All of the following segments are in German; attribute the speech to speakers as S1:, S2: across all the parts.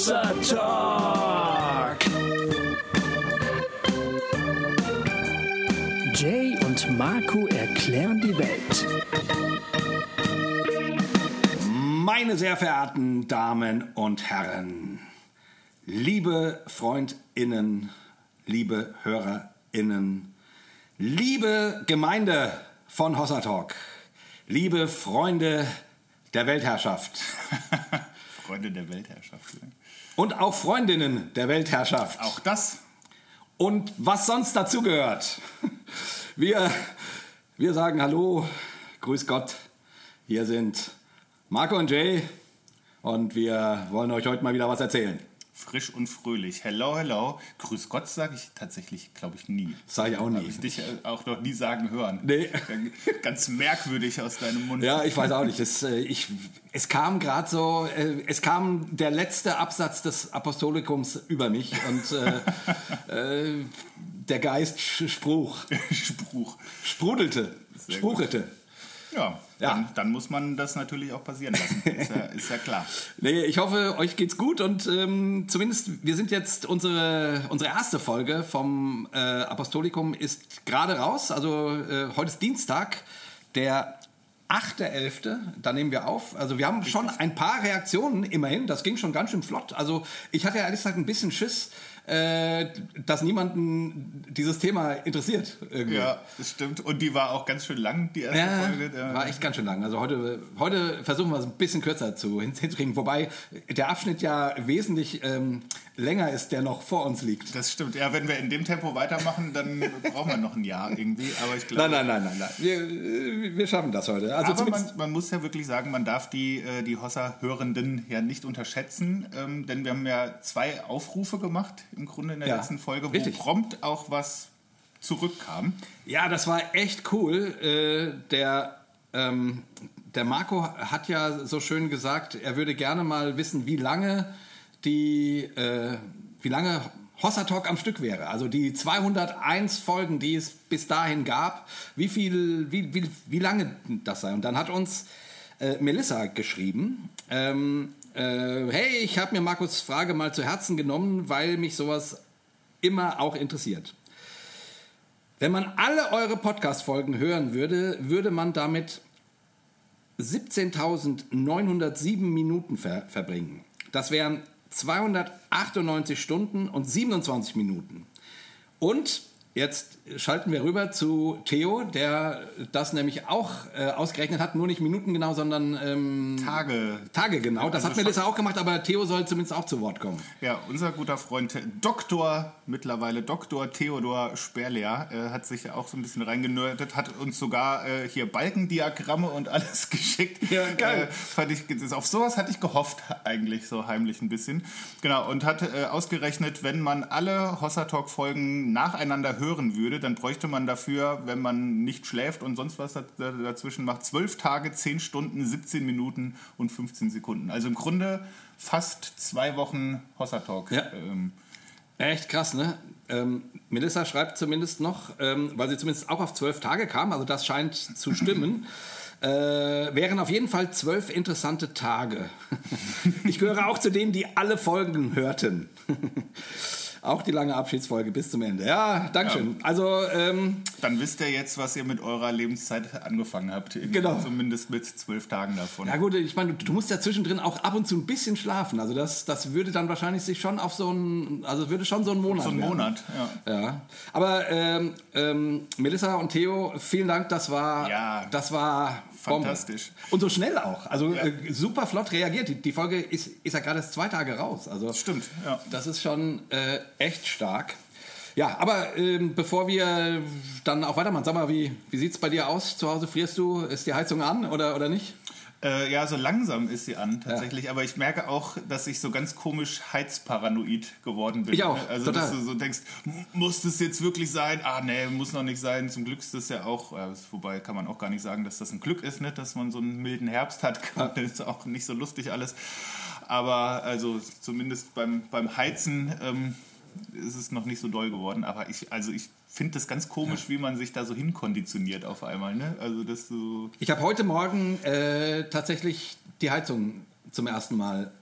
S1: Hossa Talk. Jay und Marco erklären die Welt.
S2: Meine sehr verehrten Damen und Herren, liebe Freundinnen, liebe Hörerinnen, liebe Gemeinde von Hossa Talk, liebe Freunde der Weltherrschaft
S3: Freunde der Weltherrschaft.
S2: Und auch Freundinnen der Weltherrschaft
S3: Auch das.
S2: und was sonst dazu gehört. Wir, wir sagen Hallo, Grüß Gott. Hier sind Marco und Jay und wir wollen euch heute mal wieder was erzählen.
S3: Frisch und fröhlich. Hello, hello. Grüß Gott sage ich tatsächlich, glaube ich, nie.
S2: Das sage ich auch
S3: Habe
S2: nie.
S3: ich dich äh, auch noch nie sagen hören.
S2: Nee.
S3: Ganz merkwürdig aus deinem Mund.
S2: Ja, ich weiß auch nicht. Es, äh, ich, es kam gerade so, äh, es kam der letzte Absatz des Apostolikums über mich und äh, äh, der Geist spruch,
S3: Spruch.
S2: sprudelte,
S3: Sehr
S2: spruchelte.
S3: Ja,
S2: Ja.
S3: Dann, dann muss man das natürlich auch passieren lassen. Ist ja, ist ja klar.
S2: Nee, ich hoffe, euch geht's gut und ähm, zumindest, wir sind jetzt, unsere, unsere erste Folge vom äh, Apostolikum ist gerade raus. Also äh, heute ist Dienstag, der 8.11., da nehmen wir auf. Also wir haben schon ein paar Reaktionen immerhin, das ging schon ganz schön flott. Also ich hatte ehrlich gesagt ein bisschen Schiss, äh, dass niemanden dieses Thema interessiert. Irgendwie.
S3: Ja, das stimmt. Und die war auch ganz schön lang, die erste
S2: Ja,
S3: Folge. Der-
S2: war echt ganz schön lang. Also heute, heute versuchen wir es ein bisschen kürzer zu hin- hinzukriegen. Wobei der Abschnitt ja wesentlich ähm, länger ist, der noch vor uns liegt.
S3: Das stimmt. Ja, wenn wir in dem Tempo weitermachen, dann brauchen wir noch ein Jahr irgendwie. Aber ich glaube,
S2: Nein, nein, nein, nein, nein. Wir, äh, wir schaffen das heute. Also
S3: Aber man, man muss ja wirklich sagen, man darf die, äh, die Hossa-Hörenden ja nicht unterschätzen, ähm, denn wir haben ja zwei Aufrufe gemacht im Grunde in der
S2: Ja,
S3: letzten Folge, wo
S2: richtig.
S3: prompt auch was zurückkam.
S2: ja, das war echt cool. Äh, der, ähm, der Marco hat ja so schön gesagt, er würde gerne mal wissen, wie lange die, äh, wie lange Hossa Talk am Stück wäre. Also die 201 Folgen, die es bis dahin gab, wie viel, wie, wie, wie lange das sei. Und dann hat uns äh, Melissa geschrieben, ähm, äh, hey, ich habe mir Markus Frage mal zu Herzen genommen, weil mich sowas immer auch interessiert. Wenn man alle eure Podcast-Folgen hören würde, würde man damit 17.907 Minuten ver verbringen. Das wären 298 Stunden und 27 Minuten. Und jetzt schalten wir rüber zu Theo, der das nämlich auch äh, ausgerechnet hat, nur nicht Minuten genau, sondern ähm,
S3: Tage.
S2: Tage genau. Das
S3: Also
S2: hat Melissa auch gemacht, aber Theo soll zumindest auch zu Wort kommen.
S3: Ja, unser guter Freund Doktor, mittlerweile Dr. Theodor Sperler, äh, hat sich ja auch so ein bisschen reingenördet, hat uns sogar äh, hier Balkendiagramme und alles geschickt.
S2: Ja, geil.
S3: Äh, fand ich, auf sowas hatte ich gehofft, eigentlich so heimlich ein bisschen. Genau, und hat äh, ausgerechnet, wenn man alle Hossa Talk-Folgen nacheinander hören würde, dann bräuchte man dafür, wenn man nicht schläft und sonst was da- da- dazwischen macht, 12 Tage, 10 Stunden, 17 Minuten und 15 Sekunden. Also im Grunde fast zwei Wochen Hossa Talk.
S2: Ja.
S3: Ähm,
S2: Echt krass, ne? Ähm, Melissa schreibt zumindest noch, ähm, weil sie zumindest auch auf zwölf Tage kam, also das scheint zu stimmen, äh, wären auf jeden Fall zwölf interessante Tage. ich gehöre auch zu denen, die alle Folgen hörten. auch die lange Abschiedsfolge bis zum Ende. Ja, Dankeschön. Also, ähm,
S3: dann wisst ihr jetzt, was ihr mit eurer Lebenszeit angefangen habt.
S2: Genau.
S3: Zumindest mit zwölf Tagen davon.
S2: ja gut, ich meine, du, musst ja zwischendrin auch ab und zu ein bisschen schlafen. Also das, das würde dann wahrscheinlich sich schon auf so einen, also würde schon so einen Monat
S3: so einen
S2: werden.
S3: Monat, ja.
S2: Ja, aber ähm, ähm, Melissa und Theo, vielen Dank, das war,
S3: Ja.
S2: das war Bombe.
S3: Fantastisch.
S2: Und so schnell auch, also
S3: Ja.
S2: äh, super flott reagiert. Die, die Folge ist, ist ja gerade zwei Tage raus, also
S3: Stimmt, ja.
S2: das ist schon äh, echt stark. Ja, aber ähm, bevor wir dann auch weitermachen, sag mal, wie, wie sieht es bei dir aus? Zu Hause frierst du? Ist die Heizung an oder, oder nicht?
S3: Äh, ja, so langsam ist sie an tatsächlich, aber ich merke auch, dass ich so ganz komisch heizparanoid geworden bin.
S2: Ich auch,
S3: Also,
S2: total.
S3: dass du so denkst, "M- muss das jetzt wirklich sein? Ah, nee, muss noch nicht sein. Zum Glück ist das ja auch, äh, wobei kann man auch gar nicht sagen, dass das ein Glück ist, ne? dass man so einen milden Herbst hat. Das ist auch nicht so lustig alles. Aber also zumindest beim, beim Heizen ähm, ist es noch nicht so doll geworden. Aber ich, also ich finde das ganz komisch, wie man sich da so hinkonditioniert auf einmal. Ne? Also dass du
S2: Ich habe heute Morgen äh, tatsächlich die Heizung zum ersten Mal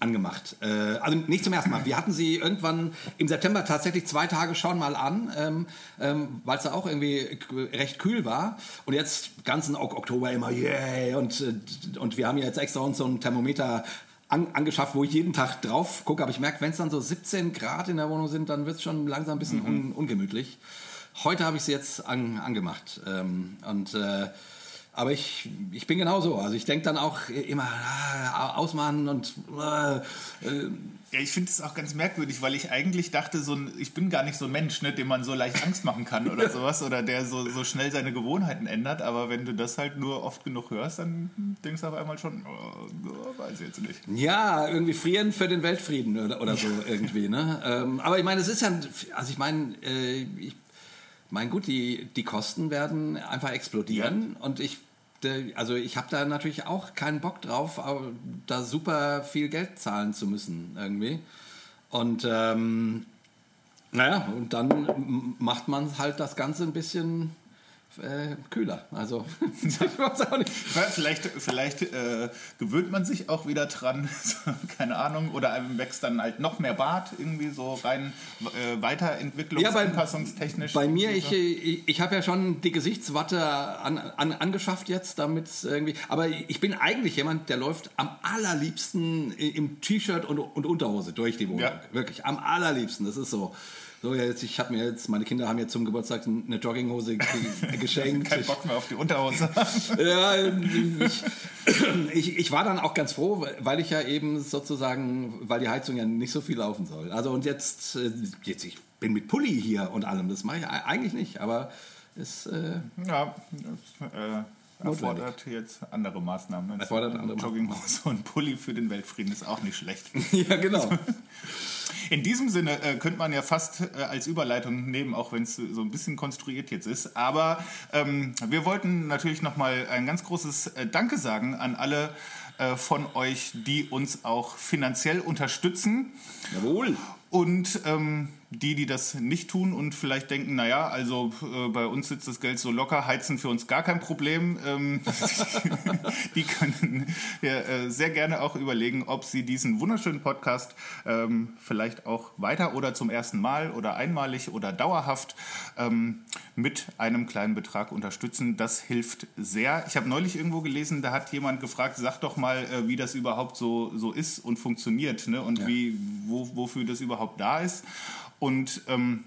S2: angemacht. Äh, also nicht zum ersten Mal. Wir hatten sie irgendwann im September tatsächlich zwei Tage schon mal an, ähm, ähm, weil es da auch irgendwie recht kühl war. Und jetzt ganzen Oktober immer, yeah! Und, äh, und wir haben jetzt extra uns so ein Thermometer an, angeschafft, wo ich jeden Tag drauf gucke. Aber ich merke, wenn es dann so 17 Grad in der Wohnung sind, dann wird es schon langsam ein bisschen un, ungemütlich. Heute habe ich sie jetzt an, angemacht. Ähm, und äh, aber ich, ich bin genauso. Also ich denke dann auch immer ah, ausmachen und äh,
S3: ja, ich finde es auch ganz merkwürdig, weil ich eigentlich dachte, so ein, ich bin gar nicht so ein Mensch, ne, dem man so leicht Angst machen kann oder sowas oder der so, so schnell seine Gewohnheiten ändert. Aber wenn du das halt nur oft genug hörst, dann denkst du auf einmal schon, oh, weiß ich jetzt nicht.
S2: Ja, irgendwie frieren für den Weltfrieden oder, oder so irgendwie. Ne? Ähm, aber ich meine, es ist ja, also ich meine, äh, ich mein gut, die, die Kosten werden einfach explodieren ja. und ich also ich habe da natürlich auch keinen Bock drauf, da super viel Geld zahlen zu müssen irgendwie. Und ähm, naja, und dann macht man halt das Ganze ein bisschen äh, kühler. Also
S3: vielleicht, vielleicht äh, gewöhnt man sich auch wieder dran, keine Ahnung, oder einem wächst dann halt noch mehr Bart irgendwie so rein äh, Weiterentwicklungs- ja, anpassungstechnisch.
S2: Bei mir, ich, ich, ich habe ja schon die Gesichtswatte an, an, angeschafft jetzt, damit irgendwie. Aber ich bin eigentlich jemand, der läuft am allerliebsten im T-Shirt und, und Unterhose durch die Wohnung. Ja. Wirklich, am allerliebsten. Das ist so. So, jetzt, ich habe mir jetzt, meine Kinder haben mir zum Geburtstag eine Jogginghose geschenkt.
S3: Kein Bock mehr auf die Unterhose.
S2: ja, ich, ich, ich, war dann auch ganz froh, weil ich ja eben sozusagen, weil die Heizung ja nicht so viel laufen soll. Also und jetzt, äh, jetzt ich bin mit Pulli hier und allem, das mache ich eigentlich nicht, aber es... Äh,
S3: ja, das, äh erfordert jetzt andere Maßnahmen.
S2: Erfordert andere
S3: Jogginghose und Pulli für den Weltfrieden ist auch nicht schlecht.
S2: ja, genau.
S3: In diesem Sinne äh, könnte man ja fast äh, als Überleitung nehmen, auch wenn es so ein bisschen konstruiert jetzt ist. Aber ähm, wir wollten natürlich nochmal ein ganz großes äh, Danke sagen an alle äh, von euch, die uns auch finanziell unterstützen.
S2: Jawohl.
S3: Und ähm, die, die das nicht tun und vielleicht denken, naja, also äh, bei uns sitzt das Geld so locker, heizen für uns gar kein Problem, ähm, die können ja, äh, sehr gerne auch überlegen, ob sie diesen wunderschönen Podcast ähm, vielleicht auch weiter oder zum ersten Mal oder einmalig oder dauerhaft ähm, mit einem kleinen Betrag unterstützen. Das hilft sehr. Ich habe neulich irgendwo gelesen, da hat jemand gefragt, sag doch mal, äh, wie das überhaupt so, so ist und funktioniert ne? und ja. wie, wo, wofür das überhaupt da ist. Und ähm,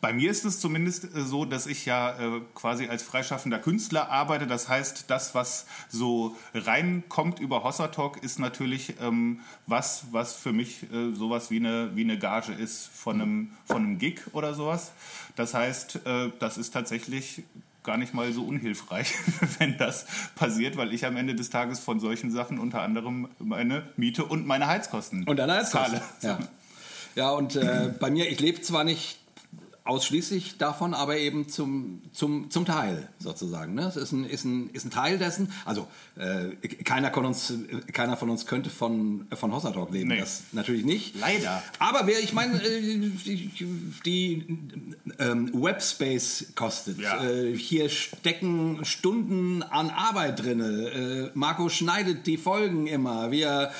S3: bei mir ist es zumindest äh, so, dass ich ja äh, quasi als freischaffender Künstler arbeite. Das heißt, das, was so reinkommt über Hossertalk, ist natürlich ähm, was, was für mich äh, sowas wie eine, wie eine Gage ist von einem, von einem Gig oder sowas. Das heißt, äh, das ist tatsächlich gar nicht mal so unhilfreich, wenn das passiert, weil ich am Ende des Tages von solchen Sachen unter anderem meine Miete und meine Heizkosten
S2: und deine Heizkosten. zahle. Ja. Ja, und äh, bei mir, ich lebe zwar nicht ausschließlich davon, aber eben zum, zum, zum Teil sozusagen. Ne? Es ist ein, ist, ein, ist ein Teil dessen. Also äh, keiner, von uns, keiner von uns könnte von, von Hossa Talk leben. Nee. Das natürlich nicht.
S3: Leider.
S2: Aber wer, ich meine, äh, die, die ähm, Webspace kostet. Ja. Äh, hier stecken Stunden an Arbeit drin. Äh, Marco schneidet die Folgen immer. Wir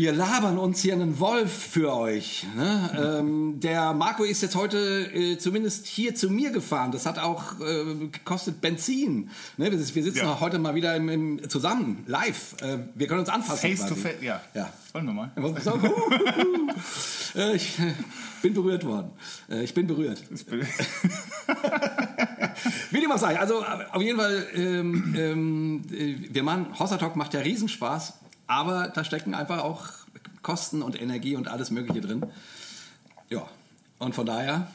S2: wir labern uns hier einen Wolf für euch. Ne? Ähm, der Marco ist jetzt heute äh, zumindest hier zu mir gefahren. Das hat auch äh, gekostet Benzin. Ne? Wir, wir, sitzen ja. heute mal wieder im, im, zusammen, live. Äh, wir können uns anfassen.
S3: Face quasi. to face, ja. ja. Wollen wir mal.
S2: Äh, ich äh, bin berührt worden. Äh, ich bin berührt. Wie dem auch sei. Also auf jeden Fall, ähm, ähm, wir machen, Hossa Talk macht ja Riesenspaß. Aber da stecken einfach auch Kosten und Energie und alles Mögliche drin. Ja, und von daher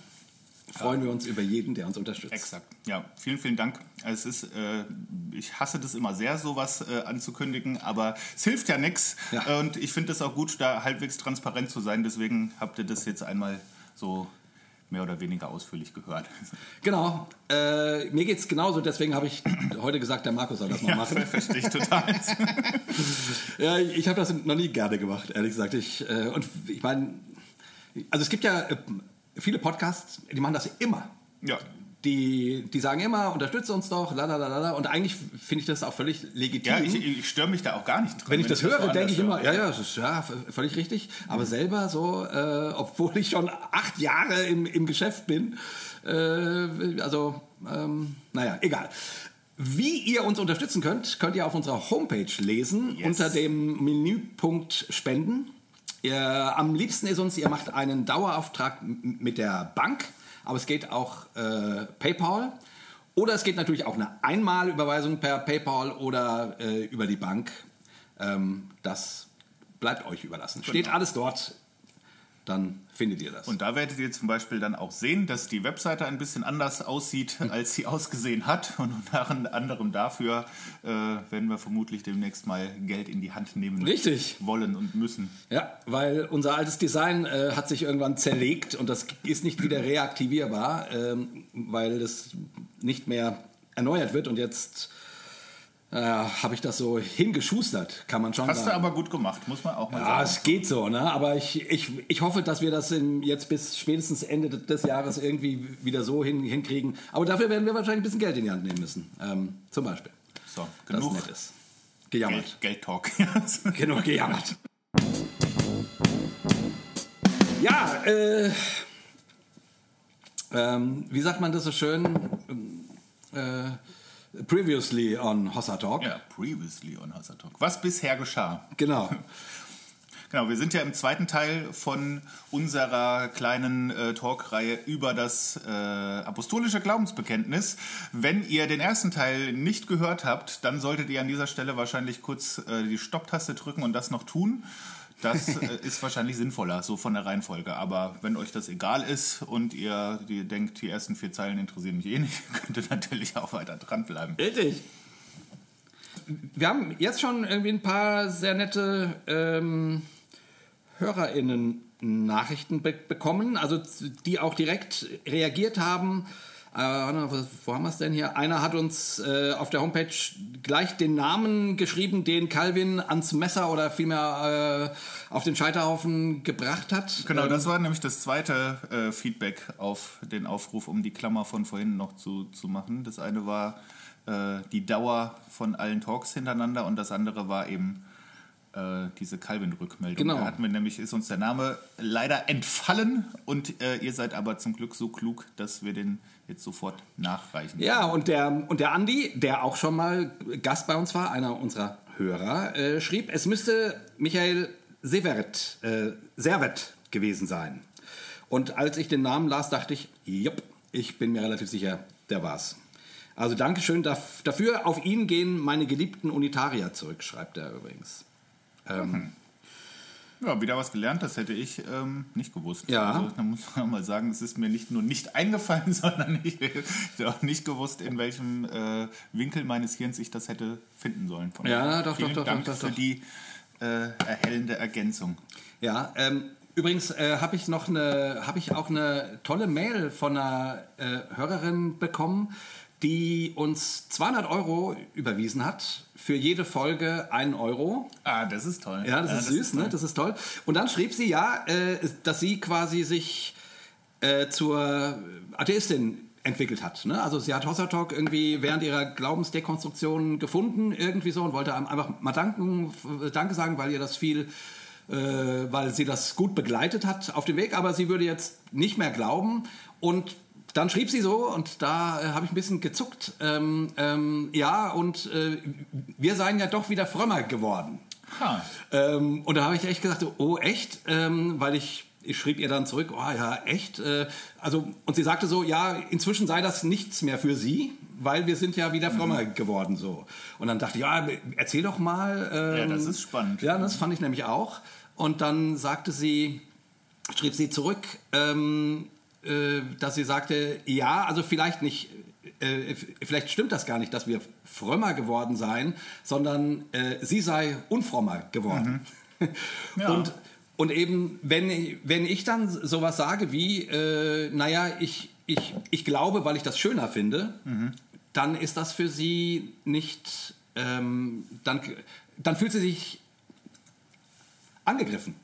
S2: freuen ja. wir uns über jeden, der uns unterstützt.
S3: Exakt. Ja, vielen, vielen Dank. Es ist, äh, ich hasse das immer sehr, sowas äh, anzukündigen, aber es hilft ja nichts. Und ich finde es auch gut, da halbwegs transparent zu sein. Deswegen habt ihr das jetzt einmal so mehr oder weniger ausführlich gehört.
S2: Genau. Äh, mir geht es genauso, deswegen habe ich heute gesagt, der Markus soll das mal ja, machen.
S3: verstehe ich total.
S2: ja, ich habe das noch nie gerne gemacht, ehrlich gesagt. Ich, äh, und ich meine, also es gibt ja äh, viele Podcasts, die machen das immer.
S3: Ja.
S2: Die, die sagen immer, unterstütze uns doch, lalalala. Und eigentlich finde ich das auch völlig legitim.
S3: Ja, ich, ich störe mich da auch gar nicht dran.
S2: wenn ich das höre,
S3: woanders
S2: denke ich
S3: höre.
S2: immer, ja, ja, das ist ja völlig richtig. Aber selber so, äh, obwohl ich schon acht Jahre im, im Geschäft bin, äh, also, ähm, naja, egal. Wie ihr uns unterstützen könnt, könnt ihr auf unserer Homepage lesen
S3: Yes.
S2: unter dem Menüpunkt Spenden. Ihr, am liebsten ist uns, ihr macht einen Dauerauftrag mit der Bank, aber es geht auch äh, PayPal. Oder es geht natürlich auch eine Einmalüberweisung per PayPal oder äh, über die Bank. Ähm, das bleibt euch überlassen. Steht alles dort, dann findet ihr das.
S3: Und da werdet ihr zum Beispiel dann auch sehen, dass die Webseite ein bisschen anders aussieht, als sie ausgesehen hat. Und unter anderem dafür äh, werden wir vermutlich demnächst mal Geld in die Hand nehmen
S2: Richtig.
S3: wollen und müssen.
S2: Ja, weil unser altes Design äh, hat sich irgendwann zerlegt und das ist nicht wieder reaktivierbar, ähm, weil das nicht mehr erneuert wird und jetzt äh, habe ich das so hingeschustert, kann man schon
S3: Hast du
S2: sagen.
S3: aber gut gemacht, muss man auch mal
S2: ja,
S3: sagen.
S2: es geht so, ne? aber ich, ich, ich hoffe, dass wir das in, jetzt bis spätestens Ende des Jahres irgendwie wieder so hin, hinkriegen. Aber dafür werden wir wahrscheinlich ein bisschen Geld in die Hand nehmen müssen, ähm, zum Beispiel.
S3: So,
S2: Das
S3: genug
S2: nett ist. Gejammert.
S3: Geld, Geld-Talk.
S2: Genug gejammert. Ja, äh, ähm, wie sagt man das so schön? Äh, previously on Hossa Talk.
S3: ja, previously on Hossa Talk. Was bisher geschah.
S2: Genau.
S3: Genau, wir sind ja im zweiten Teil von unserer kleinen äh, Talkreihe über das äh, apostolische Glaubensbekenntnis. Wenn ihr den ersten Teil nicht gehört habt, dann solltet ihr an dieser Stelle wahrscheinlich kurz äh, die Stopptaste drücken und das noch tun. Das äh, ist wahrscheinlich sinnvoller, so von der Reihenfolge. Aber wenn euch das egal ist und ihr, ihr denkt, die ersten vier Zeilen interessieren mich eh nicht, könnt ihr natürlich auch weiter dranbleiben.
S2: Richtig. Wir haben jetzt schon irgendwie ein paar sehr nette ähm, HörerInnen-Nachrichten be bekommen, also die auch direkt reagiert haben. Äh, wo haben wir es denn hier? Einer hat uns äh, auf der Homepage gleich den Namen geschrieben, den Calvin ans Messer oder vielmehr äh, auf den Scheiterhaufen gebracht hat.
S3: Genau,
S2: Ähm,
S3: das war nämlich das zweite äh, Feedback auf den Aufruf, um die Klammer von vorhin noch zu, zu machen. Das eine war äh, die Dauer von allen Talks hintereinander und das andere war eben äh, diese Calvin-Rückmeldung.
S2: Genau.
S3: Da hatten wir nämlich, ist uns der Name leider entfallen und äh, ihr seid aber zum Glück so klug, dass wir den jetzt sofort nachreichen.
S2: Ja, und der, und der Andi, der auch schon mal Gast bei uns war, einer unserer Hörer, äh, schrieb, es müsste Michael Severt, äh, Servet gewesen sein. Und als ich den Namen las, dachte ich, jupp, ich bin mir relativ sicher, der war's. Also Dankeschön daf- dafür. Auf ihn gehen meine geliebten Unitarier zurück, schreibt er übrigens.
S3: Ja, wieder was gelernt, das hätte ich ähm, nicht gewusst.
S2: Ja.
S3: Also, da muss man mal sagen, es ist mir nicht nur nicht eingefallen, sondern ich hätte auch nicht gewusst, in welchem äh, Winkel meines Hirns ich das hätte finden sollen. Von
S2: Ja, doch, doch, doch,
S3: Dank
S2: doch, doch,
S3: für
S2: doch.
S3: die äh, erhellende Ergänzung.
S2: Ja, ähm, übrigens äh, habe ich noch eine, habe ich auch eine tolle Mail von einer äh, Hörerin bekommen, die uns 200 Euro überwiesen hat für jede Folge 1 Euro.
S3: Ah, das ist toll.
S2: Ja, das ist süß, ne?
S3: toll.
S2: Das ist toll. Und dann schrieb sie ja, äh, dass sie quasi sich äh, zur Atheistin entwickelt hat. Ne? Also sie hat Hossa Talk irgendwie während ihrer Glaubensdekonstruktion gefunden, irgendwie so, und wollte einem einfach mal danken, f- Danke sagen, weil ihr das viel, äh, weil sie das gut begleitet hat auf dem Weg, aber sie würde jetzt nicht mehr glauben. Und dann schrieb sie so, und da äh, habe ich ein bisschen gezuckt, ähm, ähm, ja, und äh, wir seien ja doch wieder frömmer geworden.
S3: Ah,
S2: Ähm, und da habe ich echt gesagt, oh echt, ähm, weil ich, ich schrieb ihr dann zurück, oh ja, echt. Äh, also, und sie sagte so, ja, inzwischen sei das nichts mehr für sie, weil wir sind ja wieder frömmer geworden so. Und dann dachte ich, ja, erzähl doch mal. Ähm,
S3: Ja, das ist spannend.
S2: Ja, das fand ich nämlich auch. Und dann sagte sie, schrieb sie zurück, ähm, äh, dass sie sagte, ja, also vielleicht nicht, äh, vielleicht stimmt das gar nicht, dass wir frömmer geworden seien, sondern äh, sie sei unfrommer geworden.
S3: Ja.
S2: Und, und eben, wenn, wenn ich dann sowas sage wie, äh, naja, ich, ich, ich glaube, weil ich das schöner finde, dann ist das für sie nicht, ähm, dann, dann fühlt sie sich angegriffen,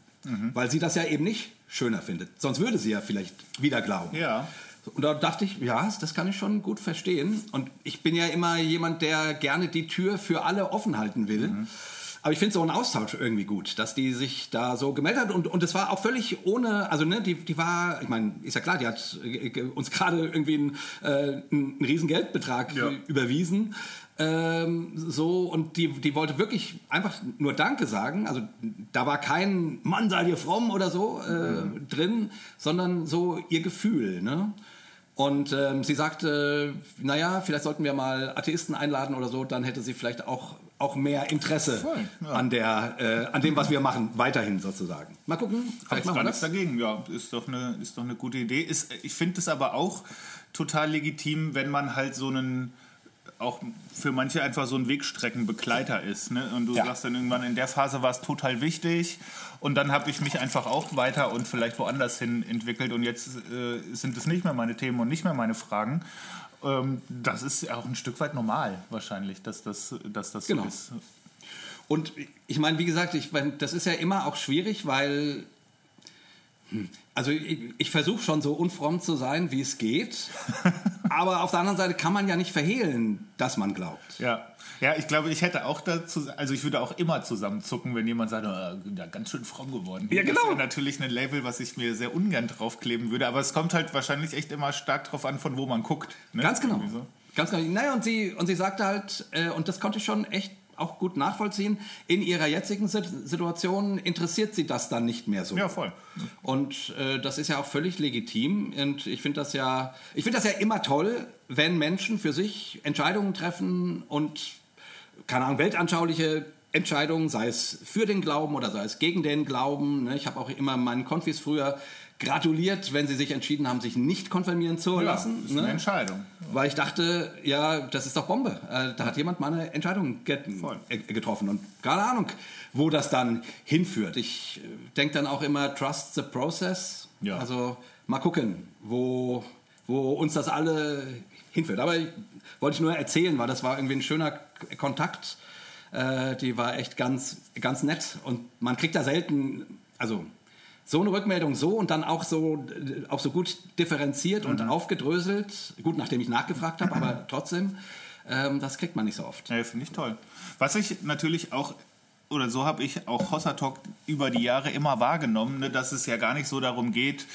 S2: weil sie das ja eben nicht schöner findet. Sonst würde sie ja vielleicht wieder glauben.
S3: ja.
S2: Und da dachte ich, ja, das kann ich schon gut verstehen. Und ich bin ja immer jemand, der gerne die Tür für alle offen halten will. Mhm. Aber ich finde so einen Austausch irgendwie gut, dass die sich da so gemeldet hat. Und, und es war auch völlig ohne, also ne, die, die war, ich meine, ist ja klar, die hat äh, uns gerade irgendwie einen, äh, einen riesen Geldbetrag ja. überwiesen. Ähm, so, und die, die wollte wirklich einfach nur Danke sagen. Also da war kein Mann, sei dir fromm oder so äh, mhm. drin, sondern so ihr Gefühl. Ne? Und ähm, sie sagte, naja, vielleicht sollten wir mal Atheisten einladen oder so, dann hätte sie vielleicht auch auch mehr Interesse Voll, ja. an, der, äh, an dem, was wir machen, weiterhin sozusagen. Mal gucken,
S3: vielleicht machen wir das. dagegen, ja, ist doch eine, ist doch eine gute Idee. Ist, ich finde es aber auch total legitim, wenn man halt so einen auch für manche einfach so ein Wegstreckenbegleiter ist. Ne? Und du ja. sagst dann irgendwann, in der Phase war es total wichtig und dann habe ich mich einfach auch weiter und vielleicht woanders hin entwickelt und jetzt äh, sind es nicht mehr meine Themen und nicht mehr meine Fragen. Ähm, das ist auch ein Stück weit normal wahrscheinlich, dass das, dass das genau. so ist.
S2: Und ich meine, wie gesagt, ich mein, das ist ja immer auch schwierig, weil also ich, ich versuche schon so unfromm zu sein, wie es geht. aber auf der anderen Seite kann man ja nicht verhehlen, dass man glaubt.
S3: Ja. Ja, ich glaube, ich hätte auch dazu, also ich würde auch immer zusammenzucken, wenn jemand sagt, oh, ja, ganz schön fromm geworden.
S2: Ja, genau. Das
S3: ist natürlich ein Label, was ich mir sehr ungern draufkleben würde, aber es kommt halt wahrscheinlich echt immer stark drauf an, von wo man guckt.
S2: Ne? Ganz genau. So. Ganz genau. Naja, und sie, und sie sagte halt, äh, und das konnte ich schon echt auch gut nachvollziehen. In ihrer jetzigen Situation interessiert sie das dann nicht mehr so.
S3: Ja, voll.
S2: Und äh, das ist ja auch völlig legitim. Und ich finde das ja, ich finde das ja immer toll, wenn Menschen für sich Entscheidungen treffen und keine Ahnung, weltanschauliche Entscheidungen, sei es für den Glauben oder sei es gegen den Glauben. Ne? Ich habe auch immer meinen Konfis früher gratuliert, wenn sie sich entschieden haben, sich nicht konfirmieren zu ja, lassen.
S3: Das ist eine ne? Entscheidung.
S2: Weil ich dachte, ja, das ist doch Bombe. Äh, da hat jemand mal eine Entscheidung get äh, getroffen. Und keine Ahnung, wo das dann hinführt. Ich äh, denke dann auch immer, trust the process. Ja. Also mal gucken, wo, wo uns das alle hinführt. Aber ich, wollte ich nur erzählen, weil das war irgendwie ein schöner Kontakt. Äh, die war echt ganz, ganz nett. Und man kriegt da selten, also so eine Rückmeldung so und dann auch so, auch so gut differenziert mhm. und aufgedröselt. Gut, nachdem ich nachgefragt habe, aber trotzdem, ähm, das kriegt man nicht so oft.
S3: Ja, finde ich toll. Was ich natürlich auch oder so habe ich auch Hossa Talk über die Jahre immer wahrgenommen, ne, dass es ja gar nicht so darum geht,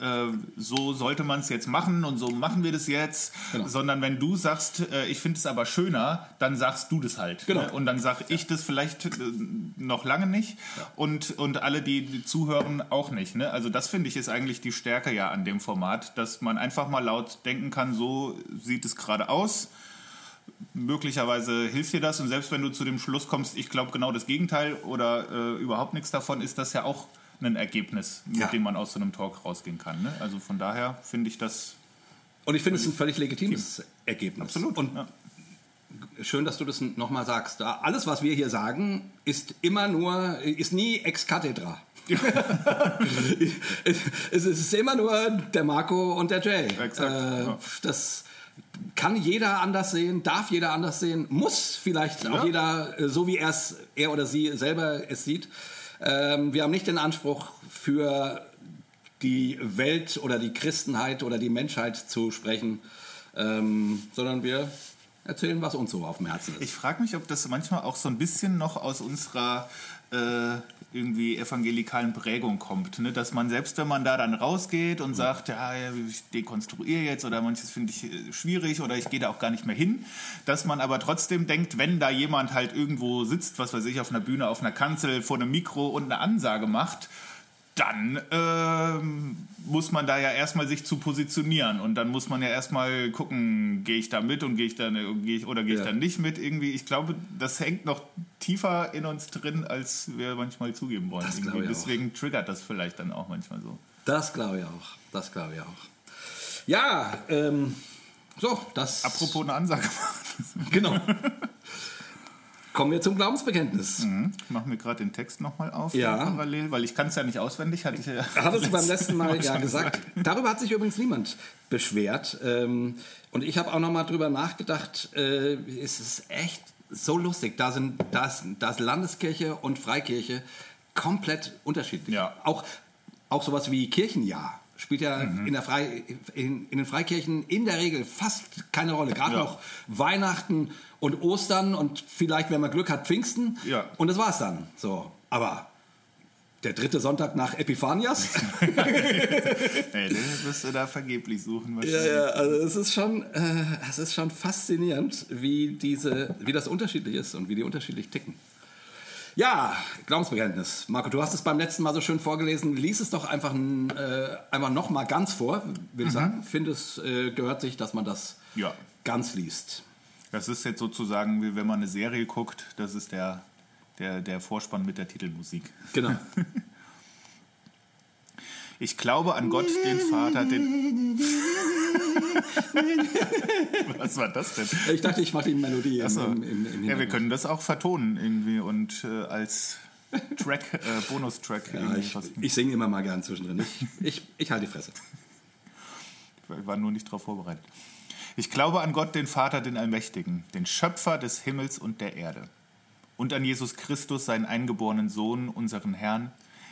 S3: äh, so sollte man es jetzt machen und so machen wir das jetzt, genau. sondern wenn du sagst, äh, ich finde es aber schöner, dann sagst du das halt. Genau. Ne? Und dann sage ich das vielleicht äh, noch lange nicht ja. und, und alle, die, die zuhören, auch nicht. Ne? Also das finde ich ist eigentlich die Stärke ja an dem Format, dass man einfach mal laut denken kann, so sieht es gerade aus möglicherweise hilft dir das und selbst wenn du zu dem Schluss kommst, ich glaube genau das Gegenteil oder äh, überhaupt nichts davon, ist das ja auch ein Ergebnis, mit ja. dem man aus so einem Talk rausgehen kann. Ne? Also von daher finde ich das.
S2: Und ich finde es ein völlig legitimes Team. Ergebnis.
S3: Absolut.
S2: Und ja. schön, dass du das nochmal sagst. Alles, was wir hier sagen, ist immer nur, ist nie ex cathedra. es ist immer nur der Marco und der Jay. Exakt. Äh, ja. Das kann jeder anders sehen, darf jeder anders sehen, muss vielleicht ja. auch jeder, äh, so wie er es, er oder sie selber es sieht. Ähm, wir haben nicht den Anspruch für die Welt oder die Christenheit oder die Menschheit zu sprechen, ähm, sondern wir erzählen, was uns so auf dem Herzen ist.
S3: Ich frage mich, ob das manchmal auch so ein bisschen noch aus unserer äh, irgendwie evangelikalen Prägung kommt. Ne? Dass man selbst, wenn man da dann rausgeht und sagt, ja, ich dekonstruiere jetzt oder manches finde ich äh, schwierig oder ich gehe da auch gar nicht mehr hin, dass man aber trotzdem denkt, wenn da jemand halt irgendwo sitzt, was weiß ich, auf einer Bühne, auf einer Kanzel, vor einem Mikro und eine Ansage macht, dann ähm, muss man da ja erstmal sich zu positionieren und dann muss man ja erstmal gucken, gehe ich da mit und gehe ich da geh ich, oder gehe ja. ich da nicht mit irgendwie. Ich glaube, das hängt noch tiefer in uns drin, als wir manchmal zugeben wollen. Deswegen auch. triggert das vielleicht dann auch manchmal so.
S2: Das glaube ich auch. Das glaube ich auch. Ja, ähm, so, das.
S3: Apropos eine Ansage.
S2: Genau. Kommen wir zum Glaubensbekenntnis.
S3: Mhm. Ich mache mir gerade den Text nochmal auf
S2: ja.
S3: parallel, weil ich kann es ja nicht auswendig. Hatte ich ja
S2: Hattest du beim letzten Mal ja gesagt. Darüber hat sich übrigens niemand beschwert. Ähm, und ich habe auch nochmal drüber nachgedacht. Äh, es ist echt so lustig. Da sind das, das Landeskirche und Freikirche komplett unterschiedlich.
S3: Ja.
S2: Auch, auch sowas wie Kirchenjahr spielt ja in, der Frei, in, in den Freikirchen in der Regel fast keine Rolle. Gerade
S3: Ja.
S2: noch Weihnachten und Ostern und vielleicht, wenn man Glück hat, Pfingsten.
S3: Ja.
S2: Und das war's dann. So. Aber der dritte Sonntag nach Epiphanias.
S3: Ey, den wirst du da vergeblich suchen
S2: Ja,
S3: wahrscheinlich.
S2: ja, also es ist schon, äh, es ist schon faszinierend, wie diese, wie das unterschiedlich ist und wie die unterschiedlich ticken. Ja, Glaubensbekenntnis. Marco, du hast es beim letzten Mal so schön vorgelesen. Lies es doch einfach, äh, einfach noch mal ganz vor, will ich sagen. Finde es äh, gehört sich, dass man das
S3: Ja.
S2: ganz liest.
S3: Das ist jetzt sozusagen, wie wenn man eine Serie guckt, das ist der, der, der Vorspann mit der Titelmusik.
S2: Genau.
S3: Ich glaube an Gott, den Vater, den. Was war das denn?
S2: ich dachte, ich mache die Melodie im,
S3: Achso.
S2: im, im, im
S3: Ja, wir können das auch vertonen irgendwie und äh, als Track, äh, Bonustrack
S2: Ja, ich, ich singe immer mal gern zwischendrin. Ich, ich, ich halte die Fresse.
S3: Ich war nur nicht darauf vorbereitet. Ich glaube an Gott, den Vater, den Allmächtigen, den Schöpfer des Himmels und der Erde. Und an Jesus Christus, seinen eingeborenen Sohn, unseren Herrn,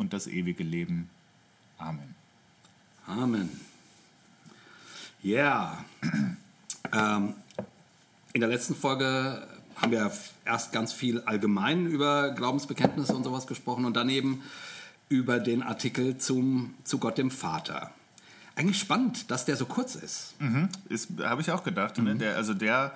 S3: und das ewige Leben. Amen.
S2: Amen. Ja. Ähm, in der letzten Folge haben wir erst ganz viel allgemein über Glaubensbekenntnisse und sowas gesprochen und daneben über den Artikel zum, zu Gott dem Vater. Eigentlich spannend, dass der so kurz ist.
S3: Mhm. Ist, habe ich auch gedacht. Ne? Der, also der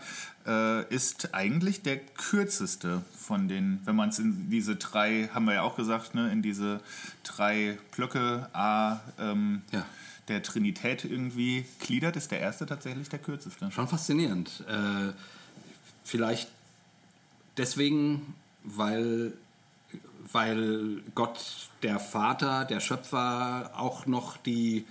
S3: äh, ist eigentlich der kürzeste von den, wenn man es in diese drei, haben wir ja auch gesagt, ne, in diese drei Blöcke A ähm,
S2: Ja.
S3: der Trinität irgendwie gliedert, ist der erste tatsächlich der kürzeste.
S2: Schon faszinierend. Äh, vielleicht deswegen, weil, weil Gott, der Vater, der Schöpfer, auch noch die,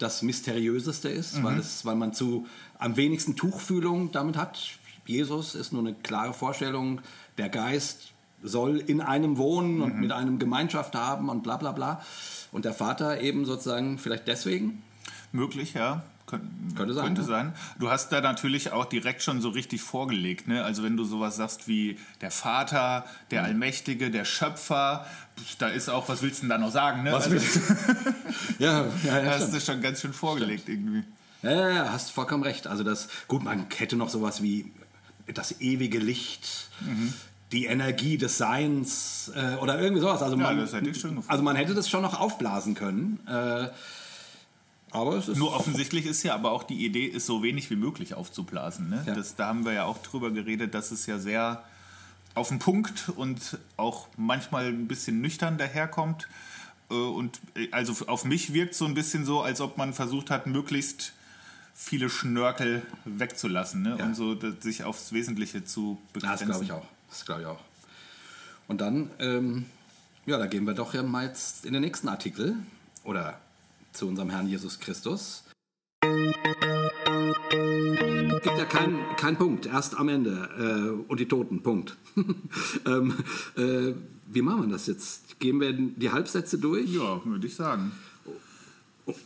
S2: das Mysteriöseste ist, weil, es, weil man zu am wenigsten Tuchfühlung damit hat. Jesus ist nur eine klare Vorstellung, der Geist soll in einem wohnen und mit einem Gemeinschaft haben und bla bla bla. Und der Vater eben sozusagen vielleicht deswegen.
S3: Möglich, ja. Kön
S2: Könnte sein,
S3: Könnte
S2: ja.
S3: sein. Du hast da natürlich auch direkt schon so richtig vorgelegt. Ne? Also wenn du sowas sagst wie der Vater, der Allmächtige, der Schöpfer, da ist auch, was willst du denn da noch sagen? Ne?
S2: Was
S3: also,
S2: Ja, ja,
S3: da hast du schon ganz schön vorgelegt irgendwie.
S2: Ja, ja, ja, hast vollkommen recht. Also das, gut, man hätte noch sowas wie das ewige Licht, die Energie des Seins äh, oder irgendwie sowas. Also
S3: Ja,
S2: man,
S3: das hätte ich schön gefunden.
S2: Also man hätte das schon noch aufblasen können. Äh, aber es ist
S3: Nur offensichtlich ist ja aber auch die Idee, ist so wenig wie möglich aufzublasen. Ne?
S2: Ja.
S3: Das, da haben wir ja auch drüber geredet, dass es ja sehr auf den Punkt und auch manchmal ein bisschen nüchtern daherkommt. Äh, Und äh, also auf mich wirkt so ein bisschen so, als ob man versucht hat, möglichst viele Schnörkel wegzulassen ne?
S2: Ja.
S3: und so sich aufs Wesentliche zu
S2: Ja,
S3: begrenzen.
S2: das glaube ich auch. Das glaube ich auch. Und dann, ähm, ja, da gehen wir doch ja mal jetzt in den nächsten Artikel oder zu unserem Herrn Jesus Christus. Gibt ja keinen kein Punkt, erst am Ende. Äh, und die Toten, Punkt. ähm, äh, wie machen wir das jetzt? Gehen wir die Halbsätze durch?
S3: Ja, würde ich sagen.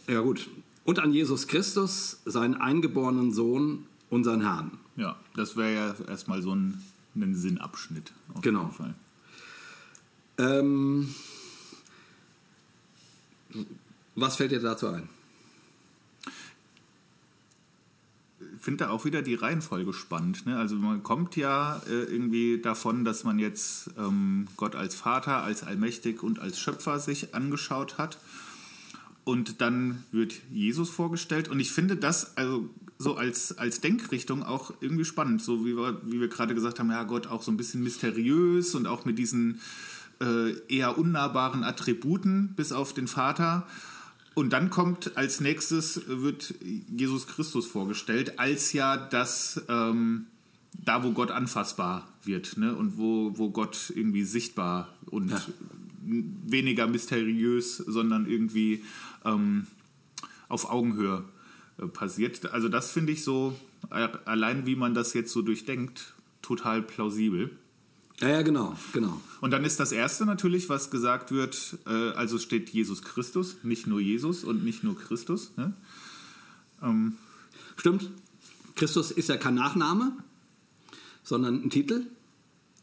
S2: Ja, gut. Und an Jesus Christus, seinen eingeborenen Sohn, unseren Herrn.
S3: Ja, das wäre ja erstmal so ein, ein Sinnabschnitt. Auf
S2: Genau.
S3: jeden Fall.
S2: Ähm, was fällt dir dazu ein?
S3: Ich finde da auch wieder die Reihenfolge spannend. Ne? Also man kommt ja äh, irgendwie davon, dass man jetzt ähm, Gott als Vater, als Allmächtig und als Schöpfer sich angeschaut hat. Und dann wird Jesus vorgestellt. Und ich finde das also so als, als Denkrichtung auch irgendwie spannend. So wie wir, wie wir gerade gesagt haben, ja Gott auch so ein bisschen mysteriös und auch mit diesen äh, eher unnahbaren Attributen bis auf den Vater. Und dann kommt als nächstes, wird Jesus Christus vorgestellt, als ja das, ähm, da wo Gott anfassbar wird ne? und wo, wo Gott irgendwie sichtbar und
S2: Ja.
S3: weniger mysteriös, sondern irgendwie ähm, auf Augenhöhe äh, passiert. Also das finde ich so, allein wie man das jetzt so durchdenkt, total plausibel.
S2: Ja, ja, genau, genau.
S3: Und dann ist das Erste natürlich, was gesagt wird, äh, also steht Jesus Christus, nicht nur Jesus und nicht nur Christus. Ne? Ähm,
S2: Stimmt. Christus ist ja kein Nachname, sondern ein Titel.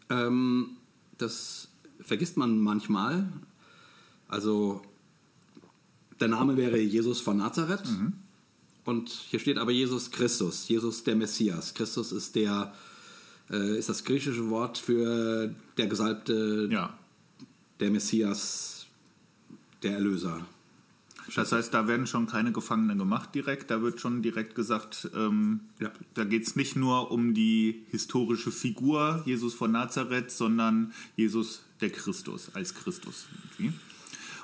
S2: Ähm, das vergisst man manchmal. Also der Name wäre Jesus von Nazareth. Und hier steht aber Jesus Christus, Jesus der Messias. Christus ist der äh, ist das griechische Wort für der Gesalbte,
S3: ja.
S2: der Messias, der Erlöser.
S3: Das heißt, da werden schon keine Gefangenen gemacht direkt. Da wird schon direkt gesagt, ähm,
S2: Ja.
S3: da geht es nicht nur um die historische Figur Jesus von Nazareth, sondern Jesus der Christus als Christus. Irgendwie.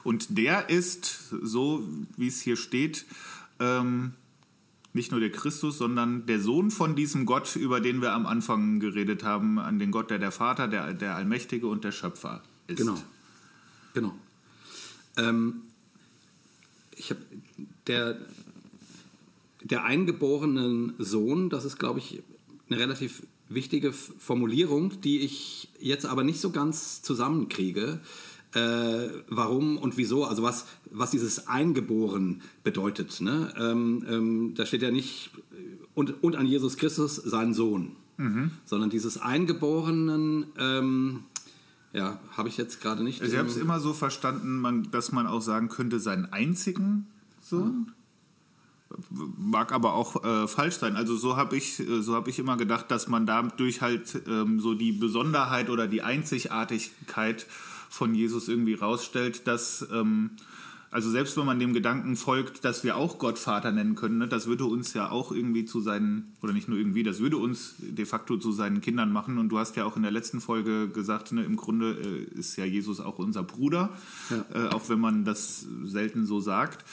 S3: Und der ist, so wie es hier steht, ähm, nicht nur der Christus, sondern der Sohn von diesem Gott, über den wir am Anfang geredet haben, an den Gott, der der Vater, der, der Allmächtige und der Schöpfer ist.
S2: Genau. Genau. Ähm, ich habe der, der eingeborenen Sohn, das ist, glaube ich, eine relativ wichtige Formulierung, die ich jetzt aber nicht so ganz zusammenkriege. Äh, warum und wieso, also was, was dieses Eingeboren bedeutet. Ne? Ähm, ähm, da steht ja nicht und, und an Jesus Christus, sein Sohn, sondern dieses Eingeborenen, ähm, ja, habe ich jetzt gerade nicht.
S3: Also ich habe
S2: im-
S3: es immer so verstanden, man, dass man auch sagen könnte, seinen einzigen Sohn. Mag aber auch äh, falsch sein. Also so habe ich, äh, so habe ich immer gedacht, dass man dadurch halt ähm, so die Besonderheit oder die Einzigartigkeit von Jesus irgendwie rausstellt, dass ähm, also selbst wenn man dem Gedanken folgt, dass wir auch Gott Vater nennen können, ne, das würde uns ja auch irgendwie zu seinen, oder nicht nur irgendwie, das würde uns de facto zu seinen Kindern machen. Und du hast ja auch in der letzten Folge gesagt, ne, im Grunde äh, ist ja Jesus auch unser Bruder, äh, auch wenn man das selten so sagt.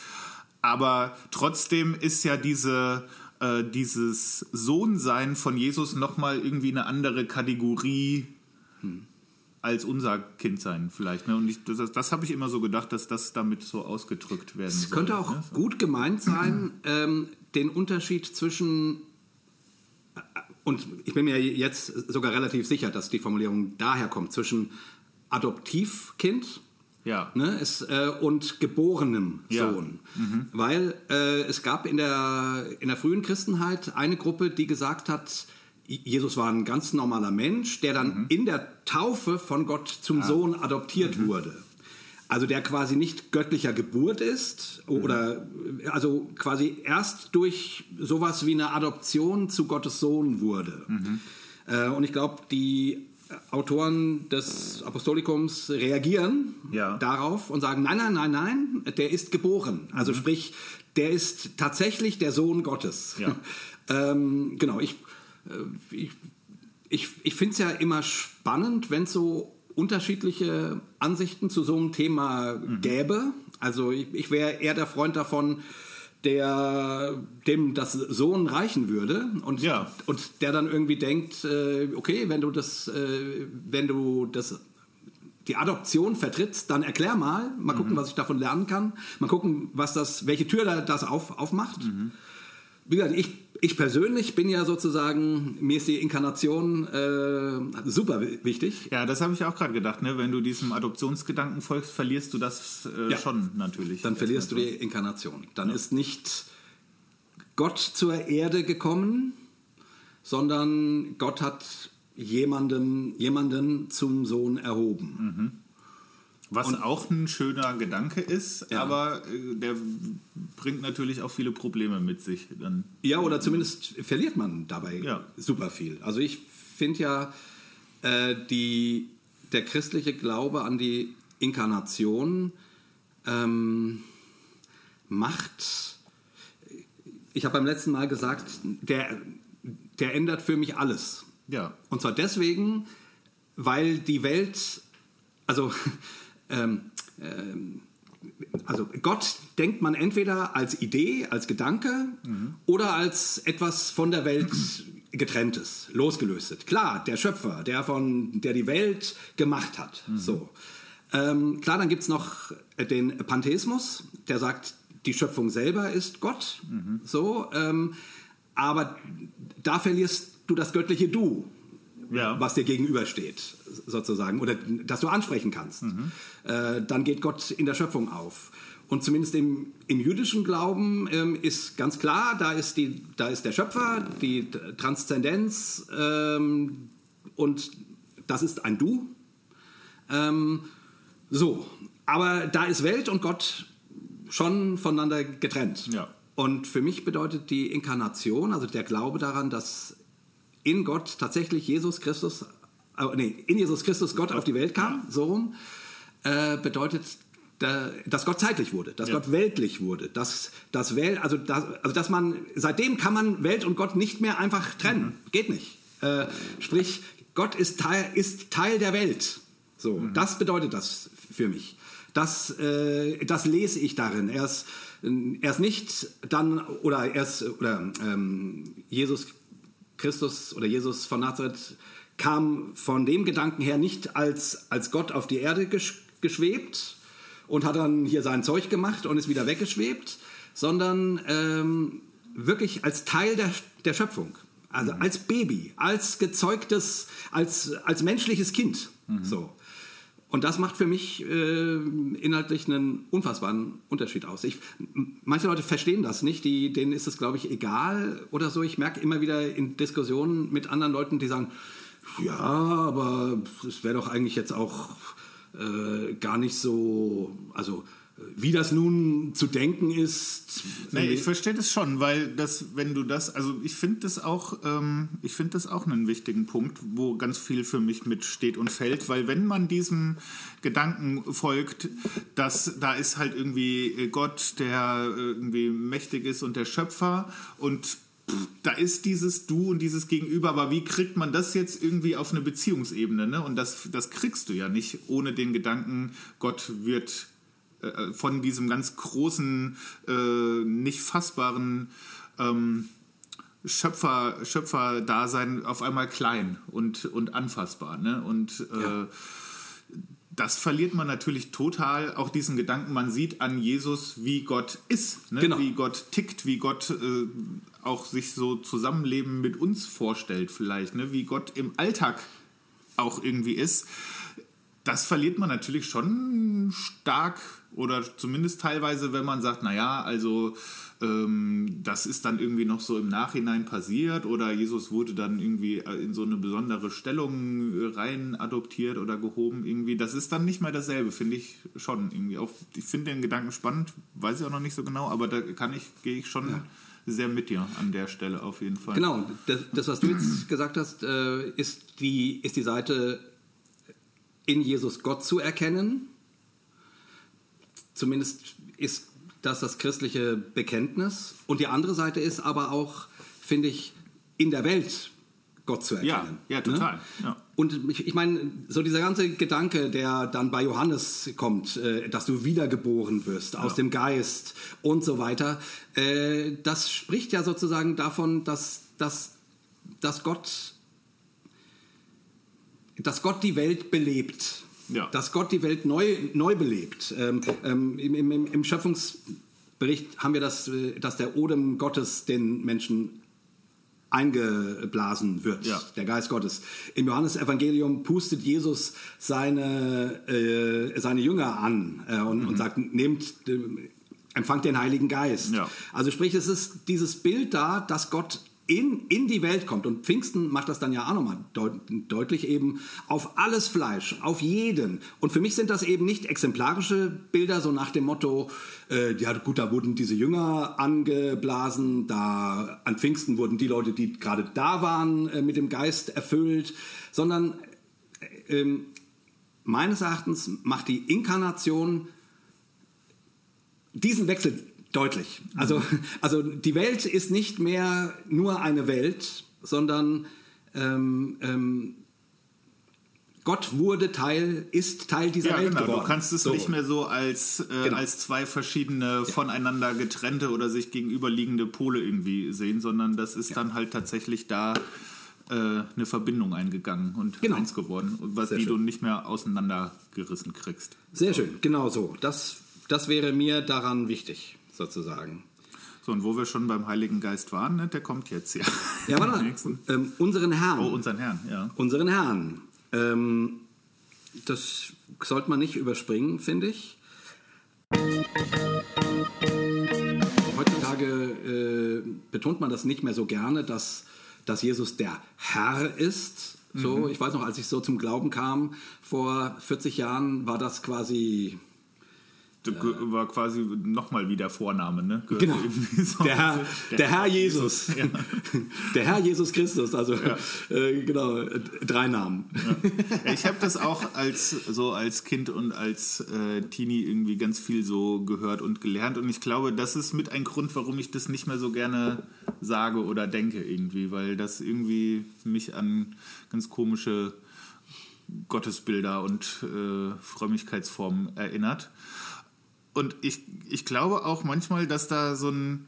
S3: Aber trotzdem ist ja diese, äh, dieses Sohnsein von Jesus nochmal irgendwie eine andere Kategorie als unser Kindsein vielleicht. Ne? Und ich, das, das habe ich immer so gedacht, dass das damit so ausgedrückt werden
S2: Es
S3: soll.
S2: könnte auch
S3: ne?
S2: gut gemeint sein, ähm, den Unterschied zwischen, und ich bin mir jetzt sogar relativ sicher, dass die Formulierung daher kommt, zwischen Adoptivkind
S3: Ja.
S2: ne, ist, äh, und geborenem
S3: Ja.
S2: Sohn. Weil äh, es gab in der, in der frühen Christenheit eine Gruppe, die gesagt hat, Jesus war ein ganz normaler Mensch, der dann in der Taufe von Gott zum Sohn adoptiert wurde. Also der quasi nicht göttlicher Geburt ist oder also quasi erst durch sowas wie eine Adoption zu Gottes Sohn wurde. Äh, und ich glaube, die Autoren des Apostolikums reagieren
S3: Ja.
S2: darauf und sagen, nein, nein, nein, nein, der ist geboren. Also sprich, der ist tatsächlich der Sohn Gottes.
S3: Ja.
S2: ähm, genau, ich, ich, ich, ich finde es ja immer spannend, wenn es so unterschiedliche Ansichten zu so einem Thema gäbe. Also ich, ich wäre eher der Freund davon, der dem das Sohn reichen würde und,
S3: Ja.
S2: und der dann irgendwie denkt, äh, okay, wenn du das, äh, wenn du das die Adoption vertrittst, dann erklär mal, mal gucken, was ich davon lernen kann, mal gucken, was das, welche Tür da- das auf, aufmacht. Wie gesagt, ich, ich persönlich bin ja sozusagen, mir ist die Inkarnation äh, super wi- wichtig.
S3: Ja, das habe ich auch gerade gedacht. Ne? Wenn du diesem Adoptionsgedanken folgst, verlierst du das äh,
S2: Ja.
S3: schon natürlich.
S2: Dann verlierst du die Inkarnation. Dann ist nicht Gott zur Erde gekommen, sondern Gott hat jemandem, jemanden zum Sohn erhoben.
S3: Was auch ein schöner Gedanke ist,
S2: Ja.
S3: aber äh, der bringt natürlich auch viele Probleme mit sich. Dann.
S2: Ja, oder zumindest verliert man dabei
S3: Ja.
S2: super viel. Also ich finde ja, äh, die, der christliche Glaube an die Inkarnation ähm, macht, ich habe beim letzten Mal gesagt, der, der ändert für mich alles.
S3: Ja.
S2: Und zwar deswegen, weil die Welt, also, ähm, ähm, also Gott denkt man entweder als Idee, als Gedanke oder als etwas von der Welt getrenntes, losgelöstes. Klar, der Schöpfer, der von, der die Welt gemacht hat. So. Ähm, klar, dann gibt es noch den Pantheismus, der sagt, die Schöpfung selber ist Gott, so, ähm, aber da verlierst du das göttliche Du,
S3: Ja.
S2: was dir gegenübersteht, sozusagen, oder das du ansprechen kannst. Äh, dann geht Gott in der Schöpfung auf. Und zumindest im, im jüdischen Glauben ähm, ist ganz klar, da ist, die, da ist der Schöpfer, die Transzendenz ähm, und das ist ein Du. Ähm, so, aber da ist Welt und Gott schon voneinander getrennt.
S3: Ja.
S2: Und für mich bedeutet die Inkarnation, also der Glaube daran, dass in Gott tatsächlich Jesus Christus, äh, nee, in Jesus Christus Gott auf die Welt kam, so rum, äh, bedeutet, da, dass Gott zeitlich wurde, dass
S3: Ja.
S2: Gott weltlich wurde, dass, dass Welt, also, dass, also dass man, seitdem kann man Welt und Gott nicht mehr einfach trennen. Geht nicht. Äh, sprich, Gott ist Teil, ist Teil der Welt. So, das bedeutet das für mich. Das, äh, das lese ich darin. Er ist, er ist nicht dann, oder er ist, oder ähm, Jesus Christus oder Jesus von Nazareth kam von dem Gedanken her nicht als, als Gott auf die Erde gesch geschwebt und hat dann hier sein Zeug gemacht und ist wieder weggeschwebt, sondern ähm, wirklich als Teil der, der Schöpfung. Also als Baby, als gezeugtes, als, als menschliches Kind. So. Und das macht für mich äh, inhaltlich einen unfassbaren Unterschied aus. Ich, manche Leute verstehen das nicht, die, denen ist es, glaube ich, egal oder so. Ich merke immer wieder in Diskussionen mit anderen Leuten, die sagen, ja, aber es wäre doch eigentlich jetzt auch äh, gar nicht so, also wie das nun zu denken ist.
S3: Nee, ich verstehe das schon, weil das, wenn du das, also ich finde das auch, ähm, ich finde das auch einen wichtigen Punkt, wo ganz viel für mich mit steht und fällt, weil wenn man diesem Gedanken folgt, dass da ist halt irgendwie Gott, der äh, irgendwie mächtig ist und der Schöpfer und da ist dieses Du und dieses Gegenüber, aber wie kriegt man das jetzt irgendwie auf eine Beziehungsebene? Ne? Und das, das kriegst du ja nicht ohne den Gedanken, Gott wird äh, von diesem ganz großen, äh, nicht fassbaren ähm, Schöpfer, Schöpfer-Dasein auf einmal klein und, und anfassbar. Ne? Und äh,
S2: Ja.
S3: das verliert man natürlich total, auch diesen Gedanken, man sieht an Jesus, wie Gott ist, ne?
S2: Genau.
S3: wie Gott tickt, wie Gott äh, auch sich so Zusammenleben mit uns vorstellt vielleicht, ne? wie Gott im Alltag auch irgendwie ist. Das verliert man natürlich schon stark oder zumindest teilweise, wenn man sagt, naja, also ähm, das ist dann irgendwie noch so im Nachhinein passiert oder Jesus wurde dann irgendwie in so eine besondere Stellung äh, rein adoptiert oder gehoben irgendwie. Das ist dann nicht mehr dasselbe, finde ich schon irgendwie. Auch, ich finde den Gedanken spannend, weiß ich auch noch nicht so genau, aber da kann ich, gehe ich schon sehr mit dir an der Stelle auf jeden Fall.
S2: Genau, das, das was du jetzt gesagt hast, äh, ist, die, ist die Seite in Jesus Gott zu erkennen. Zumindest ist das das christliche Bekenntnis. Und die andere Seite ist aber auch, finde ich, in der Welt Gott zu
S3: Ja,
S2: erkennen.
S3: ja, total. Ja.
S2: Und ich, ich meine, so dieser ganze Gedanke, der dann bei Johannes kommt, äh, dass du wiedergeboren wirst aus dem Geist und so weiter, äh, das spricht ja sozusagen davon, dass, dass, dass Gott dass Gott die Welt belebt.
S3: Ja.
S2: Dass Gott die Welt neu, neu belebt. Ähm, ähm, im, im, Im Schöpfungsbericht haben wir das, äh, dass der Odem Gottes den Menschen eingeblasen wird,
S3: Ja.
S2: der Geist Gottes. Im Johannesevangelium pustet Jesus seine, äh, seine Jünger an äh, und, und sagt, nehmt, äh, empfangt den Heiligen Geist.
S3: Ja.
S2: Also sprich, es ist dieses Bild da, dass Gott in, in die Welt kommt. Und Pfingsten macht das dann ja auch nochmal deut deutlich eben auf alles Fleisch, auf jeden. Und für mich sind das eben nicht exemplarische Bilder, so nach dem Motto, äh, ja gut, da wurden diese Jünger angeblasen, da an Pfingsten wurden die Leute, die gerade da waren, äh, mit dem Geist erfüllt, sondern äh, ähm, meines Erachtens macht die Inkarnation diesen Wechsel deutlich. Also, also die Welt ist nicht mehr nur eine Welt, sondern ähm, ähm, Gott wurde Teil, ist Teil dieser
S3: Ja,
S2: Welt
S3: genau.
S2: geworden.
S3: Du kannst es
S2: So.
S3: nicht mehr so als, äh,
S2: Genau.
S3: als zwei verschiedene voneinander getrennte oder sich gegenüberliegende Pole irgendwie sehen, sondern das ist dann halt tatsächlich da äh, eine Verbindung eingegangen und
S2: Genau.
S3: eins geworden, was
S2: Sehr
S3: die
S2: schön.
S3: du nicht mehr auseinandergerissen kriegst.
S2: Sehr schön, genau so. Das, das wäre mir daran wichtig. Sozusagen.
S3: So, und wo wir schon beim Heiligen Geist waren, ne, der kommt jetzt ja.
S2: Ja, warte. Ähm, unseren Herrn.
S3: Oh, unseren Herrn, ja.
S2: unseren Herrn. Ähm, das sollte man nicht überspringen, finde ich. Heutzutage äh, betont man das nicht mehr so gerne, dass, dass Jesus der Herr ist. So, ich weiß noch, als ich so zum Glauben kam, vor 40 Jahren war das quasi
S3: war quasi nochmal wie der Vorname, ne? Gehört
S2: Genau.
S3: so.
S2: Der Herr, der Herr Jesus.
S3: Ja.
S2: Der Herr Jesus Christus, also äh, genau, äh, drei Namen.
S3: Ja, ich habe das auch als so als Kind und als äh, Teenie irgendwie ganz viel so gehört und gelernt und ich glaube, das ist mit ein Grund, warum ich das nicht mehr so gerne sage oder denke irgendwie, weil das irgendwie mich an ganz komische Gottesbilder und äh, Frömmigkeitsformen erinnert. Und ich, ich glaube auch manchmal, dass da so ein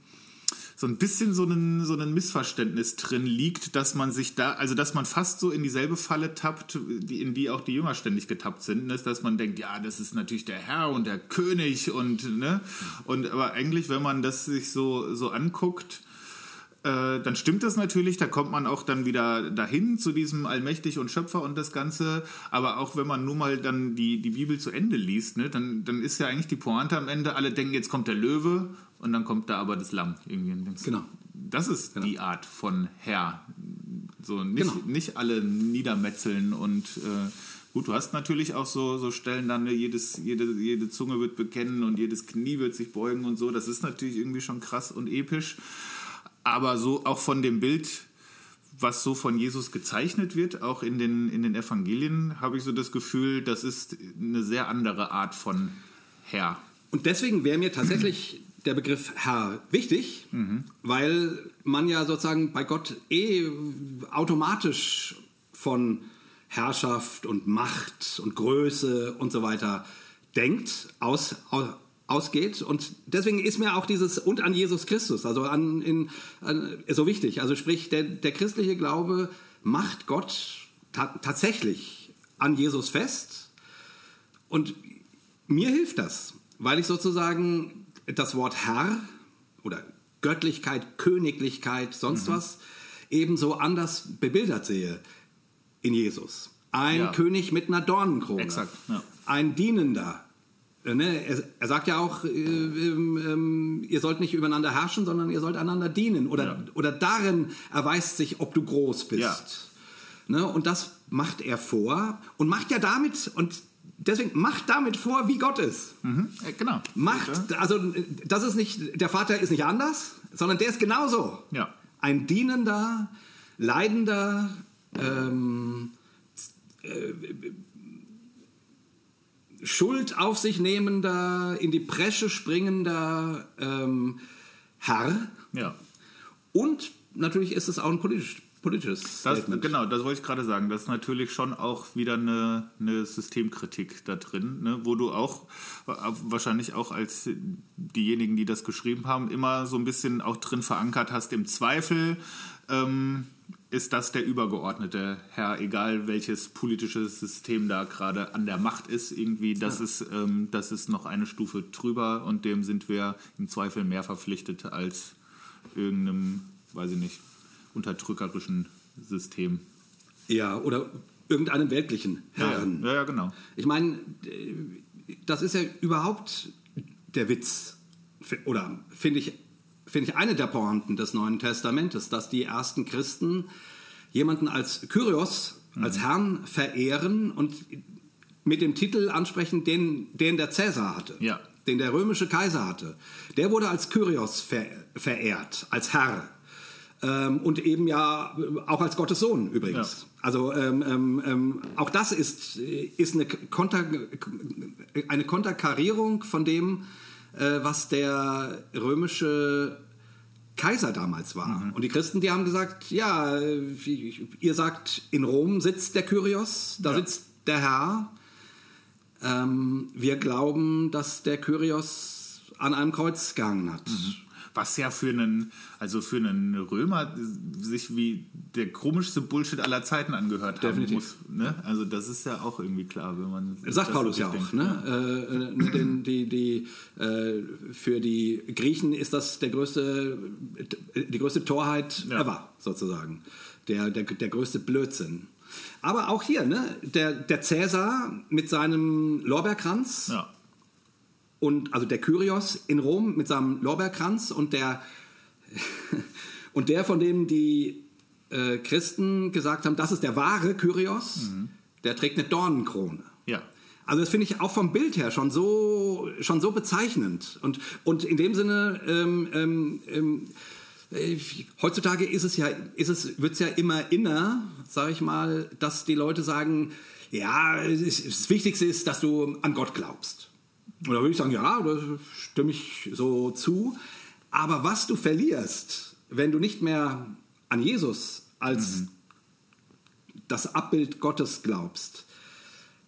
S3: so ein bisschen so ein, so ein Missverständnis drin liegt, dass man sich da, also dass man fast so in dieselbe Falle tappt, die, in die auch die Jünger ständig getappt sind, ne? dass man denkt, ja, das ist natürlich der Herr und der König und, ne, und aber eigentlich, wenn man das sich so, so anguckt, äh, dann stimmt das natürlich, da kommt man auch dann wieder dahin zu diesem Allmächtig und Schöpfer und das Ganze. Aber auch wenn man nur mal dann die, die Bibel zu Ende liest, ne, dann, dann ist ja eigentlich die Pointe am Ende, alle denken, jetzt kommt der Löwe und dann kommt da aber das Lamm. Irgendwie. Denkst,
S2: Genau.
S3: Das ist die Art von Herr. So nicht,
S2: Genau.
S3: nicht alle niedermetzeln und äh, gut, du hast natürlich auch so, so Stellen dann, ne, jedes, jede, jede Zunge wird bekennen und jedes Knie wird sich beugen und so. Das ist natürlich irgendwie schon krass und episch. Aber so auch von dem Bild, was so von Jesus gezeichnet wird, auch in den, in den Evangelien, habe ich so das Gefühl, das ist eine sehr andere Art von Herr.
S2: Und deswegen wäre mir tatsächlich der Begriff Herr wichtig, weil man ja sozusagen bei Gott eh automatisch von Herrschaft und Macht und Größe und so weiter denkt, aus, aus, ausgeht. Und deswegen ist mir auch dieses und an Jesus Christus, also an, in, an, so wichtig. Also sprich, der, der christliche Glaube macht Gott ta tatsächlich an Jesus fest. Und mir hilft das, weil ich sozusagen das Wort Herr oder Göttlichkeit, Königlichkeit, sonst was ebenso anders bebildert sehe in Jesus. Ein
S3: Ja.
S2: König mit einer Dornenkrone.
S3: Exakt, ja.
S2: Ein Dienender. Äh, Ne? Er, er sagt ja auch, äh, ähm, ähm, ihr sollt nicht übereinander herrschen, sondern ihr sollt einander dienen. Oder,
S3: Ja.
S2: oder darin erweist sich, ob du groß bist.
S3: Ja.
S2: Ne? Und das macht er vor und macht ja damit, und deswegen macht damit vor, wie Gott ist.
S3: Äh, genau.
S2: Macht, also das ist nicht, der Vater ist nicht anders, sondern der ist genauso.
S3: Ja.
S2: Ein dienender, leidender, ähm, äh, Schuld auf sich nehmender, in die Bresche springender ähm, Herr.
S3: Ja.
S2: Und natürlich ist es auch ein politisch, politisches
S3: Das,
S2: Statement.
S3: genau, das wollte ich gerade sagen. Das ist natürlich schon auch wieder eine, eine Systemkritik da drin, ne? wo du auch äh, wahrscheinlich auch als diejenigen, die das geschrieben haben, immer so ein bisschen auch drin verankert hast. Im Zweifel ähm, ist das der übergeordnete Herr, egal welches politische System da gerade an der Macht ist. Irgendwie, das, ist, ähm, das ist noch eine Stufe drüber und dem sind wir im Zweifel mehr verpflichtet als irgendeinem, weiß ich nicht, unterdrückerischen System.
S2: Ja, oder irgendeinem weltlichen Herrn.
S3: Ja, ja, genau.
S2: Ich meine, äh, das ist ja überhaupt der Witz. Oder finde ich, finde ich eine der Pointen des Neuen Testamentes, dass die ersten Christen jemanden als Kyrios, als Herrn verehren und mit dem Titel ansprechen, den, den der Cäsar hatte.
S3: Ja.
S2: Den der römische Kaiser hatte. Der wurde als Kyrios ver verehrt, als Herr. Ähm, und eben ja auch als Gottes Sohn übrigens.
S3: Ja.
S2: Also ähm, ähm, ähm, auch das ist, ist eine, Konter, eine Konterkarierung von dem, äh, was der römische Kaiser damals war. Und die Christen, die haben gesagt, ja, äh, ihr sagt, in Rom sitzt der Kyrios, da
S3: Ja.
S2: sitzt der Herr. Ähm, wir glauben, dass der Kyrios an einem Kreuz gehangen hat.
S3: Was ja für einen, also für einen Römer sich wie der komischste Bullshit aller Zeiten angehört haben
S2: Definitiv.
S3: muss. Ne? Also das ist ja auch irgendwie klar, wenn man
S2: Sagt Paulus ja auch. Ne? Äh, äh, denn die, die, äh, für die Griechen ist das der größte, die größte Torheit
S3: Ja.
S2: ever, sozusagen. Der, der, der größte Blödsinn. Aber auch hier, ne? der, der Cäsar mit seinem Lorbeerkranz
S3: Ja.
S2: Und also der Kyrios in Rom mit seinem Lorbeerkranz und der und der von dem die äh, Christen gesagt haben, das ist der wahre Kyrios, der trägt eine Dornenkrone.
S3: Ja.
S2: Also das finde ich auch vom Bild her schon so schon so bezeichnend und und in dem Sinne ähm, ähm, ähm, äh, heutzutage ist es ja ist es wird's ja immer inner, sage ich mal, dass die Leute sagen, ja, es das Wichtigste ist, dass du an Gott glaubst. Da würde ich sagen, ja, da stimme ich so zu. Aber was du verlierst, wenn du nicht mehr an Jesus als das Abbild Gottes glaubst,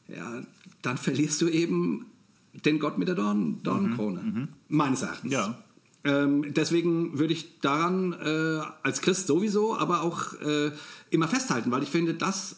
S2: ja, dann verlierst du eben den Gott mit der Dorn Dornenkrone. Meines Erachtens.
S3: Ja.
S2: Ähm, deswegen würde ich daran äh, als Christ sowieso, aber auch äh, immer festhalten, weil ich finde, das,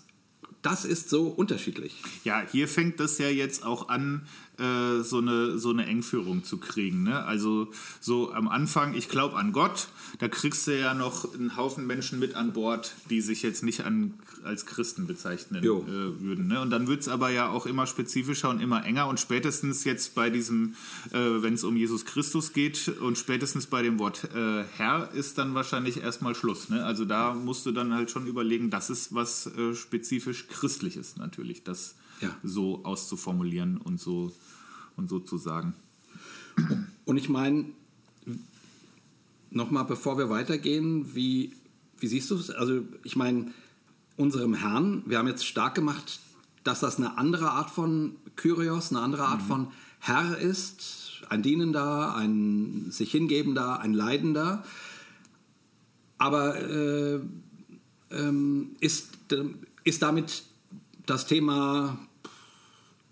S2: das ist so unterschiedlich.
S3: Ja, hier fängt das ja jetzt auch an, äh, so, eine, so eine Engführung zu kriegen. Ne? Also so am Anfang, ich glaube an Gott, da kriegst du ja noch einen Haufen Menschen mit an Bord, die sich jetzt nicht an, als Christen bezeichnen äh, würden. Ne? Und dann wird es aber ja auch immer spezifischer und immer enger und spätestens jetzt bei diesem, äh, wenn es um Jesus Christus geht und spätestens bei dem Wort äh, Herr ist dann wahrscheinlich erstmal Schluss. Ne? Also da musst du dann halt schon überlegen, das ist was äh, spezifisch Christliches natürlich, das
S2: Ja.
S3: so auszuformulieren und so, und so zu sagen.
S2: Und ich meine, nochmal bevor wir weitergehen, wie, wie siehst du es? Also ich meine, unserem Herrn, wir haben jetzt stark gemacht, dass das eine andere Art von Kyrios, eine andere Art von Herr ist, ein Dienender, ein sich hingebender, ein Leidender. Aber äh, ähm, ist, ist damit das Thema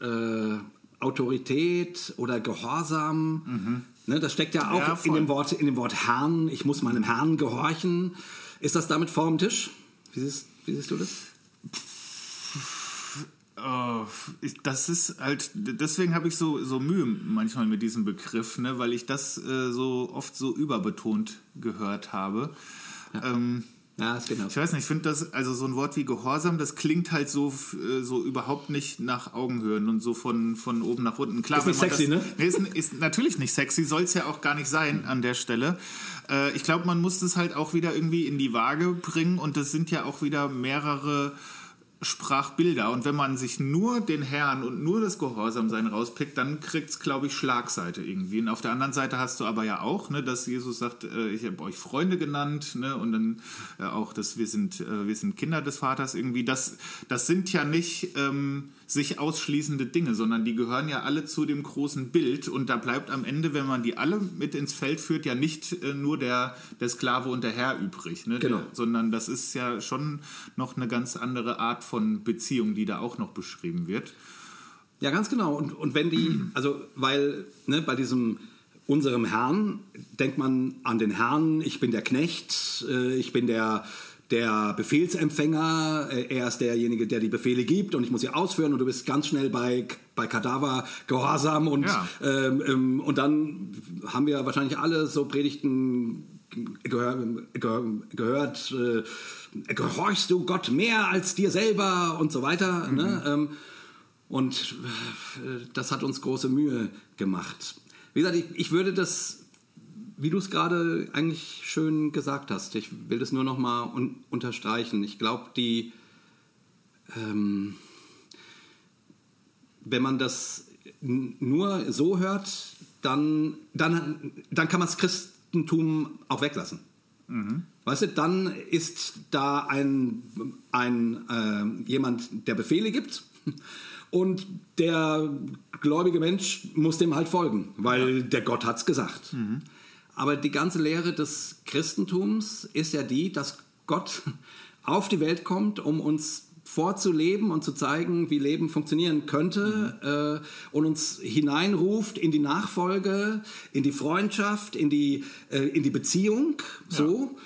S2: äh, Autorität oder Gehorsam, ne, das steckt ja auch
S3: Ja,
S2: in, dem Wort, in dem Wort Herrn, ich muss meinem Herrn gehorchen. Ist das damit vor dem Tisch? Wie siehst, wie siehst du das?
S3: Ich, das ist halt, deswegen habe ich so, so Mühe manchmal mit diesem Begriff, ne, weil ich das äh, so oft so überbetont gehört habe. Ähm,
S2: Ja, ist genau.
S3: ich weiß nicht, ich finde das, also so ein Wort wie Gehorsam, das klingt halt so, äh, so überhaupt nicht nach Augenhöhen und so von, von oben nach unten. Klar,
S2: Ist nicht sexy,
S3: das,
S2: ne?
S3: Nee, ist, ist natürlich nicht sexy, soll es ja auch gar nicht sein an der Stelle. Äh, ich glaube, man muss das halt auch wieder irgendwie in die Waage bringen und das sind ja auch wieder mehrere Sprachbilder. Und wenn man sich nur den Herrn und nur das Gehorsamsein rauspickt, dann kriegt es, glaube ich, Schlagseite irgendwie. Und auf der anderen Seite hast du aber ja auch, ne, dass Jesus sagt, äh, ich habe euch Freunde genannt, ne, und dann äh, auch, dass wir sind, äh, wir sind Kinder des Vaters irgendwie. Das, das sind ja nicht ähm, sich ausschließende Dinge, sondern die gehören ja alle zu dem großen Bild. Und da bleibt am Ende, wenn man die alle mit ins Feld führt, ja nicht äh, nur der, der Sklave und der Herr übrig, ne,
S2: Genau.
S3: der, sondern das ist ja schon noch eine ganz andere Art von Beziehung, die da auch noch beschrieben wird.
S2: Ja, ganz genau. Und, und wenn die, also weil ne, bei diesem unserem Herrn denkt man an den Herrn, ich bin der Knecht, äh, ich bin der, der Befehlsempfänger, äh, er ist derjenige, der die Befehle gibt und ich muss sie ausführen und du bist ganz schnell bei, bei Kadaver gehorsam und,
S3: Ja.
S2: ähm, ähm, und dann haben wir wahrscheinlich alle so Predigten gehör, gehör, gehört, äh, gehorchst du Gott mehr als dir selber und so weiter. Ne? Ähm, und äh, das hat uns große Mühe gemacht. Wie gesagt, ich, ich würde das, wie du es gerade eigentlich schön gesagt hast, ich will das nur noch mal un unterstreichen. Ich glaube, die, ähm, wenn man das nur so hört, dann, dann, dann kann man das Christentum auch weglassen. Weißt du, dann ist da ein, ein äh, jemand, der Befehle gibt und der gläubige Mensch muss dem halt folgen, weil der Gott hat's gesagt. Aber die ganze Lehre des Christentums ist ja die, dass Gott auf die Welt kommt, um uns vorzuleben und zu zeigen, wie Leben funktionieren könnte äh, und uns hineinruft in die Nachfolge, in die Freundschaft, in die, äh, in die Beziehung. So.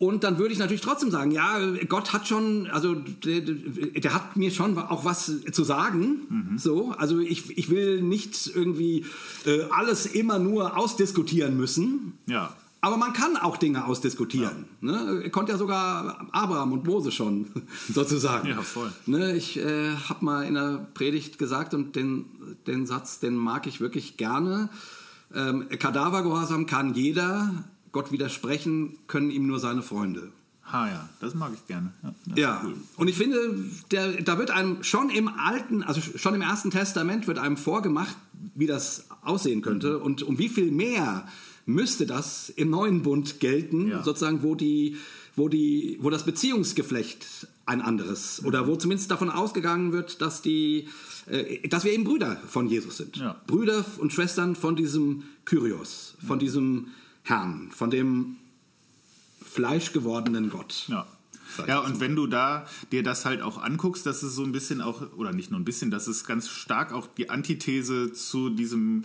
S2: Und dann würde ich natürlich trotzdem sagen, ja, Gott hat schon, also der, der hat mir schon auch was zu sagen. So, also ich, ich will nicht irgendwie äh, alles immer nur ausdiskutieren müssen.
S3: Ja.
S2: Aber man kann auch Dinge ausdiskutieren. Ne? Konnte ja sogar Abraham und Mose schon, sozusagen.
S3: Ja, voll.
S2: Ne? Ich äh, habe mal in der Predigt gesagt und den, den Satz, den mag ich wirklich gerne. Ähm, Kadavergehorsam kann jeder, Gott widersprechen können ihm nur seine Freunde.
S3: Ha ja, das mag ich gerne. Ja,
S2: Ja,
S3: cool.
S2: und ich finde, der, da wird einem schon im Alten, also schon im Ersten Testament wird einem vorgemacht, wie das aussehen könnte
S3: Mhm.
S2: und um wie viel mehr müsste das im neuen Bund gelten,
S3: Ja.
S2: sozusagen, wo die, wo die, wo das Beziehungsgeflecht ein anderes oder wo zumindest davon ausgegangen wird, dass die, äh, dass wir eben Brüder von Jesus sind,
S3: Ja.
S2: Brüder und Schwestern von diesem Kyrios, von diesem Herrn, von dem fleischgewordenen Gott.
S3: Ja. Ja, und wenn du da dir das halt auch anguckst, dass es so ein bisschen auch, oder nicht nur ein bisschen, dass es ganz stark auch die Antithese zu diesem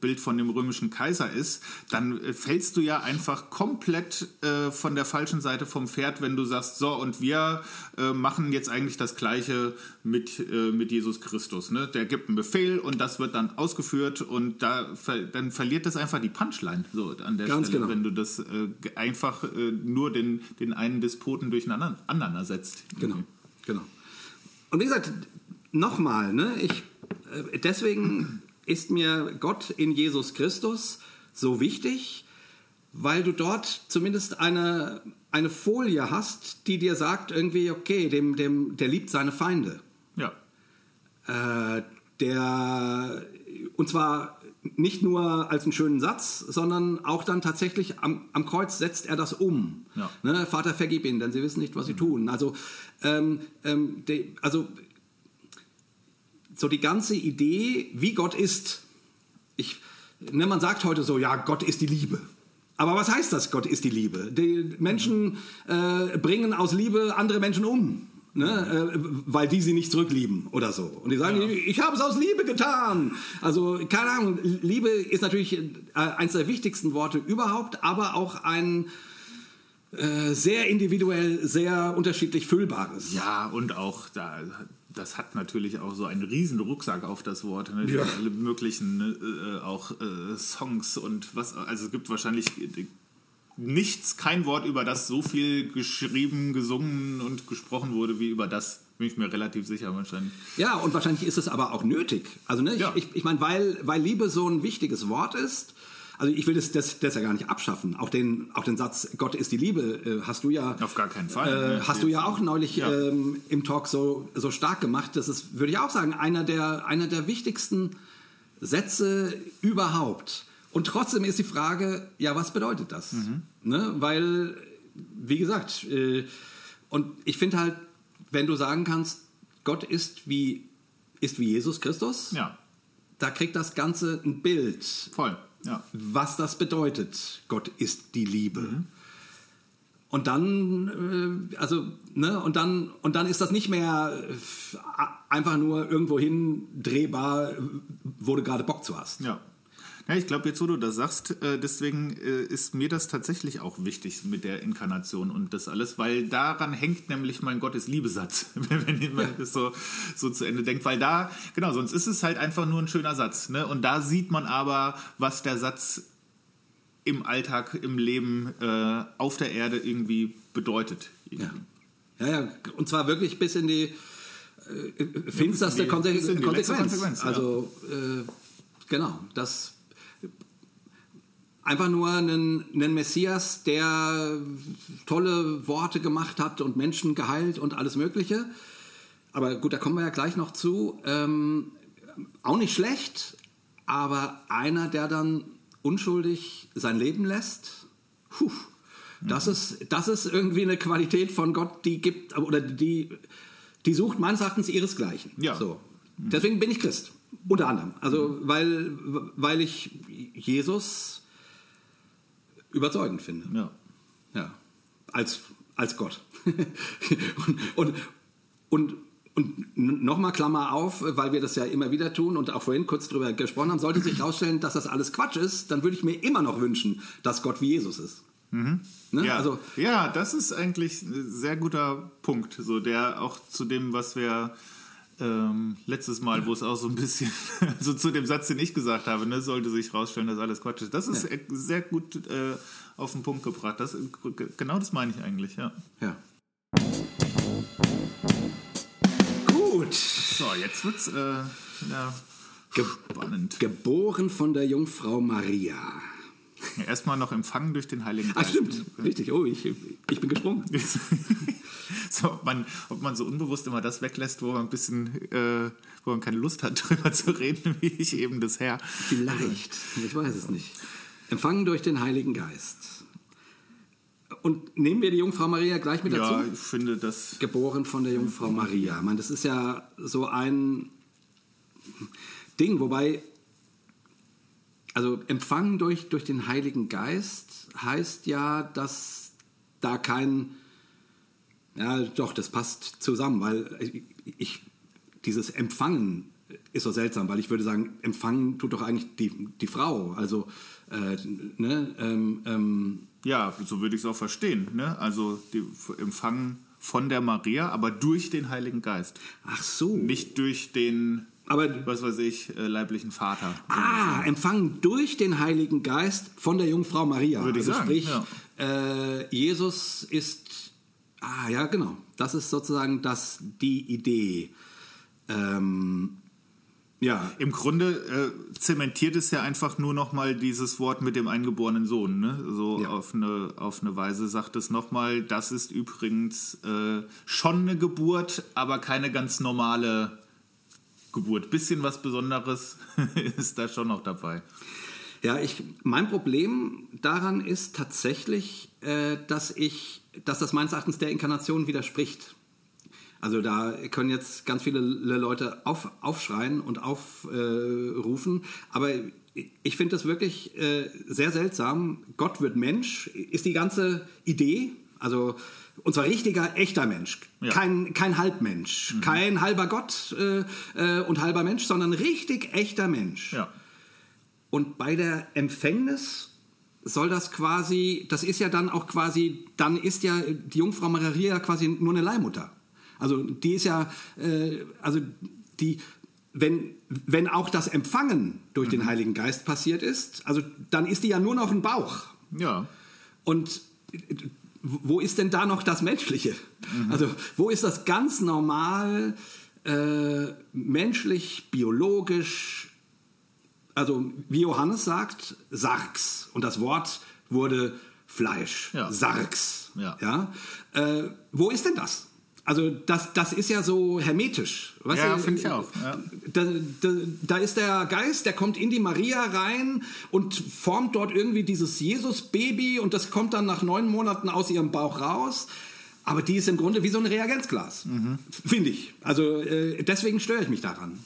S3: Bild von dem römischen Kaiser ist, dann äh, fällst du ja einfach komplett äh, von der falschen Seite vom Pferd, wenn du sagst, so, und wir äh, machen jetzt eigentlich das Gleiche mit, äh, mit Jesus Christus. Ne? Der gibt einen Befehl und das wird dann ausgeführt und da dann verliert das einfach die Punchline so an der
S2: Ganz
S3: Stelle,
S2: genau.
S3: wenn du das äh, einfach äh, nur den, den einen Despoten durch einen anderen, anderen ersetzt.
S2: Genau, genau. Und wie gesagt, nochmal, ne, ich, deswegen ist mir Gott in Jesus Christus so wichtig, weil du dort zumindest eine, eine Folie hast, die dir sagt irgendwie, okay, dem, dem, der liebt seine Feinde.
S3: Ja.
S2: Äh, der, und zwar nicht nur als einen schönen Satz, sondern auch dann tatsächlich am, am Kreuz setzt er das um.
S3: Ja.
S2: Ne, Vater, vergib ihnen, denn sie wissen nicht, was sie tun. Also, ähm, ähm, de, also so die ganze Idee, wie Gott ist. Ich, ne, man sagt heute so, ja, Gott ist die Liebe. Aber was heißt das, Gott ist die Liebe? Die Menschen äh, bringen aus Liebe andere Menschen um. Ne, äh, weil die sie nicht zurücklieben oder so. Und die sagen, ich habe es aus Liebe getan. Also, keine Ahnung, Liebe ist natürlich äh, eines der wichtigsten Worte überhaupt, aber auch ein äh, sehr individuell, sehr unterschiedlich füllbares.
S3: Ja, und auch da, das hat natürlich auch so einen riesen Rucksack auf das Wort. Ne?
S2: Ja.
S3: Alle möglichen äh, auch äh, Songs und was, also es gibt wahrscheinlich nichts, kein Wort, über das so viel geschrieben, gesungen und gesprochen wurde, wie über das. Bin ich mir relativ sicher wahrscheinlich.
S2: Ja, und wahrscheinlich ist es aber auch nötig. Also, ne,
S3: Ja.
S2: ich, ich, ich meine, weil, weil Liebe so ein wichtiges Wort ist, also ich will das, das, das ja gar nicht abschaffen. Auch den, auch den Satz, Gott ist die Liebe, äh, hast du ja.
S3: Auf gar keinen Fall,
S2: Äh, hast du ja auch neulich
S3: Ja.
S2: ähm, im Talk so, so stark gemacht. Das ist, würde ich auch sagen, einer der, einer der wichtigsten Sätze überhaupt. Und trotzdem ist die Frage, ja, was bedeutet das?
S3: Mhm.
S2: Ne? Weil, wie gesagt, äh, und ich finde halt, wenn du sagen kannst, Gott ist wie, ist wie Jesus Christus,
S3: Ja,
S2: da kriegt das Ganze ein Bild,
S3: voll. Ja.
S2: was das bedeutet. Gott ist die Liebe. Und dann, äh, also, ne, und dann, und dann ist das nicht mehr äh, einfach nur irgendwohin drehbar, wo du gerade Bock zu hast.
S3: Ja. Ja, ich glaube, jetzt wo du das sagst, äh, deswegen äh, ist mir das tatsächlich auch wichtig mit der Inkarnation und das alles, weil daran hängt nämlich mein Gottes Liebesatz, wenn man das so, so zu Ende denkt, weil da, genau, sonst ist es halt einfach nur ein schöner Satz. Ne? Und da sieht man aber, was der Satz im Alltag, im Leben äh, auf der Erde irgendwie bedeutet.
S2: Ja. Ja, ja, und zwar wirklich bis in die äh, finsterste
S3: letzte
S2: Konsequenz.
S3: Konsequenz, ja.
S2: Also, äh, genau, das einfach nur einen, einen Messias, der tolle Worte gemacht hat und Menschen geheilt und alles Mögliche. Aber gut, da kommen wir ja gleich noch zu. Ähm, auch nicht schlecht, aber einer, der dann unschuldig sein Leben lässt, puh, das, ist, das ist irgendwie eine Qualität von Gott, die gibt, oder die, die sucht meines Erachtens ihresgleichen.
S3: Ja.
S2: So. Deswegen bin ich Christ. Unter anderem. Also, weil, weil ich Jesus überzeugend finde.
S3: Ja.
S2: Ja, als, als Gott. und, und, und und nochmal Klammer auf, weil wir das ja immer wieder tun und auch vorhin kurz drüber gesprochen haben, sollte sich herausstellen, dass das alles Quatsch ist, dann würde ich mir immer noch wünschen, dass Gott wie Jesus ist. Ne?
S3: Ja,
S2: Also,
S3: ja, das ist eigentlich ein sehr guter Punkt, so der auch zu dem, was wir ähm, letztes Mal, wo es auch so ein bisschen, so zu dem Satz, den ich gesagt habe, ne, sollte sich rausstellen, dass alles Quatsch ist. Das ist äh, sehr gut äh, auf den Punkt gebracht. Das, genau das meine ich eigentlich, ja.
S2: ja. Gut.
S3: So, jetzt wird's äh, ja, spannend.
S2: Geboren von der Jungfrau Maria.
S3: Erstmal noch empfangen durch den Heiligen
S2: Ach,
S3: Geist.
S2: stimmt. Richtig. Oh, ich, ich bin gesprungen.
S3: so, ob, man, ob man so unbewusst immer das weglässt, wo man ein bisschen, äh, wo man keine Lust hat, drüber zu reden, wie ich eben das Herr.
S2: Vielleicht. Ich weiß es nicht. Empfangen durch den Heiligen Geist. Und nehmen wir die Jungfrau Maria gleich mit dazu?
S3: Ja, ich finde das.
S2: geboren von der Jungfrau Maria. Ich meine, das ist ja so ein Ding, wobei, also empfangen durch, durch den Heiligen Geist heißt ja, dass da kein, ja doch, das passt zusammen, weil ich, dieses Empfangen ist so seltsam, weil ich würde sagen, empfangen tut doch eigentlich die, die Frau, also, äh, ne, ähm, ähm,
S3: Ja, so würde ich es auch verstehen. Ne? Also die empfangen von der Maria, aber durch den Heiligen Geist.
S2: ach so.
S3: Nicht durch den,
S2: Aber
S3: was weiß ich, äh, leiblichen Vater.
S2: Ah, empfangen durch den Heiligen Geist von der Jungfrau Maria.
S3: Würde ich
S2: also
S3: sagen,
S2: sprich,
S3: ja.
S2: äh, Jesus ist, ah ja, genau, das ist sozusagen das, die Idee. Ähm, ja,
S3: Im Grunde äh, zementiert es ja einfach nur nochmal dieses Wort mit dem eingeborenen Sohn. Ne? So
S2: Ja.
S3: auf, eine, auf eine Weise sagt es nochmal, das ist übrigens äh, schon eine Geburt, aber keine ganz normale Geburt. Bisschen was Besonderes ist da schon noch dabei.
S2: Ja, ich, mein Problem daran ist tatsächlich, äh, dass ich, dass das meines Erachtens der Inkarnation widerspricht. Also da können jetzt ganz viele Leute auf, aufschreien und aufrufen, aber ich finde das wirklich äh, sehr seltsam. Gott wird Mensch, ist die ganze Idee, also und zwar richtiger, echter Mensch,
S3: Ja.
S2: kein, kein Halbmensch, kein halber Gott äh, äh, und halber Mensch, sondern richtig echter Mensch.
S3: Ja.
S2: Und bei der Empfängnis soll das quasi, das ist ja dann auch quasi, dann ist ja die Jungfrau Maria quasi nur eine Leihmutter. Also die ist ja, äh, also die, wenn, wenn auch das Empfangen durch den Heiligen Geist passiert ist, also dann ist die ja nur noch ein Bauch.
S3: Ja.
S2: Und wo ist denn da noch das Menschliche? Also wo ist das ganz normal, äh, menschlich, biologisch, also wie Johannes sagt, Sarx. Und das Wort wurde Fleisch.
S3: Ja.
S2: Sarx.
S3: Ja.
S2: Ja? Äh, wo ist denn das? Also das, das ist ja so hermetisch. Weißt
S3: Ja, finde ich auch, ja.
S2: Da, da, da ist der Geist, der kommt in die Maria rein und formt dort irgendwie dieses Jesus-Baby und das kommt dann nach neun Monaten aus ihrem Bauch raus. Aber die ist im Grunde wie so ein Reagenzglas,
S3: Mhm.
S2: finde ich. Also äh, deswegen störe ich mich daran.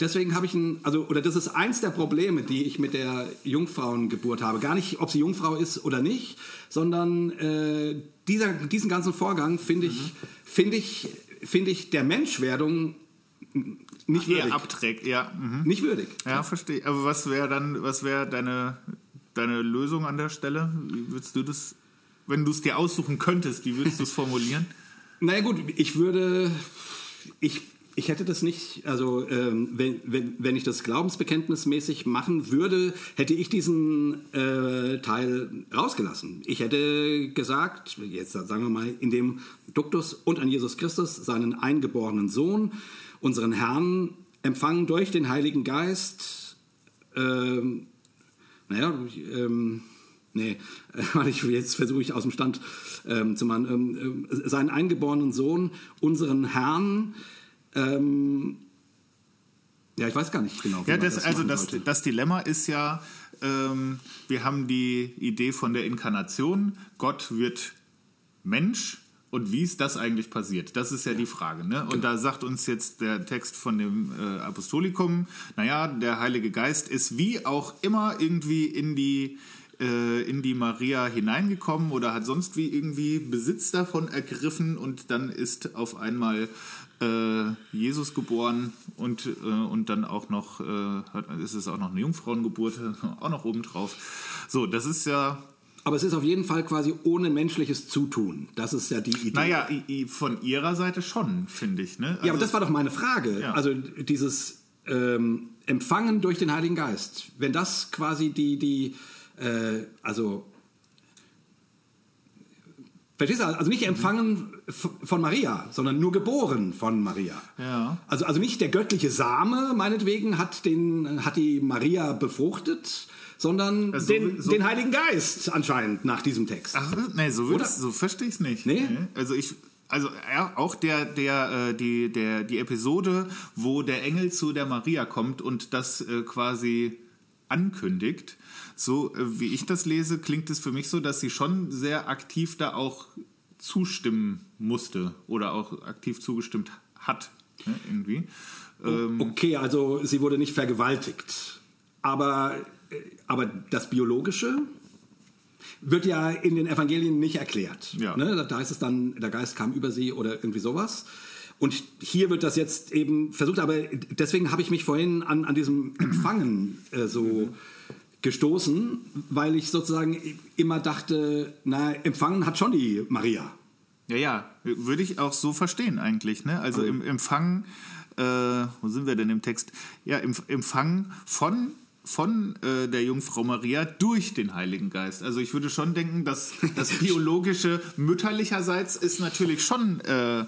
S2: Deswegen habe ich ein, also, oder das ist eins der Probleme, die ich mit der Jungfrauengeburt habe. Gar nicht, ob sie Jungfrau ist oder nicht, sondern äh, dieser, diesen ganzen Vorgang finde ich,
S3: Mhm.
S2: finde ich, finde ich der Menschwerdung nicht würdig.
S3: Eher abträgt, ja. Mhm.
S2: Nicht würdig.
S3: Ja, verstehe. Aber was wäre dann, was wäre deine, deine Lösung an der Stelle? Wie würdest du das, wenn du es dir aussuchen könntest, wie würdest du es formulieren?
S2: Naja gut, ich würde, ich, ich hätte das nicht, also ähm, wenn, wenn, wenn ich das glaubensbekenntnismäßig machen würde, hätte ich diesen äh, Teil rausgelassen. Ich hätte gesagt, jetzt sagen wir mal, in dem Duktus und an Jesus Christus, seinen eingeborenen Sohn, unseren Herrn, empfangen durch den Heiligen Geist, ähm, naja, ähm, nee, warte, ich, jetzt versuche ich aus dem Stand ähm, zu machen. Ähm, ähm, seinen eingeborenen Sohn, unseren Herrn, ähm, ja, ich weiß gar nicht genau. wie
S3: Ja,
S2: man
S3: das, also das, das Dilemma ist ja, ähm, wir haben die Idee von der Inkarnation, Gott wird Mensch und wie ist das eigentlich passiert? Das ist ja die Frage. Ne? Und da sagt uns jetzt der Text von dem äh, Apostolikum, naja, der Heilige Geist ist wie auch immer irgendwie in die äh, in die Maria hineingekommen oder hat sonst wie irgendwie Besitz davon ergriffen und dann ist auf einmal äh, Jesus geboren und, äh, und dann auch noch, äh, ist es auch noch eine Jungfrauengeburt, auch noch obendrauf. So, das ist ja
S2: Aber es ist auf jeden Fall quasi ohne menschliches Zutun. Das ist ja die Idee.
S3: Naja, von ihrer Seite schon, finde ich. Ne?
S2: ja, aber
S3: Also-
S2: das war doch meine Frage.
S3: Ja.
S2: Also dieses ähm, Empfangen durch den Heiligen Geist. Wenn das quasi die, die äh, also Verstehst du? Also nicht empfangen von Maria, sondern nur geboren von Maria.
S3: Ja.
S2: Also, also nicht der göttliche Same, meinetwegen, hat, den, hat die Maria befruchtet, sondern
S3: Also
S2: den,
S3: so-
S2: den Heiligen Geist anscheinend nach diesem Text.
S3: Ach, nee, so, ich's- so verstehe ich es nicht.
S2: Nee?
S3: Also ich, also ja, auch der, der, äh, die, der, die Episode, wo der Engel zu der Maria kommt und das äh, quasi ankündigt, so äh, wie ich das lese, klingt es für mich so, dass sie schon sehr aktiv da auch zustimmen musste oder auch aktiv zugestimmt hat, ne, irgendwie. Ähm,
S2: Okay, also sie wurde nicht vergewaltigt. Aber, äh, aber das Biologische wird ja in den Evangelien nicht erklärt.
S3: Ja.
S2: Ne? Da- Da heißt es dann, der Geist kam über sie oder irgendwie sowas. Und hier wird das jetzt eben versucht, aber deswegen habe ich mich vorhin an, an diesem Empfangen äh, so gestoßen, weil ich sozusagen immer dachte, na, empfangen hat schon die Maria.
S3: Ja, ja, würde ich auch so verstehen eigentlich. Ne? Also im Empfang, äh, wo sind wir denn im Text? Ja, im Empfang von, von äh, der Jungfrau Maria durch den Heiligen Geist. Also ich würde schon denken, dass das biologische mütterlicherseits ist natürlich schon äh,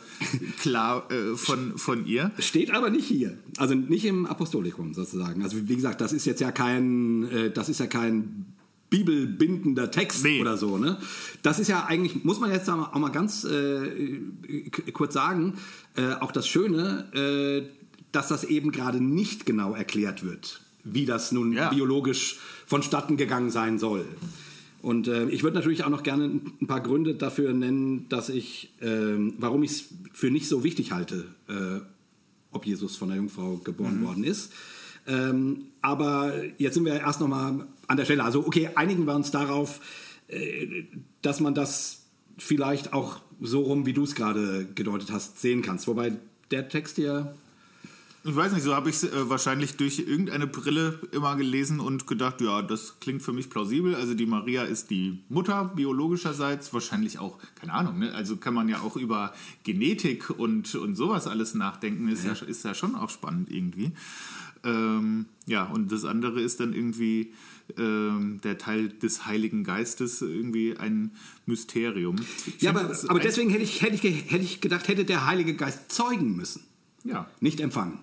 S3: klar äh, von, von ihr.
S2: Steht aber nicht hier. Also nicht im Apostolikum sozusagen. Also wie gesagt, das ist jetzt ja kein, äh, das ist ja kein bibelbindender Text
S3: Nee.
S2: oder so. Ne? Das ist ja eigentlich, muss man jetzt auch mal ganz äh, kurz sagen, äh, auch das Schöne, dass das eben gerade nicht genau erklärt wird, wie das nun
S3: Ja.
S2: biologisch vonstatten gegangen sein soll. Und äh, ich würde natürlich auch noch gerne ein paar Gründe dafür nennen, dass ich, ähm, warum ich es für nicht so wichtig halte, äh, ob Jesus von der Jungfrau geboren worden ist. Ähm, aber jetzt sind wir erst noch mal an der Stelle. Also okay, einigen wir uns darauf, äh, dass man das vielleicht auch so rum, wie du es gerade gedeutet hast, sehen kannst. Wobei der Text hier
S3: Ich weiß nicht, so habe ich es äh, wahrscheinlich durch irgendeine Brille immer gelesen und gedacht, ja, das klingt für mich plausibel. Also die Maria ist die Mutter biologischerseits, wahrscheinlich auch, keine Ahnung, ne? also kann man ja auch über Genetik und, und sowas alles nachdenken, ist ja, ist ja schon auch spannend irgendwie. Ähm, ja, und das andere ist dann irgendwie ähm, der Teil des Heiligen Geistes, irgendwie ein Mysterium. Ich
S2: Ja, aber, aber deswegen hätte ich, hätte, ich, hätte ich gedacht, hätte der Heilige Geist zeugen müssen,
S3: Ja.
S2: nicht empfangen.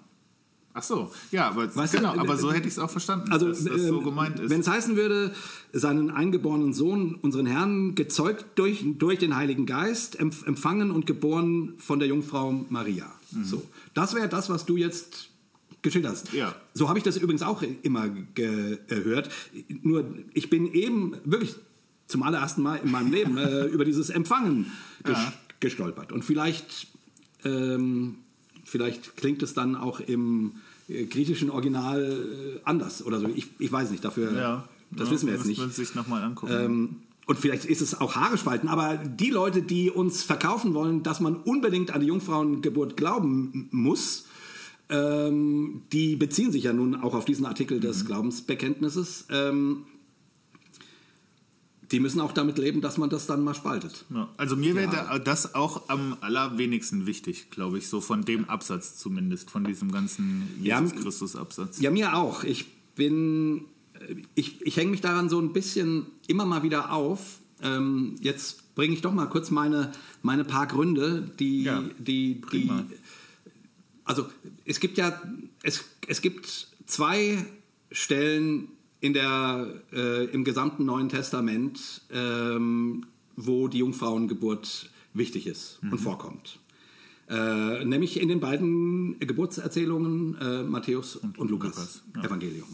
S3: Ach so, ja, aber
S2: Weißt du,
S3: genau, aber
S2: äh,
S3: so hätte ich es auch verstanden,
S2: Also,
S3: dass das so
S2: ähm,
S3: gemeint ist.
S2: wenn es heißen würde, seinen eingeborenen Sohn, unseren Herrn, gezeugt durch, durch den Heiligen Geist, empf- empfangen und geboren von der Jungfrau Maria. So, das wäre das, was du jetzt geschildert hast.
S3: Ja.
S2: So habe ich das übrigens auch immer gehört. Nur, ich bin eben wirklich zum allerersten Mal in meinem Leben äh, über dieses Empfangen ges
S3: Ja.
S2: gestolpert. Und vielleicht, ähm, vielleicht klingt es dann auch im äh, griechischen Original äh, anders oder so. Ich, ich weiß nicht, dafür,
S3: ja,
S2: das
S3: ja,
S2: wissen wir jetzt nicht.
S3: sich nochmal angucken.
S2: Ähm, und vielleicht ist es auch Haare spalten, aber die Leute, die uns verkaufen wollen, dass man unbedingt an die Jungfrauengeburt glauben muss, ähm, die beziehen sich ja nun auch auf diesen Artikel
S3: Mhm.
S2: des Glaubensbekenntnisses. Ähm, die müssen auch damit leben, dass man das dann mal spaltet.
S3: ja. Also mir wäre
S2: Ja.
S3: da- das auch am allerwenigsten wichtig, glaube ich, so von dem Absatz zumindest, von diesem ganzen
S2: Ja,
S3: Jesus Christus Absatz.
S2: Ja, mir auch. Ich bin, ich, ich hänge mich daran so ein bisschen immer mal wieder auf. Ähm, jetzt bringe ich doch mal kurz meine, meine paar Gründe, die,
S3: Ja,
S2: die, die, also es gibt ja, es, es gibt zwei Stellen in der, äh, im gesamten Neuen Testament, ähm, wo die Jungfrauengeburt wichtig ist
S3: Mhm.
S2: und vorkommt. Äh, nämlich in den beiden Geburtserzählungen äh, Matthäus und, Lukas,
S3: Lukas, ja.
S2: Evangelium.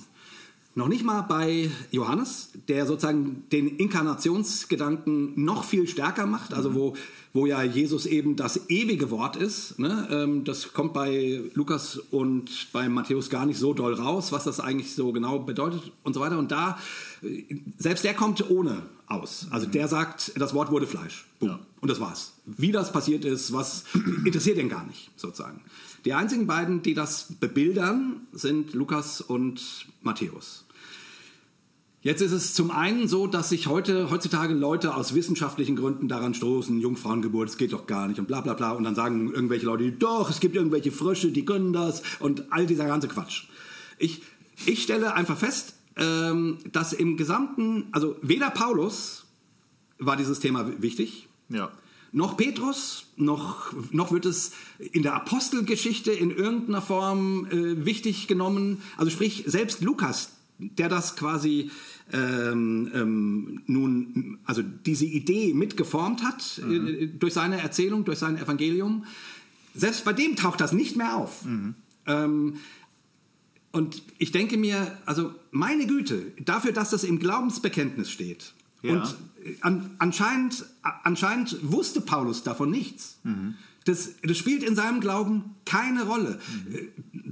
S2: Noch nicht mal bei Johannes, der sozusagen den Inkarnationsgedanken noch viel stärker macht, also wo, wo ja Jesus eben das ewige Wort ist. Ne? Ähm, das kommt bei Lukas und bei Matthäus gar nicht so doll raus, was das eigentlich so genau bedeutet und so weiter. Und da, äh, selbst der kommt ohne aus. Also der sagt, das Wort wurde Fleisch. Boom.
S3: Ja.
S2: Und das war's. Wie das passiert ist, was interessiert den gar nicht, sozusagen. Die einzigen beiden, die das bebildern, sind Lukas und Matthäus. Jetzt ist es zum einen so, dass sich heute, heutzutage Leute aus wissenschaftlichen Gründen daran stoßen, Jungfrauengeburt, es geht doch gar nicht und bla bla bla. Und dann sagen irgendwelche Leute, doch, es gibt irgendwelche Frösche, die können das und all dieser ganze Quatsch. Ich, ich stelle einfach fest, ähm, dass im gesamten, also weder Paulus war dieses Thema wichtig,
S3: Ja.
S2: noch Petrus, noch, noch wird es in der Apostelgeschichte in irgendeiner Form äh, wichtig genommen. Also sprich, selbst Lukas, der das quasi ähm, ähm, nun, also diese Idee mitgeformt hat äh, durch seine Erzählung, durch sein Evangelium, selbst bei dem taucht das nicht mehr auf. Ähm, und ich denke mir, also meine Güte, dafür, dass das im Glaubensbekenntnis steht.
S3: Ja.
S2: Und äh, an, anscheinend, anscheinend wusste Paulus davon nichts. Das, das spielt in seinem Glauben keine Rolle. Äh,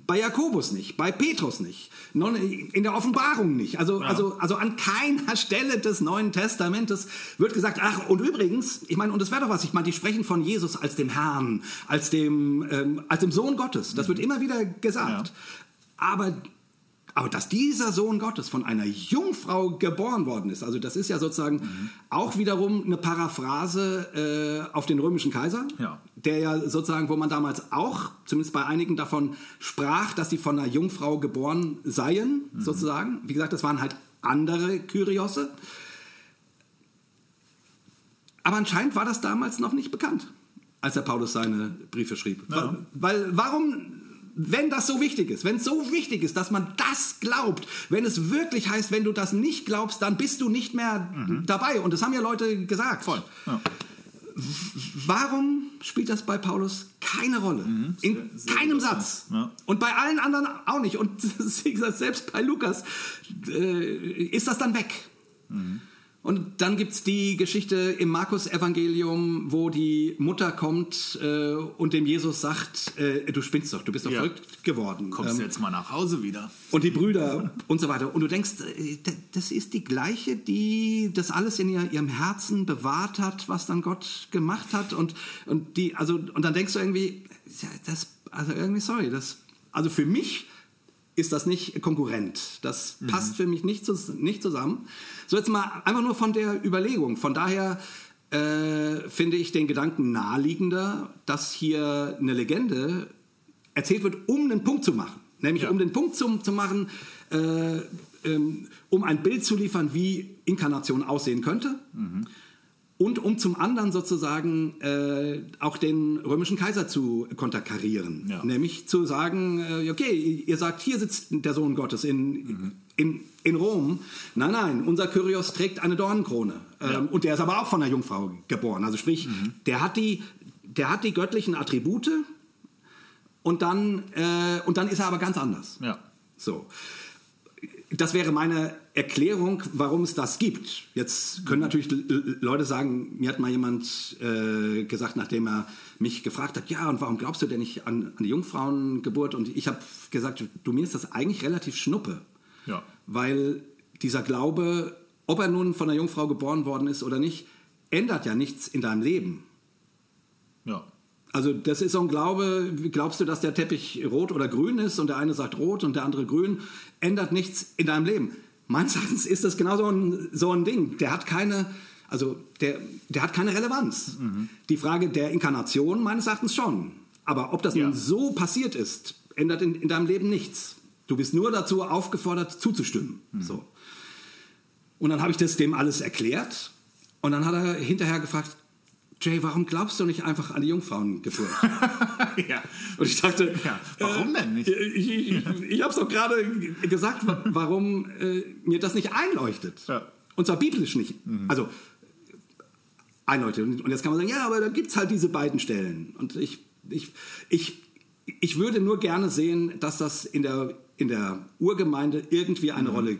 S2: Bei Jakobus nicht, bei Petrus nicht, in der Offenbarung nicht. Also, also, also an keiner Stelle des Neuen Testamentes wird gesagt, ach, und übrigens, ich meine, und das wäre doch was, ich meine, die sprechen von Jesus als dem Herrn, als dem, ähm, als dem Sohn Gottes. Das wird immer wieder gesagt. Aber, aber dass dieser Sohn Gottes von einer Jungfrau geboren worden ist, also das ist ja sozusagen auch wiederum eine Paraphrase äh, auf den römischen Kaiser,
S3: Ja.
S2: der ja sozusagen, wo man damals auch, zumindest bei einigen davon sprach, dass sie von einer Jungfrau geboren seien, sozusagen. Wie gesagt, das waren halt andere Kyriose. Aber anscheinend war das damals noch nicht bekannt, als der Paulus seine Briefe schrieb.
S3: Ja.
S2: Weil, weil warum, wenn das so wichtig ist, wenn es so wichtig ist, dass man das glaubt, wenn es wirklich heißt, wenn du das nicht glaubst, dann bist du nicht mehr dabei. Und das haben ja Leute gesagt.
S3: Voll. Ja.
S2: Warum spielt das bei Paulus keine Rolle? In
S3: Mhm. sehr
S2: keinem Satz.
S3: ja.
S2: Und bei allen anderen auch nicht. Und wie gesagt, selbst bei Lukas äh, ist das dann weg.
S3: Mhm.
S2: Und dann gibt es die Geschichte im Markus-Evangelium, wo die Mutter kommt äh, und dem Jesus sagt, äh, du spinnst doch, du bist doch
S3: Ja.
S2: verrückt geworden.
S3: Kommst
S2: Ähm,
S3: jetzt mal nach Hause wieder?
S2: und die Brüder und so weiter. Und du denkst, äh, das ist die gleiche, die das alles in ihr, ihrem Herzen bewahrt hat, was dann Gott gemacht hat. Und, und, die, also, und dann denkst du irgendwie, das, also irgendwie, sorry, das, also für mich ist das nicht konkurrent. Das passt für mich nicht, nicht zusammen. So jetzt mal einfach nur von der Überlegung. Von daher äh, finde ich den Gedanken naheliegender, dass hier eine Legende erzählt wird, um einen Punkt zu machen. Nämlich
S3: Ja.
S2: um den Punkt zu, zu machen, äh, ähm, um ein Bild zu liefern, wie Inkarnation aussehen könnte. Und um zum anderen sozusagen äh, auch den römischen Kaiser zu konterkarieren.
S3: Ja.
S2: Nämlich zu sagen, äh, okay, ihr sagt, hier sitzt der Sohn Gottes in, in, in Rom. Nein, nein, unser Kyrios trägt eine Dornenkrone. Ähm,
S3: Ja.
S2: Und der ist aber auch von einer Jungfrau geboren. Also sprich, der, hat die, der hat die göttlichen Attribute und dann, äh, und dann ist er aber ganz anders.
S3: Ja.
S2: So. Das wäre meine Erklärung, warum es das gibt. Jetzt können natürlich L- L- Leute sagen, mir hat mal jemand äh, gesagt, nachdem er mich gefragt hat, ja, und warum glaubst du denn nicht an, an die Jungfrauengeburt? Und ich habe gesagt, du, mir ist das eigentlich relativ schnuppe.
S3: Ja.
S2: Weil dieser Glaube, ob er nun von einer Jungfrau geboren worden ist oder nicht, ändert ja nichts in deinem Leben.
S3: Ja.
S2: Also das ist so ein Glaube, glaubst du, dass der Teppich rot oder grün ist und der eine sagt rot und der andere grün, ändert nichts in deinem Leben. Meines Erachtens ist das genau so ein, so ein Ding. Der hat keine, also der, der hat keine Relevanz. Die Frage der Inkarnation meines Erachtens schon. Aber ob das
S3: Ja.
S2: nun so passiert ist, ändert in, in deinem Leben nichts. Du bist nur dazu aufgefordert, zuzustimmen. So. Und dann habe ich das dem alles erklärt und dann hat er hinterher gefragt, Jay, warum glaubst du nicht einfach an die Jungfrauengeburt?
S3: ja.
S2: Und ich dachte,
S3: Ja, warum denn nicht?
S2: Ich, ich, ich, habe es doch gerade gesagt, wa- warum äh, mir das nicht einleuchtet.
S3: Ja. Mhm.
S2: Und zwar biblisch nicht. Also einleuchtet. Und jetzt kann man sagen, ja, aber da gibt es halt diese beiden Stellen. Und ich, ich, ich, ich würde nur gerne sehen, dass das in der, in der Urgemeinde irgendwie eine
S3: Mhm.
S2: Rolle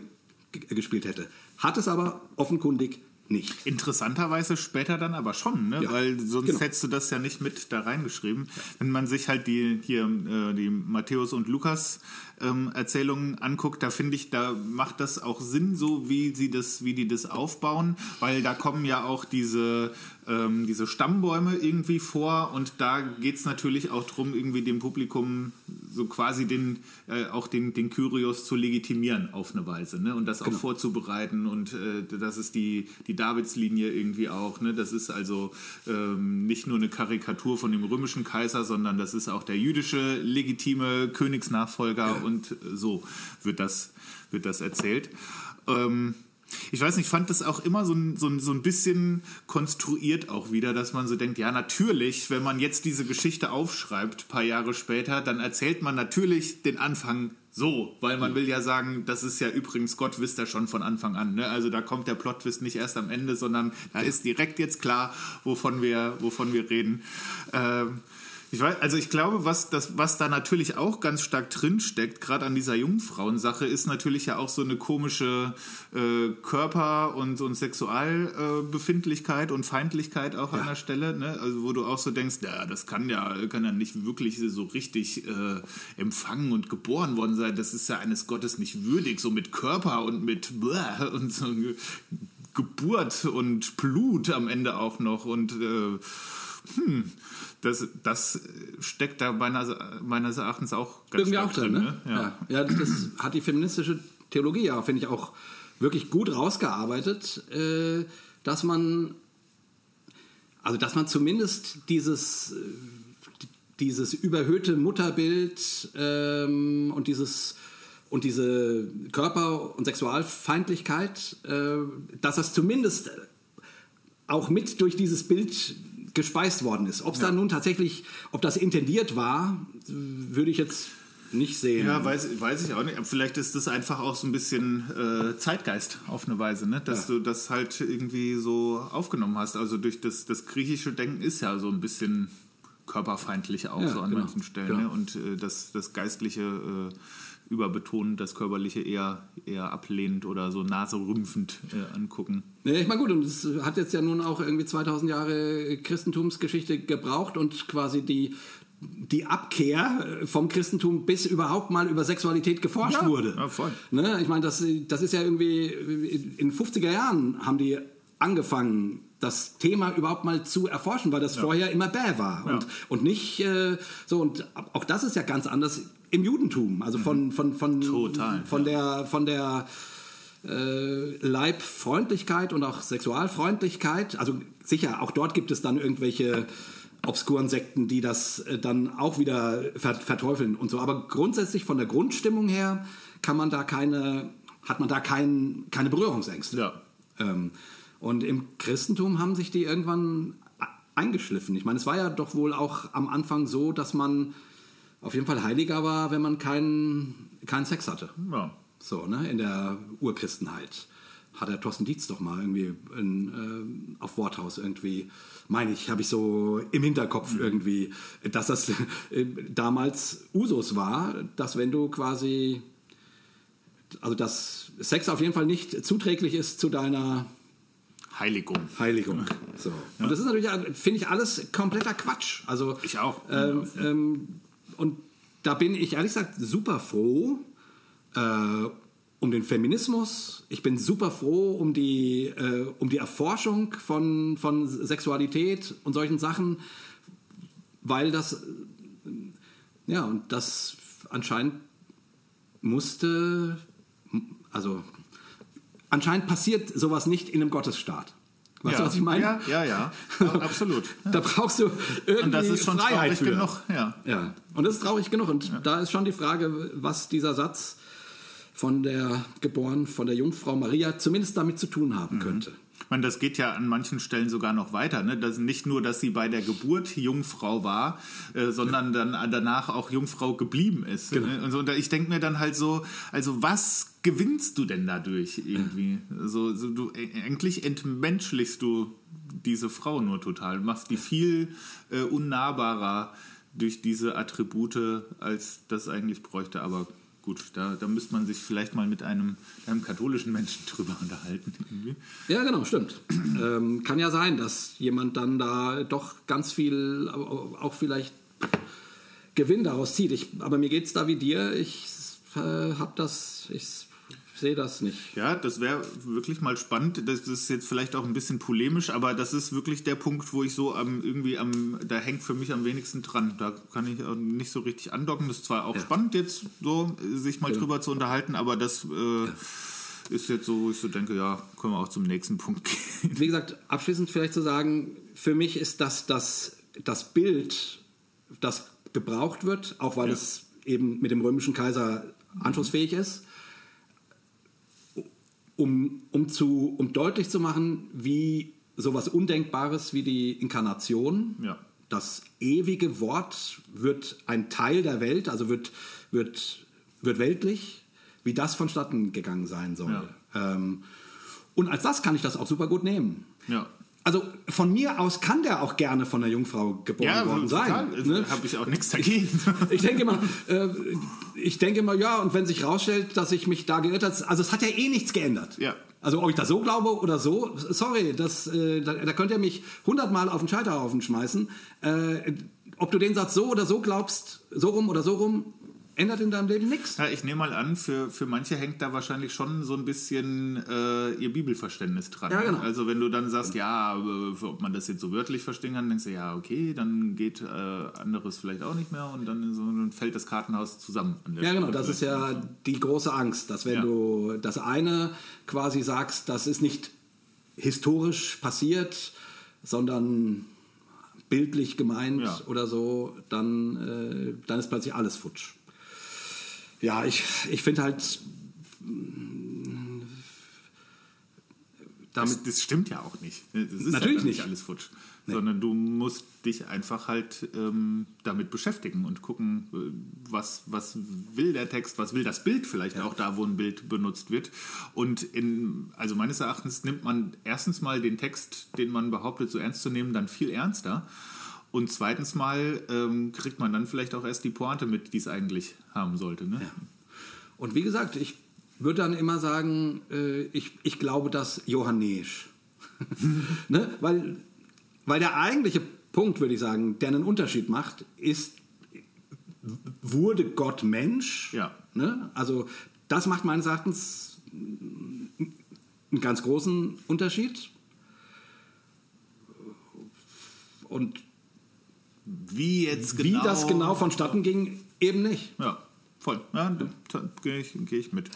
S2: gespielt hätte. Hat es aber offenkundig nicht.
S3: Interessanterweise später dann aber schon, ne?
S2: Ja,
S3: weil sonst
S2: genau.
S3: hättest du das ja nicht mit da reingeschrieben. Wenn man sich halt die hier äh, die Matthäus und Lukas ähm, Erzählungen anguckt, da finde ich, da macht das auch Sinn, so wie sie das, wie die das aufbauen, weil da kommen ja auch diese ähm, diese Stammbäume irgendwie vor und da geht es natürlich auch darum, irgendwie dem Publikum so quasi den äh, auch den, den Kyrios zu legitimieren auf eine Weise, ne? Und das auch vorzubereiten und äh, das ist die, die Davidslinie irgendwie auch, ne? Das ist also ähm, nicht nur eine Karikatur von dem römischen Kaiser, sondern das ist auch der jüdische legitime Königsnachfolger und äh, so wird das, wird das erzählt. Ähm, ich weiß nicht, ich fand das auch immer so ein, so, ein, so ein bisschen konstruiert auch wieder, dass man so denkt, ja natürlich, wenn man jetzt diese Geschichte aufschreibt, paar Jahre später, dann erzählt man natürlich den Anfang so, weil man will ja sagen, das ist ja übrigens, Gott wisst ja schon von Anfang an. Ne? Also da kommt der Plot-Twist nicht erst am Ende, sondern da ist direkt jetzt klar, wovon wir, wovon wir reden. Ähm, ich weiß, also ich glaube, was, das, was da natürlich auch ganz stark drin steckt, gerade an dieser Jungfrauensache, ist natürlich ja auch so eine komische äh, Körper- und, und Sexualbefindlichkeit und Feindlichkeit auch an der Stelle, ne? Also wo du auch so denkst, ja, das kann ja, kann ja nicht wirklich so richtig äh, empfangen und geboren worden sein. Das ist ja eines Gottes nicht würdig, so mit Körper und mit und so Geburt und Blut am Ende auch noch und äh, hm, das, das steckt da meiner, meines Erachtens auch ganz
S2: Irgendwie
S3: stark
S2: auch drin, ne?
S3: Ja.
S2: Ja. ja, das hat die feministische Theologie ja, finde ich, auch wirklich gut rausgearbeitet, äh, dass man, also dass man zumindest dieses, äh, dieses überhöhte Mutterbild ähm, und dieses und diese Körper- und Sexualfeindlichkeit, äh, dass das zumindest auch mit durch dieses Bild gespeist worden ist. Ob es da nun tatsächlich, ob das intendiert war, würde ich jetzt nicht sehen.
S3: Ja, weiß, weiß ich auch nicht. Vielleicht ist das einfach auch so ein bisschen äh, Zeitgeist auf eine Weise, ne? dass
S2: Ja.
S3: du das halt irgendwie so aufgenommen hast. Also durch das, das griechische Denken ist ja so ein bisschen körperfeindlich auch
S2: Ja,
S3: so an
S2: genau,
S3: manchen Stellen.
S2: genau.
S3: Ne? Und äh, das, das Geistliche äh, überbetont, das Körperliche eher, eher ablehnend oder so naserümpfend äh, angucken.
S2: Nee, ich meine, gut, und es hat jetzt ja nun auch irgendwie 2000 Jahre Christentumsgeschichte gebraucht und quasi die, die Abkehr vom Christentum, bis überhaupt mal über Sexualität geforscht
S3: Ja,
S2: wurde.
S3: ja, voll.
S2: Ne? Ich meine, das, das ist ja irgendwie, in 50er Jahren haben die angefangen, das Thema überhaupt mal zu erforschen, weil das vorher immer bäh war und,
S3: Ja.
S2: und nicht äh, so und auch das ist ja ganz anders im Judentum, also von von von
S3: Total,
S2: von der von der äh, Leibfreundlichkeit und auch Sexualfreundlichkeit. Also sicher, auch dort gibt es dann irgendwelche obskuren Sekten, die das äh, dann auch wieder ver verteufeln und so. Aber grundsätzlich von der Grundstimmung her kann man da keine, hat man da kein, keine Berührungsängste.
S3: Ja.
S2: Ähm, und im Christentum haben sich die irgendwann a- eingeschliffen. Ich meine, es war ja doch wohl auch am Anfang so, dass man auf jeden Fall heiliger war, wenn man keinen keinen Sex hatte.
S3: Ja.
S2: So, ne, in der Urchristenheit. Hat der Thorsten Dietz doch mal irgendwie in, ähm, auf Worthaus irgendwie, meine ich, habe ich so im Hinterkopf irgendwie, dass das äh, damals Usus war, dass wenn du quasi, also dass Sex auf jeden Fall nicht zuträglich ist zu deiner
S3: Heiligung.
S2: Heiligung. So. Und das ist natürlich, finde ich, alles kompletter Quatsch. Also,
S3: Ich auch.
S2: Ähm, ähm, und da bin ich ehrlich gesagt super froh äh, um den Feminismus. Ich bin super froh um die, äh, um die Erforschung von, von Sexualität und solchen Sachen, weil das, ja, und das anscheinend musste, also anscheinend passiert sowas nicht in einem Gottesstaat. Weißt
S3: ja.
S2: du, was ich meine?
S3: Ja, ja, ja. Ja, absolut.
S2: Da brauchst du irgendwie
S3: Und das ist schon
S2: Freiheit
S3: traurig
S2: für.
S3: genug. Ja.
S2: Ja, und das ist traurig genug. Und da ist schon die Frage, was dieser Satz von der geboren von der Jungfrau Maria zumindest damit zu tun haben könnte.
S3: Ich meine, das geht ja an manchen Stellen sogar noch weiter. Ne? Das, nicht nur, dass sie bei der Geburt Jungfrau war, äh, sondern dann danach auch Jungfrau geblieben ist.
S2: Genau.
S3: Ne? Und, so, und ich denke mir dann halt so, also was gewinnst du denn dadurch irgendwie? So, so, du, eigentlich entmenschlichst du diese Frau nur total, machst die viel äh, unnahbarer durch diese Attribute, als das eigentlich bräuchte. Aber gut, da, da müsste man sich vielleicht mal mit einem, einem katholischen Menschen drüber unterhalten. Irgendwie.
S2: Ja, genau, stimmt. ähm, kann ja sein, dass jemand dann da doch ganz viel, auch vielleicht Gewinn daraus zieht. Ich, aber mir geht es da wie dir. Ich äh, habe das, ich sehe das nicht.
S3: Ja, das wäre wirklich mal spannend. Das ist jetzt vielleicht auch ein bisschen polemisch, aber das ist wirklich der Punkt, wo ich so am irgendwie am, da hängt für mich am wenigsten dran. Da kann ich nicht so richtig andocken. Das ist zwar auch ja. spannend jetzt so, sich mal ja. drüber zu unterhalten, aber das äh, ja. ist jetzt so, wo ich so denke, ja, können wir auch zum nächsten Punkt gehen.
S2: Wie gesagt, abschließend vielleicht zu sagen, für mich ist das das, das Bild, das gebraucht wird, auch weil es eben mit dem römischen Kaiser anschlussfähig ist um, um, zu, um deutlich zu machen, wie sowas Undenkbares wie die Inkarnation, ja. das ewige Wort wird ein Teil der Welt, also wird, wird, wird weltlich, wie das vonstatten gegangen sein soll. Ja. Ähm, und als das kann ich das auch super gut nehmen. Ja. Also von mir aus kann der auch gerne von der Jungfrau geboren ja, worden sein.
S3: Ne? Habe ich auch nichts dagegen.
S2: ich denke immer, äh, ich denke immer, ja, und wenn sich rausstellt, dass ich mich da geirrt habe, also es hat ja eh nichts geändert. Ja. Also ob ich das so glaube oder so, sorry, das, äh, da, da könnt ihr mich hundertmal auf den Scheiterhaufen schmeißen. Äh, ob du den Satz so oder so glaubst, so rum oder so rum, ändert in deinem Leben nichts.
S3: Ja, ich nehme mal an, für, für manche hängt da wahrscheinlich schon so ein bisschen äh, ihr Bibelverständnis dran. Ja, genau. Also wenn du dann sagst, ja, ob man das jetzt so wörtlich verstehen kann, denkst du, ja, okay, dann geht äh, anderes vielleicht auch nicht mehr und dann, so, dann fällt das Kartenhaus zusammen.
S2: ja, genau, das ist ja die große Angst, dass wenn ja. du das eine quasi sagst, das ist nicht historisch passiert, sondern bildlich gemeint ja. oder so, dann, äh, dann ist plötzlich alles futsch. Ja, ich, ich finde halt.
S3: Damit das, das, stimmt ja auch nicht.
S2: Das ist Natürlich ja nicht
S3: alles futsch. Nee. Sondern du musst dich einfach halt ähm, damit beschäftigen und gucken, äh, was, was will der Text, was will das Bild vielleicht ja. auch da, wo ein Bild benutzt wird. Und in, also meines Erachtens nimmt man erstens mal den Text, den man behauptet, so ernst zu nehmen, dann viel ernster. Und zweitens mal ähm, kriegt man dann vielleicht auch erst die Pointe mit, die es eigentlich haben sollte. Ne? Ja.
S2: Und wie gesagt, ich würde dann immer sagen, äh, ich, ich glaube das johannäisch. ne? weil, weil der eigentliche Punkt, würde ich sagen, der einen Unterschied macht, ist, wurde Gott Mensch? Ja. Ne? Also das macht meines Erachtens einen ganz großen Unterschied. Und wie jetzt genau. Wie das genau vonstatten ging, eben nicht.
S3: Ja, voll. Ja, da gehe ich, geh ich mit.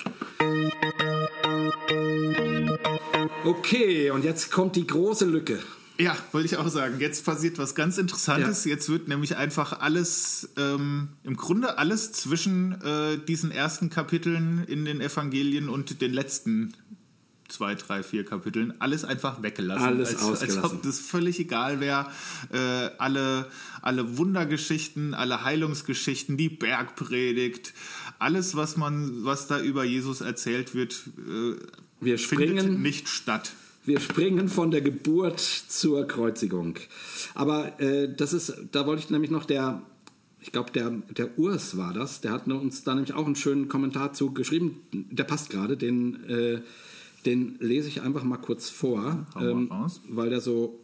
S2: Okay, und jetzt kommt die große Lücke.
S3: Ja, wollte ich auch sagen. Jetzt passiert was ganz Interessantes. Ja. Jetzt wird nämlich einfach alles, ähm, im Grunde alles zwischen äh, diesen ersten Kapiteln in den Evangelien und den letzten zwei, drei, vier Kapiteln alles einfach weggelassen.
S2: Alles als, ausgelassen.
S3: Als ob das völlig egal wäre. Äh, alle, alle Wundergeschichten, alle Heilungsgeschichten, die Bergpredigt, alles, was man, was da über Jesus erzählt wird, äh,
S2: Wir springen, findet
S3: nicht statt.
S2: Wir springen von der Geburt zur Kreuzigung. Aber äh, das ist, da wollte ich nämlich noch der ich glaube, der, der Urs war das, der hat uns da nämlich auch einen schönen Kommentar zu geschrieben, der passt gerade, den äh, den lese ich einfach mal kurz vor, ähm, weil der so.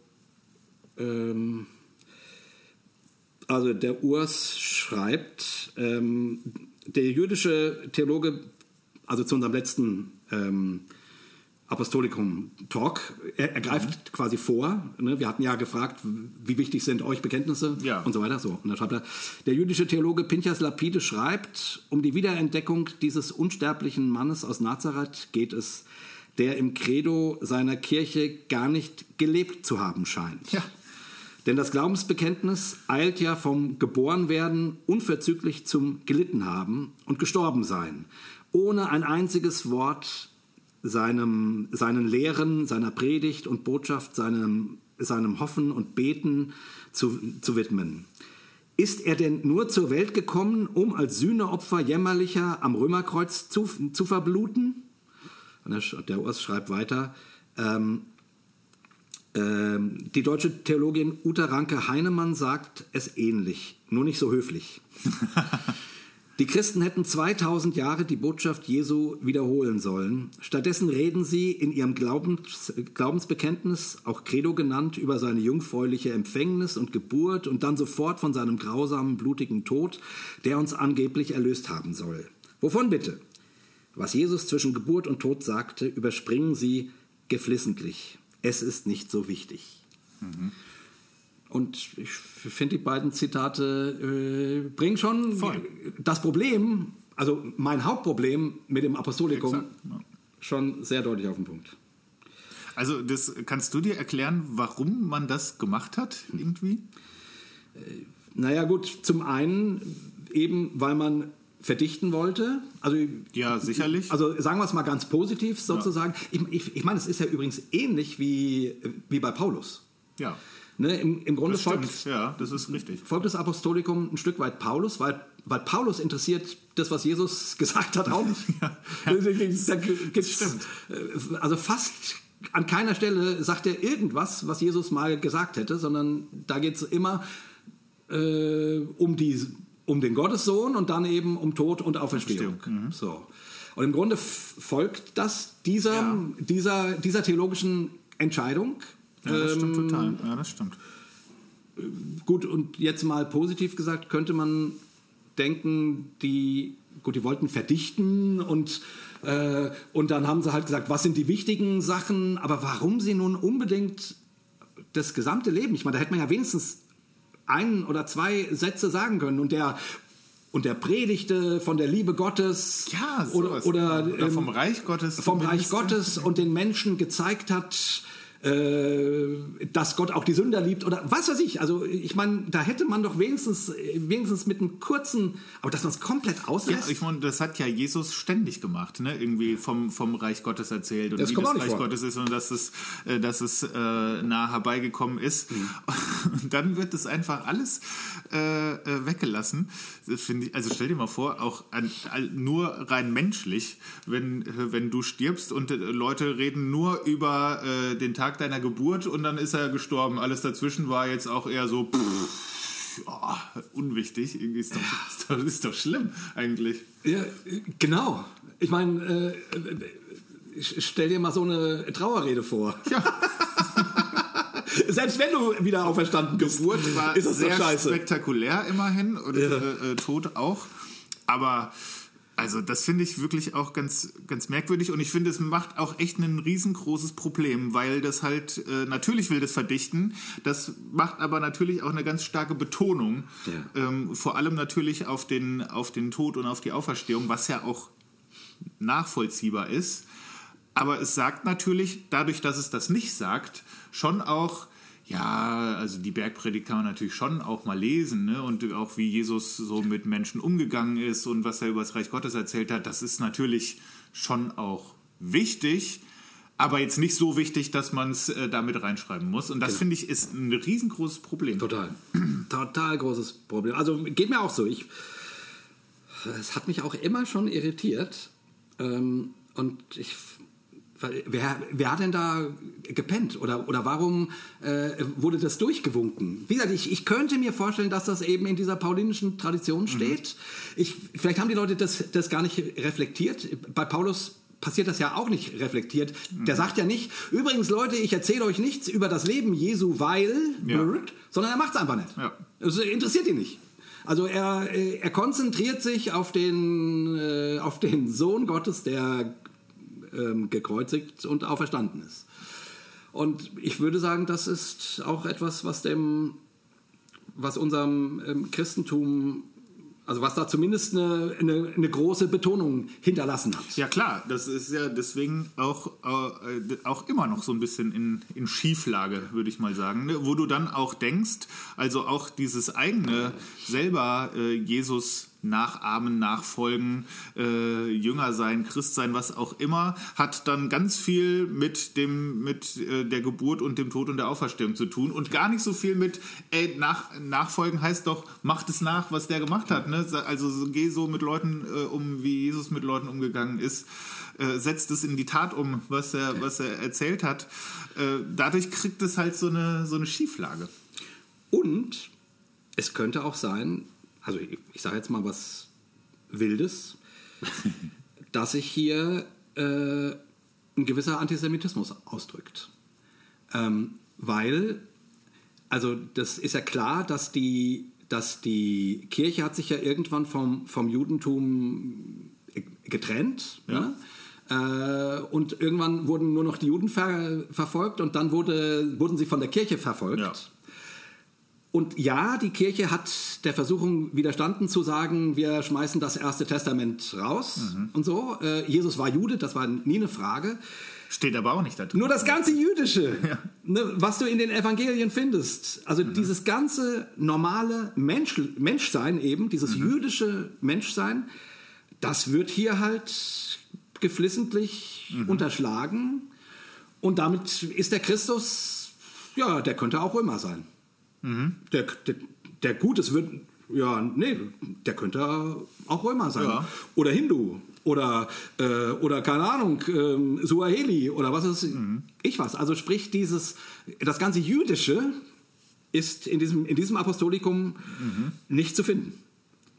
S2: Ähm, also der Urs schreibt, ähm, der jüdische Theologe, also zu unserem letzten ähm, Apostolikum-Talk, er, er greift mhm. quasi vor. Ne? Wir hatten ja gefragt, wie wichtig sind euch Bekenntnisse ja. und so weiter. So. Und dann schreibt er, der jüdische Theologe Pinchas Lapide schreibt, um die Wiederentdeckung dieses unsterblichen Mannes aus Nazareth geht es der im Credo seiner Kirche gar nicht gelebt zu haben scheint. Ja. Denn das Glaubensbekenntnis eilt ja vom Geborenwerden unverzüglich zum Gelittenhaben und Gestorbensein, ohne ein einziges Wort seinem, seinen Lehren, seiner Predigt und Botschaft, seinem, seinem Hoffen und Beten zu, zu widmen. Ist er denn nur zur Welt gekommen, um als Sühneopfer jämmerlicher am Römerkreuz zu, zu verbluten? Der Urs schreibt weiter, ähm, ähm, die deutsche Theologin Uta Ranke Heinemann sagt es ähnlich, nur nicht so höflich. Die Christen hätten 2000 Jahre die Botschaft Jesu wiederholen sollen. Stattdessen reden sie in ihrem Glaubens, Glaubensbekenntnis, auch Credo genannt, über seine jungfräuliche Empfängnis und Geburt und dann sofort von seinem grausamen, blutigen Tod, der uns angeblich erlöst haben soll. Wovon bitte? Was Jesus zwischen Geburt und Tod sagte, überspringen sie geflissentlich. Es ist nicht so wichtig. Mhm. Und ich finde, die beiden Zitate äh, bringen schon
S3: Voll.
S2: das Problem, also mein Hauptproblem mit dem Apostolikum,
S3: Exakt, ja.
S2: schon sehr deutlich auf den Punkt.
S3: Also das kannst du dir erklären, warum man das gemacht hat irgendwie?
S2: Naja gut, zum einen eben, weil man verdichten wollte. Also,
S3: Ja, sicherlich.
S2: also sagen wir es mal ganz positiv sozusagen. Ich, ich, ich meine, es ist ja übrigens ähnlich wie, wie bei Paulus.
S3: ja,
S2: Ne, im, Im Grunde
S3: das
S2: folgt,
S3: stimmt. Ja, das ist richtig.
S2: folgt das Apostolikum ein Stück weit Paulus, weil, weil Paulus interessiert das, was Jesus gesagt hat, auch nicht. Da gibt's,
S3: Stimmt.
S2: äh, Also fast an keiner Stelle sagt er irgendwas, was Jesus mal gesagt hätte, sondern da geht es immer äh, um, die, um den Gottessohn und dann eben um Tod und Auferstehung.
S3: Mhm.
S2: So. Und im Grunde folgt das dieser,
S3: Ja.
S2: dieser, dieser theologischen Entscheidung.
S3: Ja, das stimmt
S2: Ähm,
S3: total. Ja, das stimmt.
S2: Gut, und jetzt mal positiv gesagt, könnte man denken, die, gut, die wollten verdichten und, äh, und dann haben sie halt gesagt, was sind die wichtigen Sachen, aber warum sie nun unbedingt das gesamte Leben, ich meine, da hätte man ja wenigstens ein oder zwei Sätze sagen können und der und der predigte von der Liebe Gottes
S3: Ja,
S2: oder, oder,
S3: Oder vom
S2: ähm,
S3: Reich Gottes.
S2: vom Reich. Gottes und den Menschen gezeigt hat, äh, dass Gott auch die Sünder liebt oder was weiß ich. Also ich meine, da hätte man doch wenigstens, wenigstens mit einem kurzen, aber dass man es komplett
S3: Ja,
S2: auslässt.
S3: ich meine, das hat ja Jesus ständig gemacht, ne? Irgendwie vom, vom Reich Gottes erzählt und
S2: Das
S3: wie das Reich
S2: vor.
S3: Gottes ist und dass es, äh, dass es äh, nah herbeigekommen ist.
S2: Mhm.
S3: Und dann wird das einfach alles äh, weggelassen. Ich, also stell dir mal vor, auch an, nur rein menschlich, wenn, wenn du stirbst und Leute reden nur über den Tag deiner Geburt und dann ist er gestorben. Alles dazwischen war jetzt auch eher so. Pff, ja, unwichtig. Irgendwie Ist doch, ist, doch, ist doch schlimm eigentlich.
S2: Ja, genau. Ich meine, äh, stell dir mal so eine Trauerrede vor.
S3: Ja.
S2: Selbst wenn du wieder auferstanden bist,
S3: Geburt war
S2: ist das
S3: sehr
S2: scheiße.
S3: spektakulär immerhin und äh, äh, Tod auch. Aber also das finde ich wirklich auch ganz, ganz merkwürdig und ich finde, es macht auch echt ein riesengroßes Problem, weil das halt, äh, natürlich will das verdichten, das macht aber natürlich auch eine ganz starke Betonung,
S2: Ja.
S3: ähm, vor allem natürlich auf den, auf den Tod und auf die Auferstehung, was ja auch nachvollziehbar ist. Aber es sagt natürlich, dadurch, dass es das nicht sagt, schon auch, ja, also die Bergpredigt kann man natürlich schon auch mal lesen, ne? Und auch wie Jesus so mit Menschen umgegangen ist und was er über das Reich Gottes erzählt hat, das ist natürlich schon auch wichtig, aber jetzt nicht so wichtig, dass man es äh, damit reinschreiben muss. Und das finde ich ist ein riesengroßes Problem.
S2: Total. Total großes Problem. Also geht mir auch so. Ich, es hat mich auch immer schon irritiert. Ähm, und ich. Wer, wer hat denn da gepennt? Oder, oder warum äh, wurde das durchgewunken? Wie gesagt, ich, ich könnte mir vorstellen, dass das eben in dieser paulinischen Tradition steht. Ich, vielleicht haben die Leute das, das gar nicht reflektiert. Bei Paulus passiert das ja auch nicht reflektiert. Der sagt ja nicht, übrigens Leute, ich erzähle euch nichts über das Leben Jesu, weil,
S3: Ja.
S2: sondern er macht es einfach nicht.
S3: Ja.
S2: Das interessiert ihn nicht. Also er, äh, er konzentriert sich auf den, äh, auf den Sohn Gottes, der ähm, gekreuzigt und auferstanden ist. Und ich würde sagen, das ist auch etwas, was dem, was unserem ähm, Christentum, also was da zumindest eine, eine, eine große Betonung hinterlassen hat.
S3: Ja klar, das ist ja deswegen auch, äh, auch immer noch so ein bisschen in, in Schieflage, würde ich mal sagen, ne? wo du dann auch denkst, also auch dieses eigene selber äh, Jesus nachahmen, nachfolgen, äh, Jünger sein, Christ sein, was auch immer, hat dann ganz viel mit dem mit äh, der Geburt und dem Tod und der Auferstehung zu tun und gar nicht so viel mit ey, nach, nachfolgen heißt doch macht es nach, was der gemacht hat, ne? Also so, geh so mit Leuten äh, um, wie Jesus mit Leuten umgegangen ist, äh, setzt es in die Tat um, was er was er erzählt hat. Äh, dadurch kriegt es halt so eine so eine Schieflage.
S2: Und es könnte auch sein, also ich, ich sage jetzt mal was Wildes, dass sich hier äh, ein gewisser Antisemitismus ausdrückt. Ähm, weil, also das ist ja klar, dass die, dass die Kirche hat sich ja irgendwann vom, vom Judentum getrennt.
S3: Ja.
S2: Ne? Äh, und irgendwann wurden nur noch die Juden ver verfolgt und dann wurde, wurden sie von der Kirche verfolgt.
S3: Ja.
S2: Und ja, die Kirche hat der Versuchung widerstanden zu sagen, wir schmeißen das Erste Testament raus und so. Äh, Jesus war Jude, das war nie eine Frage.
S3: Steht aber auch nicht da drin.
S2: Nur das ganze Jüdische, ne, was du in den Evangelien findest, also dieses ganze normale Mensch, Menschsein eben, dieses jüdische Menschsein, das wird hier halt geflissentlich unterschlagen. Und damit ist der Christus, ja, der könnte auch Römer sein. Der, der, der Gutes wird, ja, nee, der könnte auch Römer sein.
S3: Ja.
S2: Oder Hindu. Oder, äh, oder keine Ahnung, ähm, Suaheli oder was ist ich was. Also sprich, dieses, das ganze Jüdische ist in diesem, in diesem Apostolikum nicht zu finden,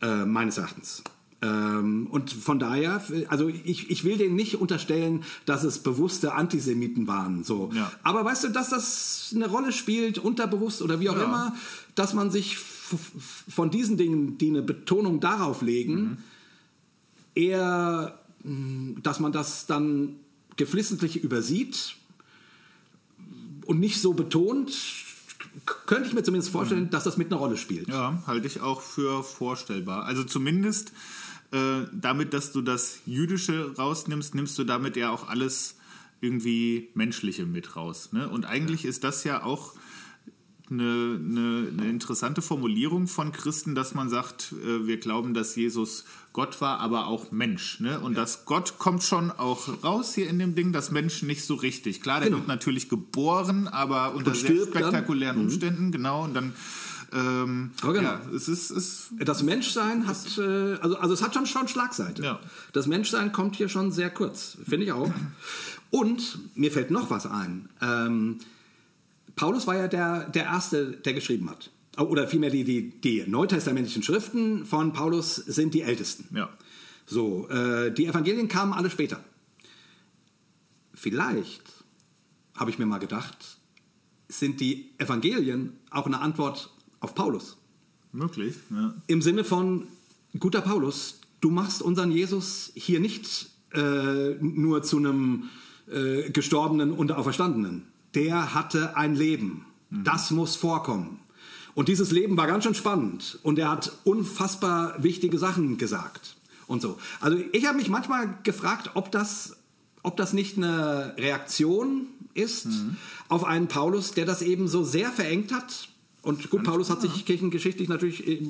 S2: äh, meines Erachtens. Ähm, und von daher, also ich, ich will denen nicht unterstellen, dass es bewusste Antisemiten waren. So.
S3: Ja.
S2: Aber weißt du, dass das eine Rolle spielt, unterbewusst oder wie auch
S3: Ja.
S2: immer, dass man sich von diesen Dingen, die eine Betonung darauf legen, eher, mh, dass man das dann geflissentlich übersieht und nicht so betont, könnte ich mir zumindest vorstellen, dass das mit einer Rolle spielt.
S3: Ja, halte ich auch für vorstellbar. Also zumindest äh, damit, dass du das Jüdische rausnimmst, nimmst du damit ja auch alles irgendwie Menschliche mit raus. Ne? Und eigentlich ist das ja auch eine, eine, eine interessante Formulierung von Christen, dass man sagt, äh, wir glauben, dass Jesus Gott war, aber auch Mensch. Ne? Und das Gott kommt schon auch raus hier in dem Ding, das Mensch nicht so richtig. Klar, der
S2: Genau.
S3: wird natürlich geboren, aber unter sehr
S2: stirbt dann.
S3: spektakulären Umständen, genau. Und dann ähm,
S2: Aber genau.
S3: ja, es ist, es
S2: Das Menschsein hat, äh, also, also es hat schon, schon Schlagseite.
S3: Ja.
S2: Das Menschsein kommt hier schon sehr kurz, finde ich auch. Und mir fällt noch was ein. Ähm, Paulus war ja der, der Erste, der geschrieben hat. Oder vielmehr die, die, die neutestamentlichen Schriften von Paulus sind die ältesten.
S3: ja.
S2: So, äh, die Evangelien kamen alle später. Vielleicht, habe ich mir mal gedacht, sind die Evangelien auch eine Antwort auf Paulus.
S3: möglich. Ja.
S2: Im Sinne von, guter Paulus, du machst unseren Jesus hier nicht äh, nur zu einem äh, gestorbenen und auferstandenen. Der hatte ein Leben. Das muss vorkommen. Und dieses Leben war ganz schön spannend. Und er hat unfassbar wichtige Sachen gesagt. Und so. Also ich habe mich manchmal gefragt, ob das, ob das nicht eine Reaktion ist auf einen Paulus, der das eben so sehr verengt hat. Und gut, Paulus hat sich kirchengeschichtlich natürlich äh,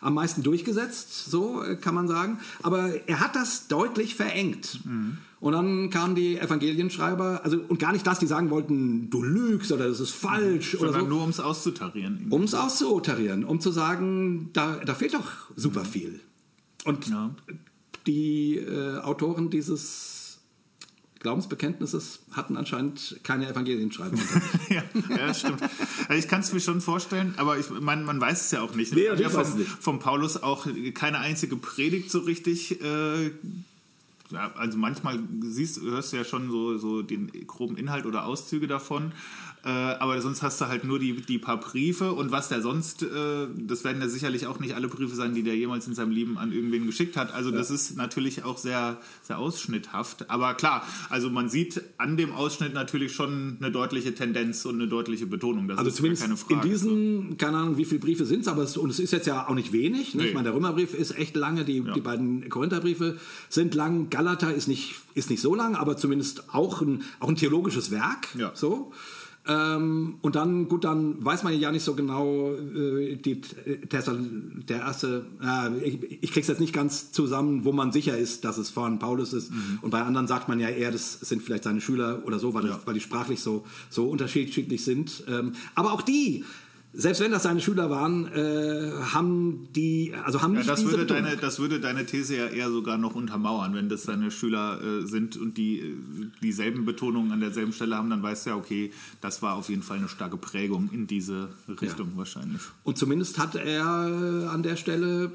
S2: am meisten durchgesetzt, so äh, kann man sagen. Aber er hat das deutlich verengt. Und dann kamen die Evangelienschreiber, also und gar nicht das, die sagen wollten, du lügst oder das ist falsch oder
S3: Sondern
S2: so.
S3: nur um es auszutarieren.
S2: Um es auszutarieren, um zu sagen, da, da fehlt doch super viel. Und
S3: Ja.
S2: die äh, Autoren dieses Glaubensbekenntnisses hatten anscheinend keine Evangelienschreiber.
S3: ja, ja, stimmt. Also ich kann es mir schon vorstellen, aber ich, man, man weiß es ja auch nicht.
S2: Nee,
S3: haben
S2: ich
S3: ja vom,
S2: nicht.
S3: vom Paulus auch keine einzige Predigt so richtig. Äh, ja, also manchmal siehst, hörst du ja schon so, so den groben Inhalt oder Auszüge davon. Äh, aber sonst hast du halt nur die, die paar Briefe und was der sonst, äh, das werden ja sicherlich auch nicht alle Briefe sein, die der jemals in seinem Leben an irgendwen geschickt hat. Also das ist natürlich auch sehr, sehr ausschnitthaft. Aber klar, also man sieht an dem Ausschnitt natürlich schon eine deutliche Tendenz und eine deutliche Betonung. Das
S2: Also
S3: ist
S2: zumindest
S3: gar keine Frage.
S2: in diesen, keine Ahnung, wie viele Briefe sind es, aber es, und es ist jetzt ja auch nicht wenig. Ne?
S3: Nee.
S2: Ich meine, der Römerbrief ist echt lange, die, die beiden Korintherbriefe sind lang, Galater ist nicht, ist nicht so lang, aber zumindest auch ein, auch ein theologisches Werk.
S3: Ja.
S2: So. Ähm, und dann, gut, dann weiß man ja nicht so genau, äh, die, der, der erste, äh, ich, ich krieg's jetzt nicht ganz zusammen, wo man sicher ist, dass es von Paulus ist.
S3: Mhm.
S2: Und bei anderen sagt man ja eher, das sind vielleicht seine Schüler oder so, weil, das, weil die sprachlich so, so unterschiedlich sind. Ähm, aber auch die, selbst wenn das seine Schüler waren, äh, haben die, also haben
S3: Ja,
S2: nicht
S3: das,
S2: diese
S3: würde
S2: Betonung.
S3: deine, das würde deine These ja eher sogar noch untermauern, wenn das deine Schüler äh, sind und die äh, dieselben Betonungen an derselben Stelle haben, dann weißt du ja, okay, das war auf jeden Fall eine starke Prägung in diese Richtung wahrscheinlich.
S2: Und zumindest hat er äh, an der Stelle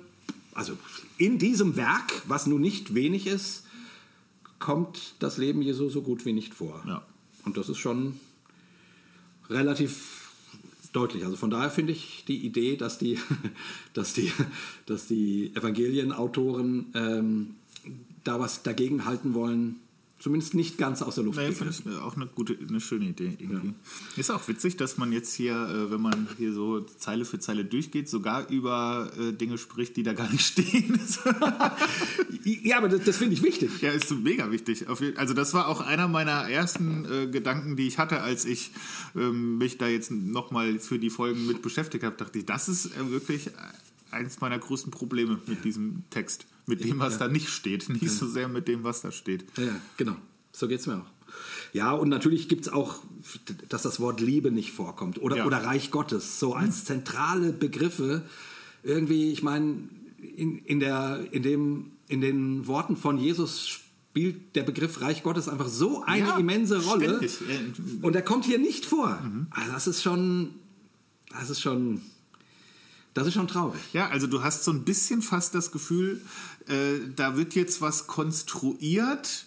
S2: also in diesem Werk, was nun nicht wenig ist, kommt das Leben Jesu so gut wie nicht vor.
S3: Ja.
S2: Und das ist schon relativ deutlich. Also von daher finde ich die Idee, dass die, dass die, dass die Evangelienautoren ähm, da was dagegen halten wollen, zumindest nicht ganz aus der Luft
S3: Nee,
S2: gegriffen.
S3: finde ich auch eine gute, eine schöne Idee irgendwie. Ist auch witzig, dass man jetzt hier, äh, wenn man hier so Zeile für Zeile durchgeht, sogar über äh, Dinge spricht, die da gar nicht stehen.
S2: Ja, aber das, das finde ich wichtig.
S3: ja, ist so mega wichtig. Also das war auch einer meiner ersten äh, Gedanken, die ich hatte, als ich ähm, mich da jetzt nochmal für die Folgen mit beschäftigt habe. Dachte ich, das ist äh, wirklich eins meiner größten Probleme mit diesem Text. Mit dem, was da nicht steht. Nicht so sehr mit dem, was da steht.
S2: Ja, ja, genau. So geht es mir auch. Ja, und natürlich gibt es auch, dass das Wort Liebe nicht vorkommt oder,
S3: Ja.
S2: oder Reich Gottes, so als zentrale Begriffe. Irgendwie, ich meine, in, in, der, in, dem, in den Worten von Jesus spielt der Begriff Reich Gottes einfach so eine
S3: Ja,
S2: immense Rolle.
S3: ständig. Ja.
S2: Und er kommt hier nicht vor. Also das ist schon, das ist schon, das ist schon traurig.
S3: Ja, also du hast so ein bisschen fast das Gefühl, äh, da wird jetzt was konstruiert,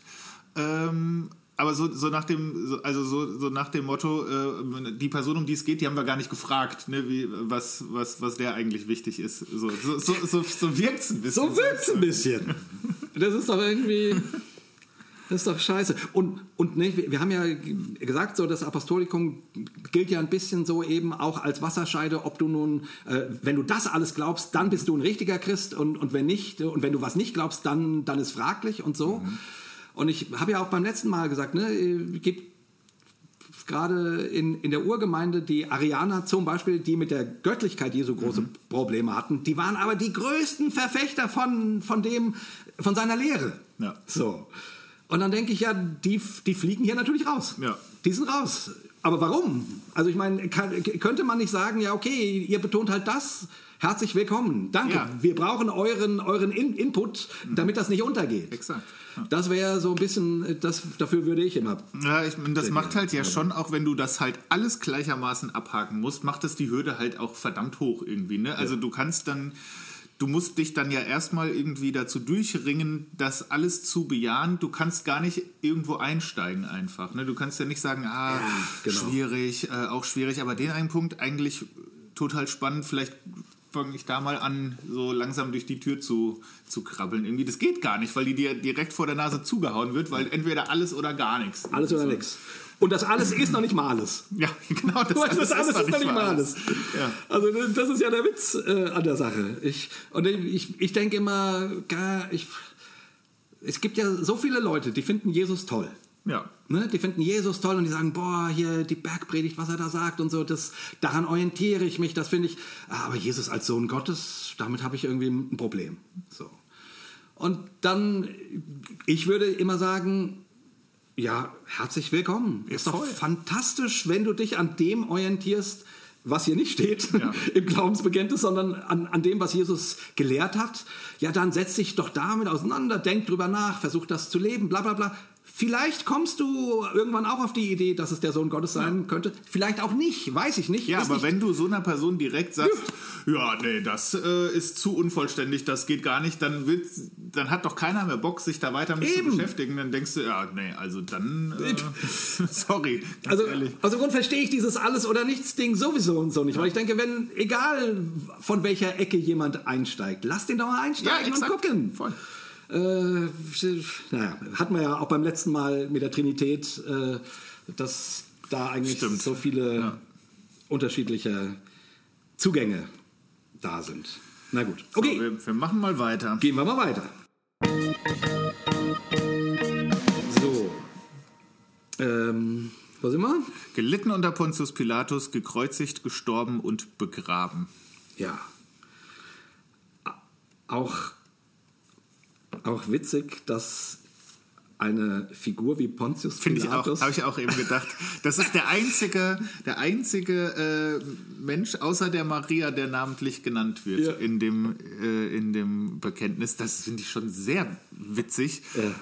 S3: ähm, aber so, so nach dem, so, also so, so nach dem Motto, äh, die Person, um die es geht, die haben wir gar nicht gefragt, ne, wie, was, was, was der eigentlich wichtig ist. So, so, so, so, so wirkt es ein bisschen.
S2: So wirkt's ein bisschen. Das ist doch irgendwie. Das ist doch scheiße. Und, und ne, wir haben ja gesagt, so das Apostolikum gilt ja ein bisschen so eben auch als Wasserscheide, ob du nun, äh, wenn du das alles glaubst, dann bist du ein richtiger Christ und, und wenn nicht, und wenn du was nicht glaubst, dann, dann ist fraglich und so. Und ich habe ja auch beim letzten Mal gesagt, ne, äh, gibt gerade in, in der Urgemeinde die Arianer zum Beispiel, die mit der Göttlichkeit Jesu große Probleme hatten, die waren aber die größten Verfechter von, von dem, von seiner Lehre.
S3: Ja.
S2: So. Und dann denke ich, ja, die, die fliegen hier natürlich raus.
S3: Ja.
S2: Die sind raus. Aber warum? Also ich meine, kann, könnte man nicht sagen, ja, okay, ihr betont halt das. Herzlich willkommen. Danke.
S3: Ja.
S2: Wir brauchen euren, euren In Input, damit das nicht untergeht.
S3: Exakt. Ja.
S2: Das wäre so ein bisschen, das, dafür würde ich immer
S3: Ja, ich meine, das macht halt ja schon, auch wenn du das halt alles gleichermaßen abhaken musst, macht das die Hürde halt auch verdammt hoch irgendwie. Ne? Also du kannst dann, du musst dich dann ja erstmal irgendwie dazu durchringen, das alles zu bejahen. Du kannst gar nicht irgendwo einsteigen einfach. Ne? Du kannst ja nicht sagen, ah,
S2: Ja, genau.
S3: schwierig, äh, auch schwierig, aber den einen Punkt eigentlich total spannend, vielleicht fange ich da mal an, so langsam durch die Tür zu, zu krabbeln. Irgendwie, das geht gar nicht, weil die dir direkt vor der Nase zugehauen wird, weil entweder alles oder gar nichts.
S2: Alles oder
S3: So.
S2: nichts. Und das alles ist noch nicht mal alles.
S3: Ja, genau. Das,
S2: Das, das alles ist noch nicht mal
S3: alles.
S2: alles.
S3: Ja.
S2: Also das ist ja der Witz äh, an der Sache. Ich, und ich, ich denke immer, gar- ich, es gibt ja so viele Leute, die finden Jesus toll.
S3: Ja.
S2: Ne? Die finden Jesus toll und die sagen, boah, hier die Bergpredigt, was er da sagt und so, das, daran orientiere ich mich, das finde ich. Ah, Aber Jesus als Sohn Gottes, damit habe ich irgendwie ein Problem. So. Und dann, ich würde immer sagen, ja, herzlich willkommen. Ist doch
S3: voll.
S2: fantastisch, wenn du dich an dem orientierst, was hier nicht steht
S3: Ja.
S2: im Glaubensbekenntnis, sondern an, an dem, was Jesus gelehrt hat. Ja, dann setz dich doch damit auseinander, denk drüber nach, versuch das zu leben, bla bla bla. Vielleicht kommst du irgendwann auch auf die Idee, dass es der Sohn Gottes sein könnte. Vielleicht auch nicht, weiß ich nicht.
S3: Ja, aber
S2: nicht,
S3: wenn du so einer Person direkt sagst, ja, nee, das äh, ist zu unvollständig, das geht gar nicht, dann, wird, dann hat doch keiner mehr Bock, sich da weiter mit
S2: Eben.
S3: zu beschäftigen. Dann denkst du, ja, nee, also dann, äh, sorry,
S2: Also,
S3: ehrlich.
S2: also Grund verstehe ich dieses alles oder nichts Ding sowieso und so nicht, weil ich denke, wenn egal von welcher Ecke jemand einsteigt, lass den doch mal einsteigen und gucken.
S3: Voll.
S2: Äh, naja, hatten wir ja auch beim letzten Mal mit der Trinität, äh, dass da eigentlich
S3: Stimmt.
S2: so viele
S3: Ja.
S2: unterschiedliche Zugänge da sind. Na gut,
S3: So,
S2: okay,
S3: wir, wir machen mal weiter.
S2: gehen wir mal weiter. So, ähm, sind wir?
S3: Gelitten unter Pontius Pilatus, gekreuzigt, gestorben und begraben.
S2: Ja. Auch, auch witzig, dass eine Figur wie Pontius
S3: Finde ich auch,
S2: Pilatus
S3: habe ich auch eben gedacht. Das ist der einzige, der einzige äh, Mensch außer der Maria, der namentlich genannt wird
S2: Ja.
S3: in, dem, äh, in dem Bekenntnis. Das finde ich schon sehr witzig,
S2: Ja.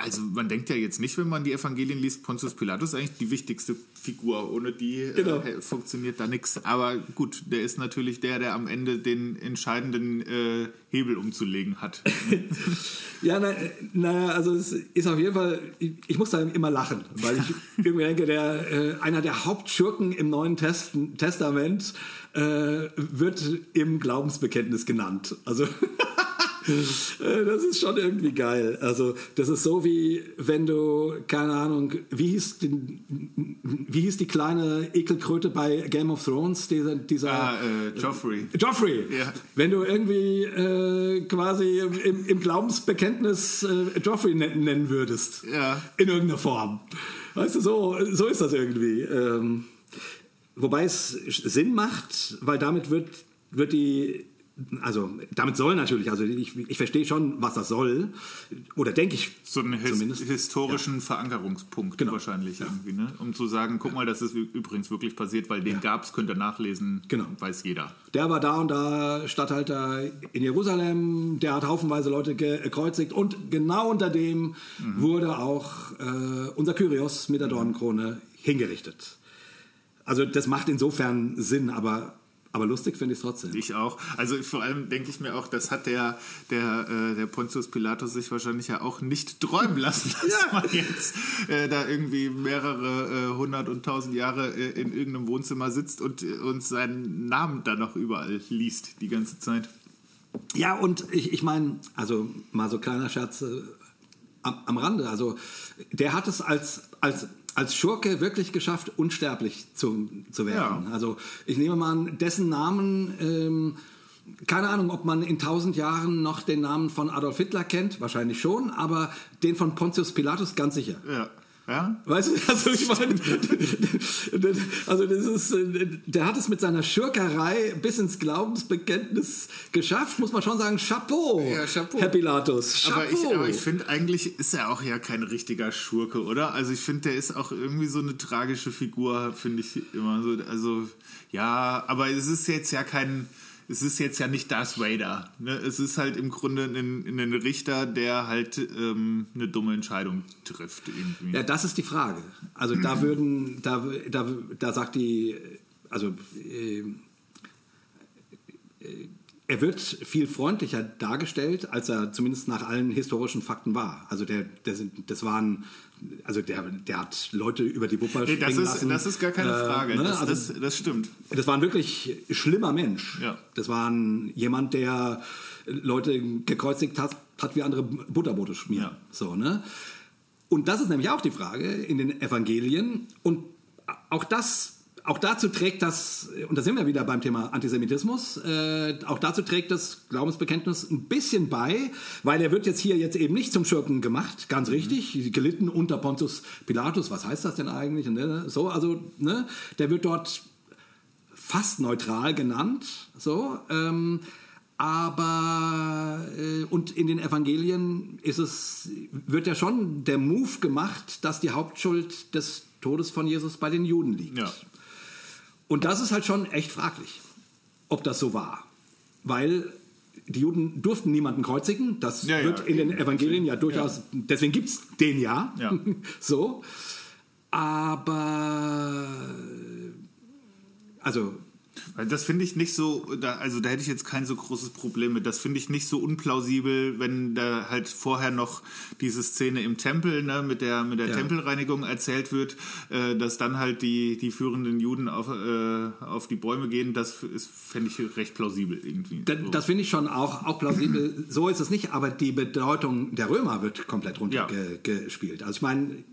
S3: Also man denkt ja jetzt nicht, wenn man die Evangelien liest, Pontius Pilatus ist eigentlich die wichtigste Figur. Ohne die
S2: Genau.
S3: äh, funktioniert da nichts. Aber gut, der ist natürlich der, der am Ende den entscheidenden äh, Hebel umzulegen hat.
S2: Ja, naja, na, also es ist auf jeden Fall, ich, ich muss da immer lachen, weil ich irgendwie denke, der, äh, einer der Hauptschurken im Neuen Test Testament äh, wird im Glaubensbekenntnis genannt. Also äh, das ist schon irgendwie geil. Also das ist so wie, wenn du, keine Ahnung, wie hieß, den, wie hieß die kleine Ekelkröte bei Game of Thrones, dieser, dieser
S3: ah, äh, Joffrey.
S2: Joffrey,
S3: Ja.
S2: wenn du irgendwie äh, quasi im, im Glaubensbekenntnis äh, Joffrey nennen, nennen würdest.
S3: Ja.
S2: In irgendeiner Form. Weißt du, so, so ist das irgendwie. Ähm, wobei es Sinn macht, weil damit wird, wird die. Also, damit soll natürlich, also ich, ich verstehe schon, was das soll. Oder denke ich
S3: So einen his
S2: zumindest.
S3: historischen Verankerungspunkt
S2: Genau.
S3: wahrscheinlich irgendwie, ne? Um zu sagen, guck mal, das ist übrigens wirklich passiert, weil den gab's, könnt ihr nachlesen,
S2: Genau.
S3: weiß jeder.
S2: Der war da und da Statthalter in Jerusalem, der hat haufenweise Leute gekreuzigt und genau unter dem wurde auch äh, unser Kyrios mit der Dornenkrone hingerichtet. Also das macht insofern Sinn, aber, aber lustig finde ich es trotzdem.
S3: Ich auch. Also vor allem denke ich mir auch, das hat der, der, äh, der Pontius Pilatus sich wahrscheinlich ja auch nicht träumen lassen, dass man jetzt äh, da irgendwie mehrere äh, hundert und tausend Jahre äh, in irgendeinem Wohnzimmer sitzt und, und seinen Namen dann noch überall liest die ganze Zeit.
S2: Ja, und ich, ich meine, also mal so kleiner Scherz äh, am, am Rande. Also der hat es als, als, als Schurke wirklich geschafft, unsterblich zu, zu werden.
S3: Ja.
S2: Also ich nehme mal an, dessen Namen, ähm, keine Ahnung, ob man in tausend Jahren noch den Namen von Adolf Hitler kennt, wahrscheinlich schon, aber den von Pontius Pilatus ganz sicher.
S3: Ja. Ja?
S2: Weißt du, also ich meine, also das ist, der hat es mit seiner Schurkerei bis ins Glaubensbekenntnis geschafft, muss man schon sagen, Chapeau,
S3: Ja, Chapeau.
S2: Herr Pilatus, Chapeau.
S3: Aber ich, aber ich finde, eigentlich ist er auch ja kein richtiger Schurke, oder? Also ich finde, der ist auch irgendwie so eine tragische Figur, finde ich immer so. Also ja, aber es ist jetzt ja kein, es ist jetzt ja nicht Darth Vader. Ne? Es ist halt im Grunde ein, ein Richter, der halt ähm, eine dumme Entscheidung trifft irgendwie.
S2: ja, das ist die Frage. Also da würden, da, da, da sagt die, also äh, äh, er wird viel freundlicher dargestellt, als er zumindest nach allen historischen Fakten war. Also der, der sind, das waren, also der, der hat Leute über die Wupper
S3: Nee, das, ist,
S2: lassen.
S3: das ist gar keine
S2: Äh,
S3: Frage.
S2: ne?
S3: das,
S2: Also-
S3: das, das stimmt.
S2: Das war ein wirklich schlimmer Mensch.
S3: Ja.
S2: Das war ein, jemand, der Leute gekreuzigt hat, hat wie andere Butterbrote schmieren.
S3: Ja.
S2: So, ne? Und das ist nämlich auch die Frage in den Evangelien. Und auch das, auch dazu trägt das, und da sind wir wieder beim Thema Antisemitismus, äh, auch dazu trägt das Glaubensbekenntnis ein bisschen bei, weil er wird jetzt hier jetzt eben nicht zum Schurken gemacht, ganz richtig, gelitten unter Pontius Pilatus. Was heißt das denn eigentlich? Ne, so, also, ne, der wird dort fast neutral genannt, so. Ähm, aber äh, und in den Evangelien ist es wird ja schon der Move gemacht, dass die Hauptschuld des Todes von Jesus bei den Juden liegt.
S3: Ja.
S2: Und das ist halt schon echt fraglich, ob das so war, weil die Juden durften niemanden kreuzigen. Das
S3: Ja, ja,
S2: wird in den. Evangelien ja durchaus. Deswegen gibt es den ja.
S3: Ja.
S2: so. Aber also
S3: Das finde ich nicht so, da, also da hätte ich jetzt kein so großes Problem mit. Das finde ich nicht so unplausibel, wenn da halt vorher noch diese Szene im Tempel ne, mit der, mit der
S2: Ja.
S3: Tempelreinigung erzählt wird, äh, dass dann halt die, die führenden Juden auf, äh, auf die Bäume gehen. Das ist, fände ich recht plausibel irgendwie.
S2: Da-
S3: So.
S2: Das finde ich schon auch, auch plausibel. So ist es nicht, aber die Bedeutung der Römer wird komplett runtergespielt. Also ich meine,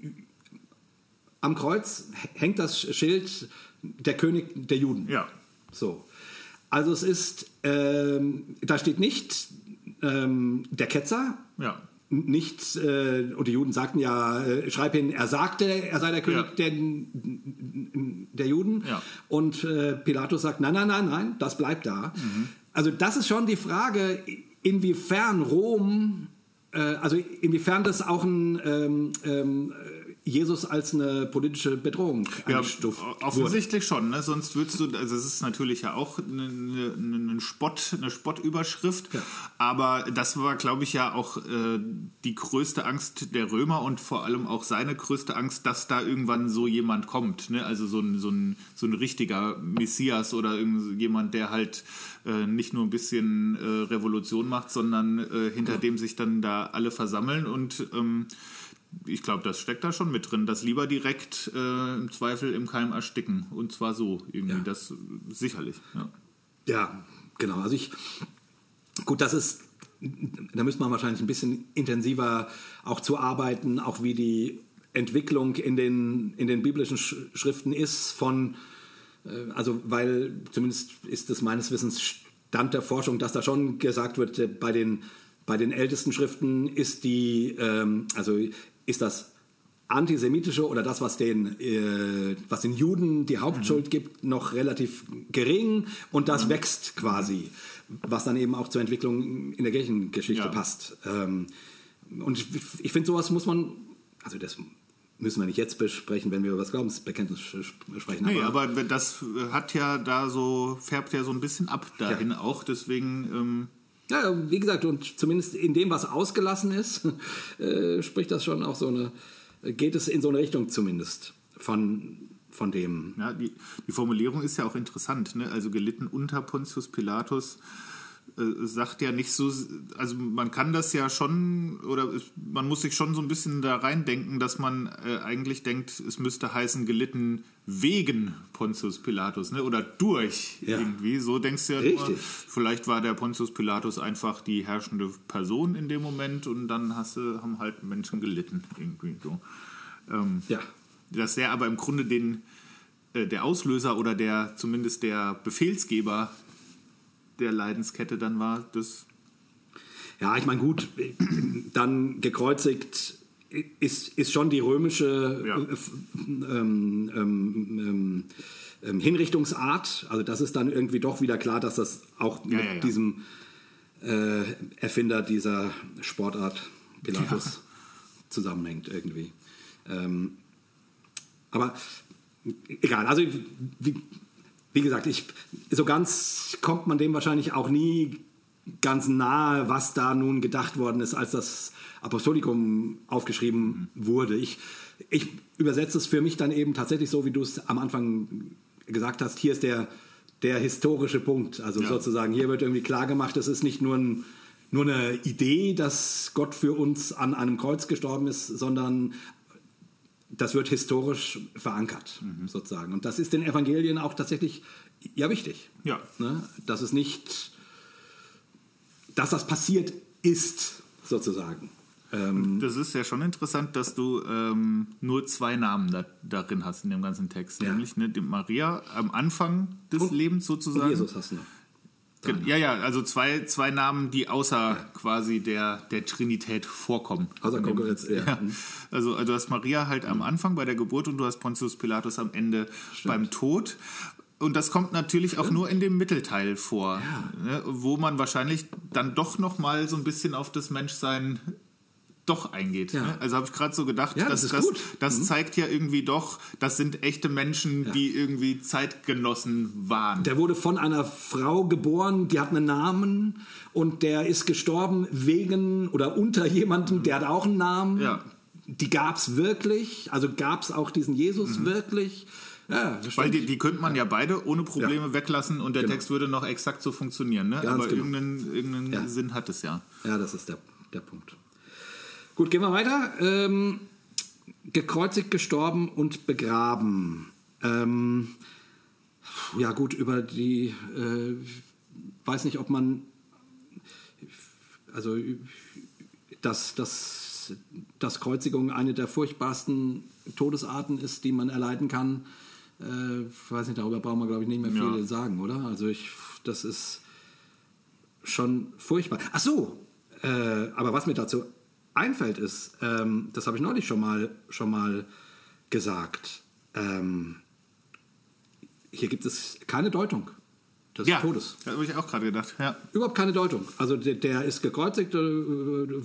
S2: am Kreuz hängt das Schild der König der Juden.
S3: ja.
S2: So. Also es ist, ähm, da steht nicht ähm, der Ketzer,
S3: Ja.
S2: nicht, äh, und die Juden sagten ja, äh, schreib hin, er sagte, er sei der König
S3: Ja.
S2: der, der Juden.
S3: Ja.
S2: Und äh, Pilatus sagt, nein, nein, nein, nein, das bleibt da. Also das ist schon die Frage, inwiefern Rom, äh, also inwiefern das auch ein, ähm, ähm, Jesus als eine politische Bedrohung
S3: Ja,
S2: eingestuft wurde.
S3: offensichtlich schon, ne? sonst würdest du, also es ist natürlich ja auch eine, eine, Spott, eine Spottüberschrift,
S2: Ja.
S3: aber das war, glaube ich, ja auch äh, die größte Angst der Römer und vor allem auch seine größte Angst, dass da irgendwann so jemand kommt, ne? also so ein, so, ein, so ein richtiger Messias oder jemand, der halt äh, nicht nur ein bisschen äh, Revolution macht, sondern äh, hinter dem sich dann da alle versammeln und ähm, ich glaube, das steckt da schon mit drin, dass lieber direkt äh, im Zweifel im Keim ersticken. Und zwar so irgendwie,
S2: Ja.
S3: das sicherlich. Ja.
S2: Ja, genau. Also ich, gut, das ist, da müsste man wahrscheinlich ein bisschen intensiver auch zu arbeiten, auch wie die Entwicklung in den, in den biblischen Sch Schriften ist von, äh, also weil zumindest ist es meines Wissens Stand der Forschung, dass da schon gesagt wird, äh, bei den, bei den ältesten Schriften ist die, ähm, also ist das antisemitische oder das, was den, äh, was den Juden die Hauptschuld gibt, noch relativ gering und das wächst quasi, was dann eben auch zur Entwicklung in der Kirchengeschichte
S3: Ja.
S2: passt. Ähm, und ich, ich finde, sowas muss man, also das müssen wir nicht jetzt besprechen, wenn wir über das Glaubensbekenntnis sprechen.
S3: Nee, aber das hat ja da so, färbt ja so ein bisschen ab dahin auch, deswegen. Ähm,
S2: Ja, wie gesagt, und zumindest in dem, was ausgelassen ist, äh, spricht das schon auch so eine, geht es in so eine Richtung zumindest von, von dem.
S3: Ja, die, die Formulierung ist ja auch interessant. Ne? Also gelitten unter Pontius Pilatus äh, sagt ja nicht so, also man kann das ja schon, oder man muss sich schon so ein bisschen da reindenken, dass man äh, eigentlich denkt, es müsste heißen gelitten wegen Pontius Pilatus, ne? oder durch
S2: Ja.
S3: irgendwie. So denkst du ja
S2: Richtig.
S3: nur, vielleicht war der Pontius Pilatus einfach die herrschende Person in dem Moment und dann hast du, haben halt Menschen gelitten irgendwie so. Ähm,
S2: Ja.
S3: dass der aber im Grunde den, äh, der Auslöser oder der zumindest der Befehlsgeber der Leidenskette dann war, das
S2: Ja, ich meine, gut, dann gekreuzigt ist, ist schon die römische
S3: Ja.
S2: äh, ähm, ähm, ähm, ähm, Hinrichtungsart. Also das ist dann irgendwie doch wieder klar, dass das auch mit
S3: ja, ja.
S2: diesem äh, Erfinder dieser Sportart Pilatus zusammenhängt irgendwie. Ähm, aber egal, also wie, wie gesagt, ich, so ganz kommt man dem wahrscheinlich auch nie ganz nahe, was da nun gedacht worden ist, als das Apostolikum aufgeschrieben wurde. Ich, ich übersetze es für mich dann eben tatsächlich so, wie du es am Anfang gesagt hast. Hier ist der, der historische Punkt. Also
S3: Ja.
S2: sozusagen, hier wird irgendwie klar gemacht, es ist nicht nur, ein, nur eine Idee, dass Gott für uns an einem Kreuz gestorben ist, sondern das wird historisch verankert, sozusagen. Und das ist den Evangelien auch tatsächlich ja wichtig.
S3: Ja.
S2: Ne? Dass es nicht, dass das passiert ist, sozusagen. Ähm,
S3: Das ist ja schon interessant, dass du ähm, nur zwei Namen da, darin hast in dem ganzen Text.
S2: Ja.
S3: Nämlich ne, die Maria am Anfang des
S2: Und-
S3: Lebens
S2: und
S3: sozusagen.
S2: Jesus hast du noch.
S3: Ge- Ja, ja, also zwei, zwei Namen, die außer quasi der, der Trinität vorkommen.
S2: Außer Konkurrenz, ja.
S3: ja. Also, also du hast Maria halt am Anfang bei der Geburt und du hast Pontius Pilatus am Ende beim Tod. Und das kommt natürlich auch nur in dem Mittelteil vor, ne, wo man wahrscheinlich dann doch noch mal so ein bisschen auf das Menschsein doch eingeht.
S2: Ja.
S3: Ne? Also habe ich gerade so gedacht,
S2: Ja,
S3: dass,
S2: das
S3: das, das
S2: Mhm.
S3: zeigt ja irgendwie doch, das sind echte Menschen, die irgendwie Zeitgenossen waren.
S2: Der wurde von einer Frau geboren, die hat einen Namen und der ist gestorben wegen oder unter jemandem, der hat auch einen Namen.
S3: Ja.
S2: Die gab es wirklich, also gab es auch diesen Jesus wirklich. Ja,
S3: Weil die, die könnte man ja beide ohne Probleme
S2: Ja.
S3: weglassen und der
S2: Genau.
S3: Text würde noch exakt so funktionieren. Ne?
S2: Ganz
S3: Aber
S2: genau.
S3: irgendeinen, irgendeinen
S2: Ja.
S3: Sinn hat es ja.
S2: Ja, das ist der, der Punkt. Gut, gehen wir weiter. Ähm, gekreuzigt, gestorben und begraben. Ähm, ja gut, über die, äh, weiß nicht, ob man, also dass, dass, dass Kreuzigung eine der furchtbarsten Todesarten ist, die man erleiden kann. Äh, weiß nicht, darüber brauchen wir, glaube ich, nicht mehr viel
S3: Ja.
S2: sagen, oder? Also ich, das ist schon furchtbar. Ach so, äh, aber was mir dazu einfällt ist, ähm, das habe ich neulich schon mal, schon mal gesagt. Ähm, hier gibt es keine Deutung des
S3: Ja,
S2: Todes.
S3: da habe ich auch gerade gedacht. Ja.
S2: Überhaupt keine Deutung. Also der, der ist gekreuzigt äh,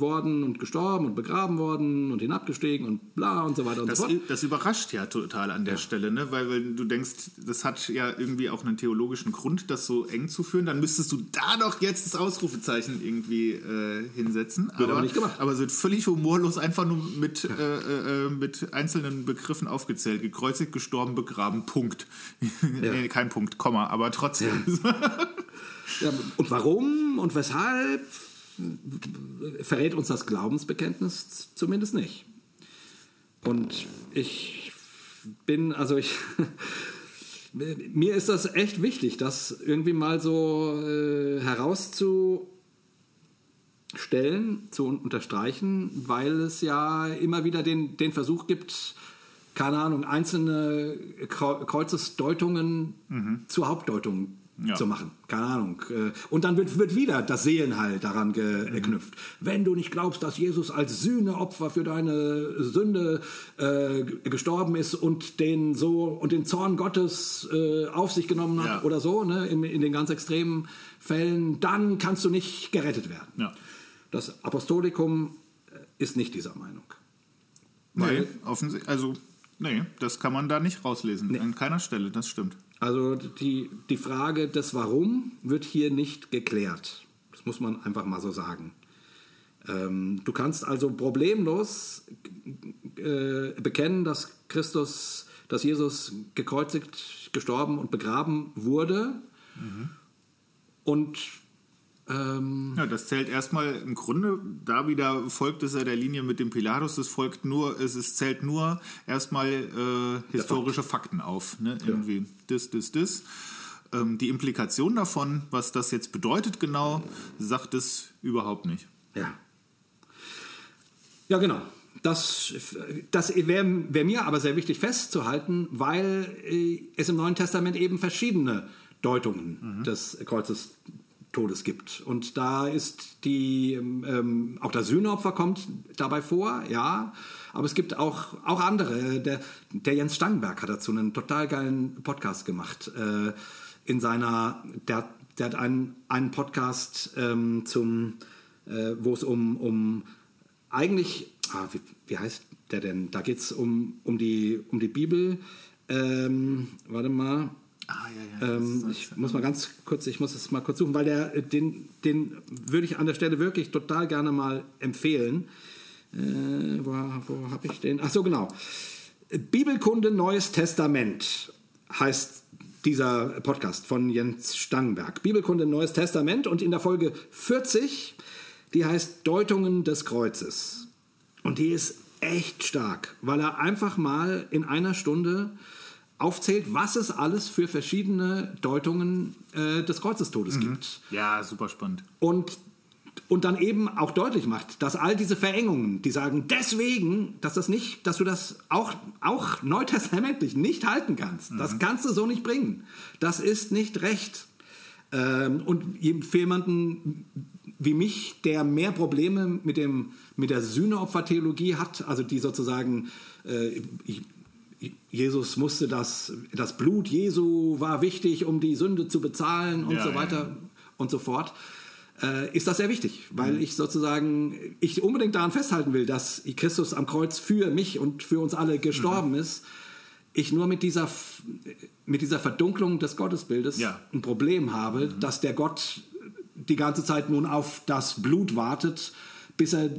S2: worden und gestorben und begraben worden und hinabgestiegen und bla und so weiter und
S3: Das,
S2: so fort.
S3: das überrascht ja total an der Stelle, ne? weil wenn du denkst, das hat ja irgendwie auch einen theologischen Grund, das so eng zu führen, dann müsstest du da doch jetzt das Ausrufezeichen irgendwie äh, hinsetzen.
S2: Wird aber nicht gemacht.
S3: Aber es wird völlig humorlos einfach nur mit, äh, äh, mit einzelnen Begriffen aufgezählt. Gekreuzigt, gestorben, begraben, Punkt. nee, kein Punkt, Komma, aber trotzdem.
S2: Ja, und warum und weshalb verrät uns das Glaubensbekenntnis zumindest nicht. Und ich bin, also ich, mir ist das echt wichtig, das irgendwie mal so äh, herauszustellen, zu unterstreichen, weil es ja immer wieder den, den Versuch gibt, keine Ahnung, einzelne Kreu- Kreuzesdeutungen zu Hauptdeutungen
S3: Ja.
S2: zu machen. Keine Ahnung. Äh, Und dann wird, wird wieder das Seelenheil daran geknüpft. Wenn du nicht glaubst, dass Jesus als Sühneopfer für deine Sünde äh, gestorben ist und den so und den Zorn Gottes äh, auf sich genommen hat
S3: Ja.
S2: oder so, ne, in, in den ganz extremen Fällen, dann kannst du nicht gerettet werden.
S3: Ja.
S2: Das Apostolikum äh, ist nicht dieser Meinung.
S3: Nee, offensichtlich, also, nee, das kann man da nicht rauslesen. An keiner Stelle, das stimmt.
S2: Also die, die Frage des Warum wird hier nicht geklärt. Das muss man einfach mal so sagen. Ähm, du kannst also problemlos äh, bekennen, dass Christus, dass Jesus gekreuzigt, gestorben und begraben wurde. Und ähm,
S3: Ja, das zählt erstmal im Grunde, da wieder folgt es ja der Linie mit dem Pilatus, es folgt nur, es, es zählt nur erstmal äh, historische Fakten auf. Ne? Irgendwie das, das, das. Ähm, die Implikation davon, was das jetzt bedeutet genau, sagt es überhaupt nicht.
S2: Ja. Ja, genau. Das, das wäre wär mir aber sehr wichtig festzuhalten, weil äh, es im Neuen Testament eben verschiedene Deutungen des Kreuzes Todes gibt. Und da ist die, ähm, auch das Sühneopfer kommt dabei vor, ja. Aber es gibt auch, auch andere. Der, der Jens Stangenberg hat dazu einen total geilen Podcast gemacht. Äh, in seiner, der, der hat einen, einen Podcast ähm, zum, äh, wo es um, um eigentlich, ah, wie, wie heißt der denn? Da geht es um, um, die, um die Bibel. Ähm, warte mal.
S3: Ah, ja, ja.
S2: Ähm, ich muss mal ganz kurz, ich muss es mal kurz suchen, weil der, äh, den, den würde ich an der Stelle wirklich total gerne mal empfehlen. Äh, wo wo habe ich den? Ach so, genau. Bibelkunde Neues Testament heißt dieser Podcast von Jens Stangenberg. Bibelkunde Neues Testament und in der Folge 40, die heißt Deutungen des Kreuzes. Und die ist echt stark, weil er einfach mal in einer Stunde aufzählt, was es alles für verschiedene Deutungen äh, des Kreuzestodes gibt.
S3: Ja, super spannend.
S2: Und, und dann eben auch deutlich macht, dass all diese Verengungen, die sagen, deswegen, dass das nicht, dass du das auch, auch neutestamentlich nicht halten kannst. Das kannst du so nicht bringen. Das ist nicht recht. Ähm, und für jemanden wie mich, der mehr Probleme mit, dem, mit der Sühneopfertheologie hat, also die sozusagen, äh, ich, Jesus musste das, das Blut Jesu war wichtig, um die Sünde zu bezahlen und
S3: Ja,
S2: so weiter
S3: ja.
S2: und so fort, äh, ist das sehr wichtig, weil ich sozusagen, ich unbedingt daran festhalten will, dass Christus am Kreuz für mich und für uns alle gestorben ist. Ich nur mit dieser, mit dieser Verdunklung des Gottesbildes
S3: Ja.
S2: ein Problem habe, dass der Gott die ganze Zeit nun auf das Blut wartet, bis er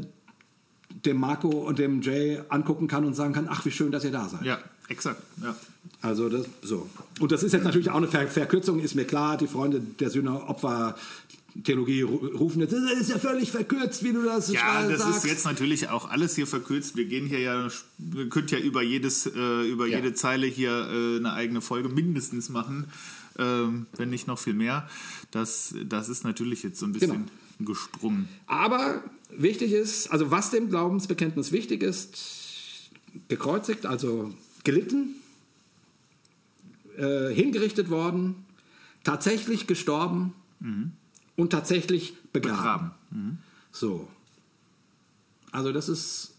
S2: dem Marco und dem Jay angucken kann und sagen kann, ach, wie schön, dass ihr da seid.
S3: Ja, exakt. Ja.
S2: Also das so. Und das ist jetzt natürlich auch eine Ver Verkürzung, ist mir klar. Die Freunde der Sühneopfer-Theologie ru- rufen jetzt, das ist ja völlig verkürzt, wie du das
S3: Ja,
S2: äh,
S3: das
S2: sagst.
S3: ist jetzt natürlich auch alles hier verkürzt. Wir gehen hier ja, wir könnt ja über jedes, äh, über
S2: Ja.
S3: jede Zeile hier äh, eine eigene Folge mindestens machen, ähm, wenn nicht noch viel mehr. Das, das ist natürlich jetzt so ein bisschen gesprungen.
S2: Aber wichtig ist, also was dem Glaubensbekenntnis wichtig ist, gekreuzigt, also gelitten, äh, hingerichtet worden, tatsächlich gestorben und tatsächlich begraben.
S3: Begraben.
S2: So. Also das ist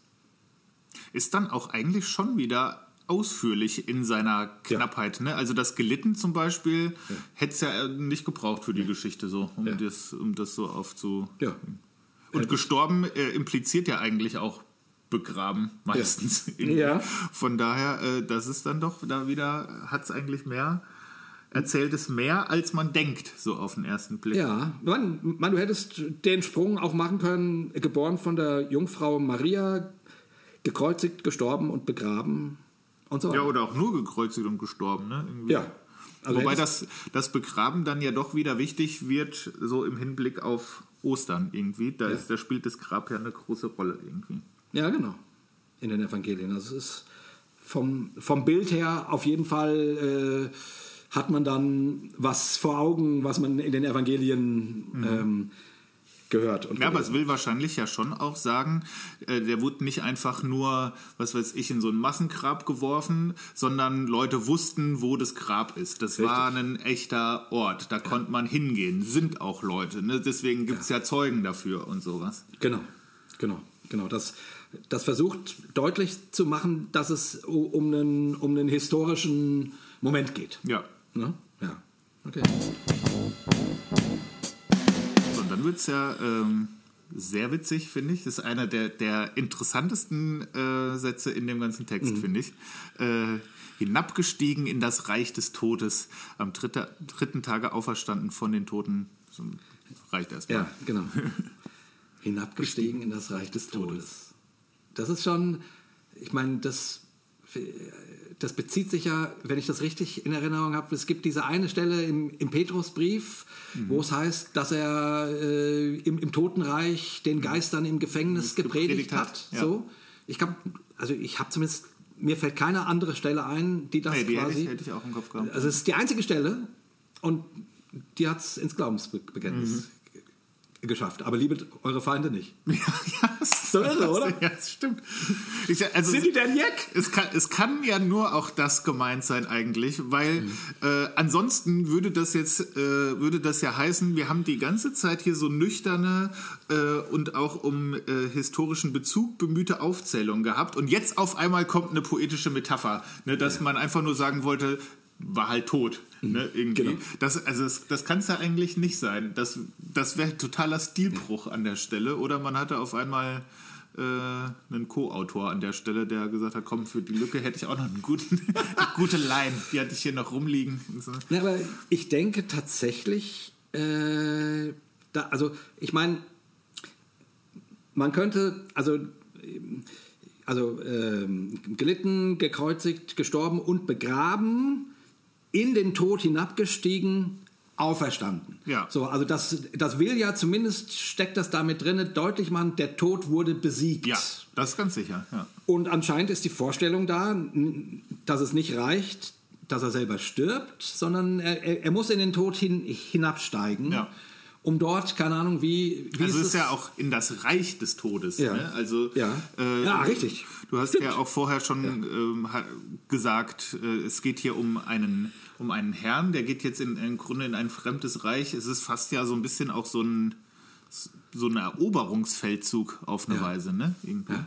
S3: Ist dann auch eigentlich schon wieder ausführlich in seiner Knappheit. Ne? Also das Gelitten zum Beispiel hätte es ja nicht gebraucht für die Geschichte so, um,
S2: Ja.
S3: das, um das so aufzu...
S2: Ja.
S3: Und gestorben äh, impliziert ja eigentlich auch begraben meistens.
S2: Ja.
S3: Von daher, äh, das ist dann doch da wieder, hat es eigentlich mehr, erzählt es mehr, als man denkt, so auf den ersten Blick.
S2: Ja, man, man, du hättest den Sprung auch machen können, geboren von der Jungfrau Maria, gekreuzigt, gestorben und begraben und so
S3: Ja,
S2: weiter.
S3: oder auch nur gekreuzigt und gestorben, ne? Irgendwie.
S2: Ja. Also
S3: Wobei das, das Begraben dann ja doch wieder wichtig wird, so im Hinblick auf Ostern irgendwie. Da, ist, da spielt das Grab ja eine große Rolle irgendwie.
S2: Ja, genau. In den Evangelien. Also es ist vom, vom Bild her auf jeden Fall äh, hat man dann was vor Augen, was man in den Evangelien ähm, gehört. Und
S3: Ja, aber es will wahrscheinlich ja schon auch sagen, äh, der wurde nicht einfach nur, was weiß ich, in so ein Massengrab geworfen, sondern Leute wussten, wo das Grab ist. Das war ein echter Ort, da konnte man hingehen, sind auch Leute. Ne? Deswegen gibt es ja. Zeugen dafür und sowas.
S2: Genau, genau, genau. Das, das versucht deutlich zu machen, dass es um einen, um einen historischen Moment geht.
S3: Ja.
S2: Ne? Ja, okay.
S3: Dann wird es ja ähm, sehr witzig, finde ich. Das ist einer der, der interessantesten äh, Sätze in dem ganzen Text, finde ich. Äh, hinabgestiegen in das Reich des Todes, am dritte, dritten Tage auferstanden von den Toten. So, reicht erstmal.
S2: Ja, genau. Hinabgestiegen in das Reich des Todes. Das ist schon, ich meine, das, das bezieht sich ja, wenn ich das richtig in Erinnerung habe, es gibt diese eine Stelle im, im Petrusbrief, wo es heißt, dass er äh, im, im Totenreich den Geistern im Gefängnis gepredigt,
S3: gepredigt
S2: hat.
S3: hat, ja.
S2: So. Ich glaube, also ich habe zumindest, mir fällt keine andere Stelle ein, die das
S3: Nee, die hätte
S2: quasi.
S3: ich, hätte ich auch im Kopf gehabt.
S2: Also es ist die einzige Stelle und die hat es ins Glaubensbekenntnis
S3: Mhm.
S2: Ge- geschafft. Aber liebet eure Feinde nicht.
S3: Ja, ja,
S2: So irre, oder?
S3: Ja, das stimmt. Ich, also,
S2: Sind die denn Jack?
S3: Es kann, es kann ja nur auch das gemeint sein eigentlich, weil äh, ansonsten würde das jetzt äh, würde das ja heißen, wir haben die ganze Zeit hier so nüchterne äh, und auch um äh, historischen Bezug bemühte Aufzählungen gehabt und jetzt auf einmal kommt eine poetische Metapher, ne, dass man einfach nur sagen wollte, war halt tot. Ne, irgendwie.
S2: Genau.
S3: Das, also das, das kann es ja eigentlich nicht sein. Das, das wäre totaler Stilbruch an der Stelle. Oder man hatte auf einmal äh, einen Co-Autor an der Stelle, der gesagt hat, komm, für die Lücke hätte ich auch noch einen guten, eine gute Line. Die hatte ich hier noch rumliegen. So.
S2: Ja, aber ich denke tatsächlich, äh, da, also ich meine, man könnte, also, also ähm, gelitten, gekreuzigt, gestorben und begraben, in den Tod hinabgestiegen, auferstanden.
S3: Ja.
S2: So, also das, das will ja zumindest, steckt das damit drin, deutlich machen, der Tod wurde besiegt.
S3: Ja, das ist ganz sicher. Ja.
S2: Und anscheinend ist die Vorstellung da, dass es nicht reicht, dass er selber stirbt, sondern er, er, muss in den Tod hin, hinabsteigen,
S3: Ja.
S2: um dort, keine Ahnung, wie, wie
S3: Also es
S2: es
S3: ist ja auch in das Reich des Todes.
S2: Ja.
S3: Ne? Also,
S2: Ja.
S3: äh,
S2: Ja, richtig.
S3: Du hast ja auch vorher schon ha- gesagt, äh, es geht hier um einen, um einen Herrn, der geht jetzt in, im Grunde in ein fremdes Reich. Es ist fast ja so ein bisschen auch so ein, so ein Eroberungsfeldzug auf eine
S2: Ja.
S3: Weise. Ne? Irgendwie.
S2: Ja.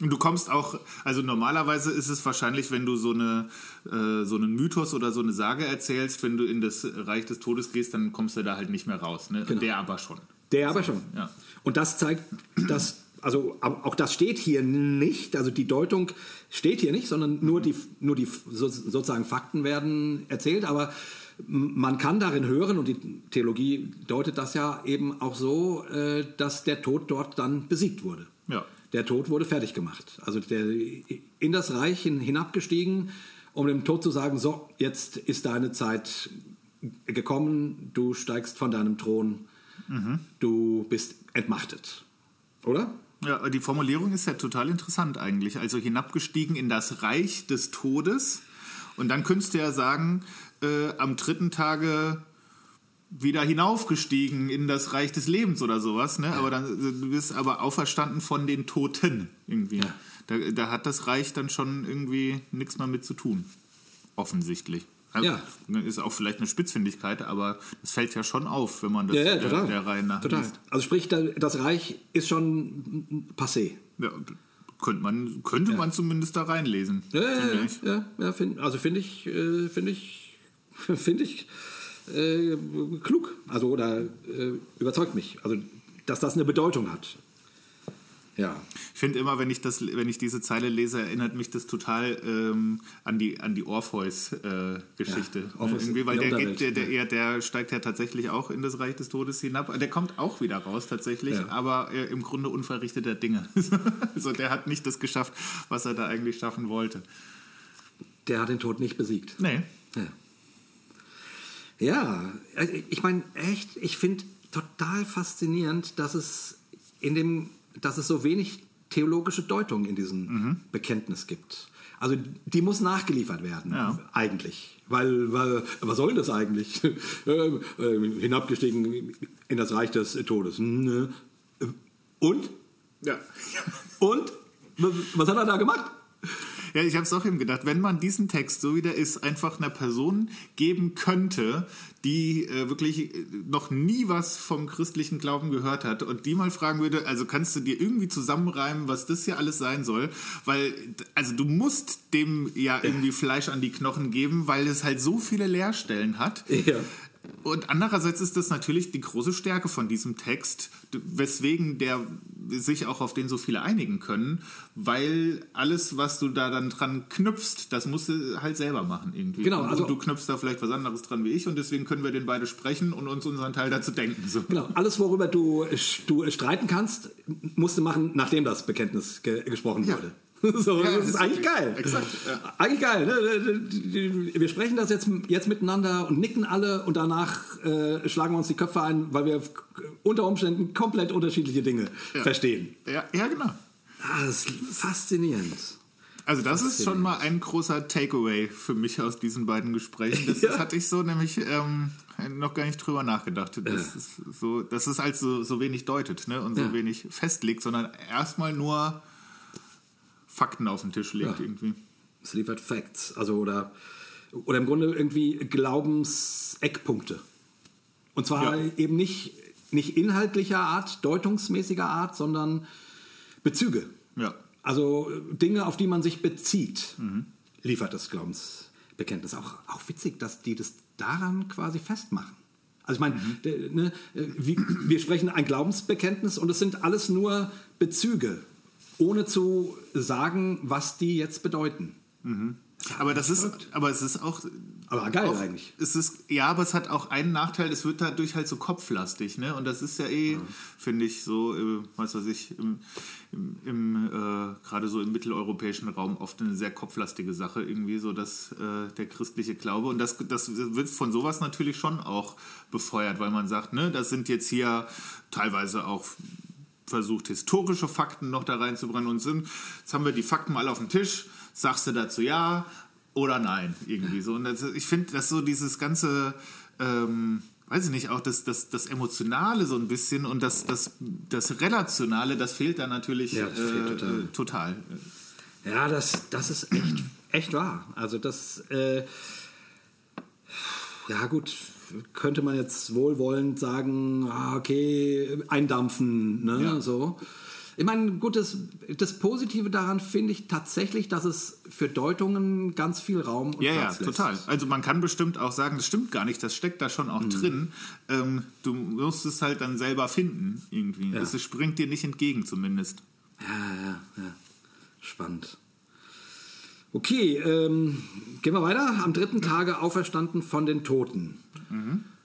S3: Und du kommst auch, also normalerweise ist es wahrscheinlich, wenn du so, eine, äh, so einen Mythos oder so eine Sage erzählst, wenn du in das Reich des Todes gehst, dann kommst du da halt nicht mehr raus. Ne?
S2: Genau.
S3: Der aber schon.
S2: Der aber schon.
S3: Ja.
S2: Und das zeigt, dass, also auch das steht hier nicht, also die Deutung steht hier nicht, sondern nur die, nur die so, sozusagen Fakten werden erzählt, aber man kann darin hören, und die Theologie deutet das ja eben auch so, äh, dass der Tod dort dann besiegt wurde.
S3: Ja.
S2: Der Tod wurde fertig gemacht. Also der, in das Reich hin, hinabgestiegen, um dem Tod zu sagen, so, jetzt ist deine Zeit gekommen, du steigst von deinem Thron, du bist entmachtet. Oder?
S3: Ja, die Formulierung ist ja total interessant eigentlich. Also hinabgestiegen in das Reich des Todes. Und dann könntest du ja sagen, äh, am dritten Tage wieder hinaufgestiegen in das Reich des Lebens oder sowas. Ne? Aber dann äh, du bist aber auferstanden von den Toten irgendwie.
S2: Ja.
S3: Da, da hat das Reich dann schon irgendwie nichts mehr mit zu tun. Offensichtlich.
S2: Ja.
S3: Ist auch vielleicht eine Spitzfindigkeit, aber es fällt ja schon auf, wenn man das
S2: Ja, ja,
S3: der,
S2: total.
S3: der Reihe nach
S2: total.
S3: liest.
S2: Also sprich, da- das Reich ist schon passé.
S3: Ja, könnte man, könnte man zumindest da reinlesen.
S2: Ja, ja, ja, ja, ja find, also finde ich, äh, finde ich, finde ich äh, klug. Also oder äh, überzeugt mich. Also dass das eine Bedeutung hat. Ja.
S3: Ich finde immer, wenn ich, das, wenn ich diese Zeile lese, erinnert mich das total ähm, an die, an die Orpheus-Geschichte.
S2: Ja, Orpheus
S3: Irgendwie, weil
S2: der
S3: geht, der, der, der steigt ja tatsächlich auch in das Reich des Todes hinab. Der kommt auch wieder raus tatsächlich,
S2: Ja.
S3: aber äh, im Grunde unverrichteter Dinge. also der hat nicht das geschafft, was er da eigentlich schaffen wollte.
S2: Der hat den Tod nicht besiegt.
S3: Nee.
S2: Ja, ja also ich meine, echt, ich finde total faszinierend, dass es in dem, dass es so wenig theologische Deutung in diesem Bekenntnis gibt. Also die muss nachgeliefert werden,
S3: Ja.
S2: eigentlich. Weil, weil, was soll das eigentlich? Ähm, ähm, hinabgestiegen in das Reich des Todes. Nö. Und?
S3: Ja.
S2: Und? Was hat er da gemacht?
S3: Ja, ich habe es auch eben gedacht, wenn man diesen Text, so wie der ist, einfach einer Person geben könnte, die äh, wirklich äh, noch nie was vom christlichen Glauben gehört hat und die mal fragen würde, also kannst du dir irgendwie zusammenreimen, was das hier alles sein soll? Weil, also du musst dem ja irgendwie Fleisch an die Knochen geben, weil es halt so viele Leerstellen hat.
S2: Ja.
S3: Und andererseits ist das natürlich die große Stärke von diesem Text, weswegen der sich auch auf den so viele einigen können, weil alles, was du da dann dran knüpfst, das musst du halt selber machen irgendwie.
S2: Genau,
S3: Und
S2: also-
S3: du knüpfst da vielleicht was anderes dran wie ich und deswegen können wir den beide sprechen und uns unseren Teil dazu denken. So.
S2: Genau, alles, worüber du, du streiten kannst, musst du machen, nachdem das Bekenntnis ge gesprochen
S3: Ja.
S2: wurde. So,
S3: Ja,
S2: das
S3: das
S2: ist eigentlich geil.
S3: exakt, ja.
S2: Eigentlich geil. Ne? Wir sprechen das jetzt, jetzt miteinander und nicken alle und danach äh, schlagen wir uns die Köpfe ein, weil wir unter Umständen komplett unterschiedliche Dinge verstehen.
S3: Ja, ja, genau.
S2: Ah, das ist faszinierend.
S3: Also das ist schon mal ein großer Takeaway für mich aus diesen beiden Gesprächen. Das, das
S2: Ja.
S3: hatte ich so nämlich ähm, noch gar nicht drüber nachgedacht. Das ist so, dass es halt so, so wenig deutet ne? und so
S2: Ja.
S3: wenig festlegt, sondern erstmal nur Fakten auf den Tisch legt
S2: Ja.
S3: irgendwie.
S2: Es liefert Facts. Also oder, oder im Grunde irgendwie Glaubenseckpunkte. Und zwar
S3: Ja.
S2: eben nicht, nicht inhaltlicher Art, deutungsmäßiger Art, sondern Bezüge.
S3: Ja.
S2: Also Dinge, auf die man sich bezieht, liefert das Glaubensbekenntnis. Auch, auch witzig, dass die das daran quasi festmachen. Also ich meine, der- ne, äh, wir sprechen ein Glaubensbekenntnis und es sind alles nur Bezüge, ohne zu sagen, was die jetzt bedeuten.
S3: Aber das ist, aber es ist auch.
S2: Aber geil
S3: auch,
S2: eigentlich.
S3: Es ist, ja, aber es hat auch einen Nachteil, es wird dadurch halt so kopflastig, ne? Und das ist ja eh, finde ich, so, äh, was weiß ich, im, im, im äh, gerade so im mitteleuropäischen Raum oft eine sehr kopflastige Sache, irgendwie so, dass äh, der christliche Glaube. Und das, das wird von sowas natürlich schon auch befeuert, weil man sagt, ne, das sind jetzt hier teilweise auch versucht, historische Fakten noch da reinzubringen und sind, jetzt haben wir die Fakten mal auf dem Tisch, sagst du dazu ja oder nein, irgendwie so. Und das, ich finde, dass so dieses ganze, ähm, weiß ich nicht, auch das, das, das Emotionale so ein bisschen und das, das, das Relationale, das fehlt da natürlich
S2: Ja, das fehlt
S3: äh,
S2: total.
S3: äh, total.
S2: Ja, das, das ist echt, echt wahr. Also das, äh, ja gut, könnte man jetzt wohlwollend sagen, ah, okay, eindampfen, ne,
S3: Ja.
S2: so. Ich meine, gut, das, das Positive daran finde ich tatsächlich, dass es für Deutungen ganz viel Raum und
S3: Ja, ja,
S2: Platz lässt.
S3: total. Also man kann bestimmt auch sagen, das stimmt gar nicht, das steckt da schon
S2: Mhm.
S3: auch drin. Ähm, du musst es halt dann selber finden, irgendwie.
S2: Ja.
S3: Es springt dir nicht entgegen, zumindest.
S2: Ja, ja, ja. Spannend. Okay, ähm, gehen wir weiter. Am dritten Tage auferstanden von den Toten.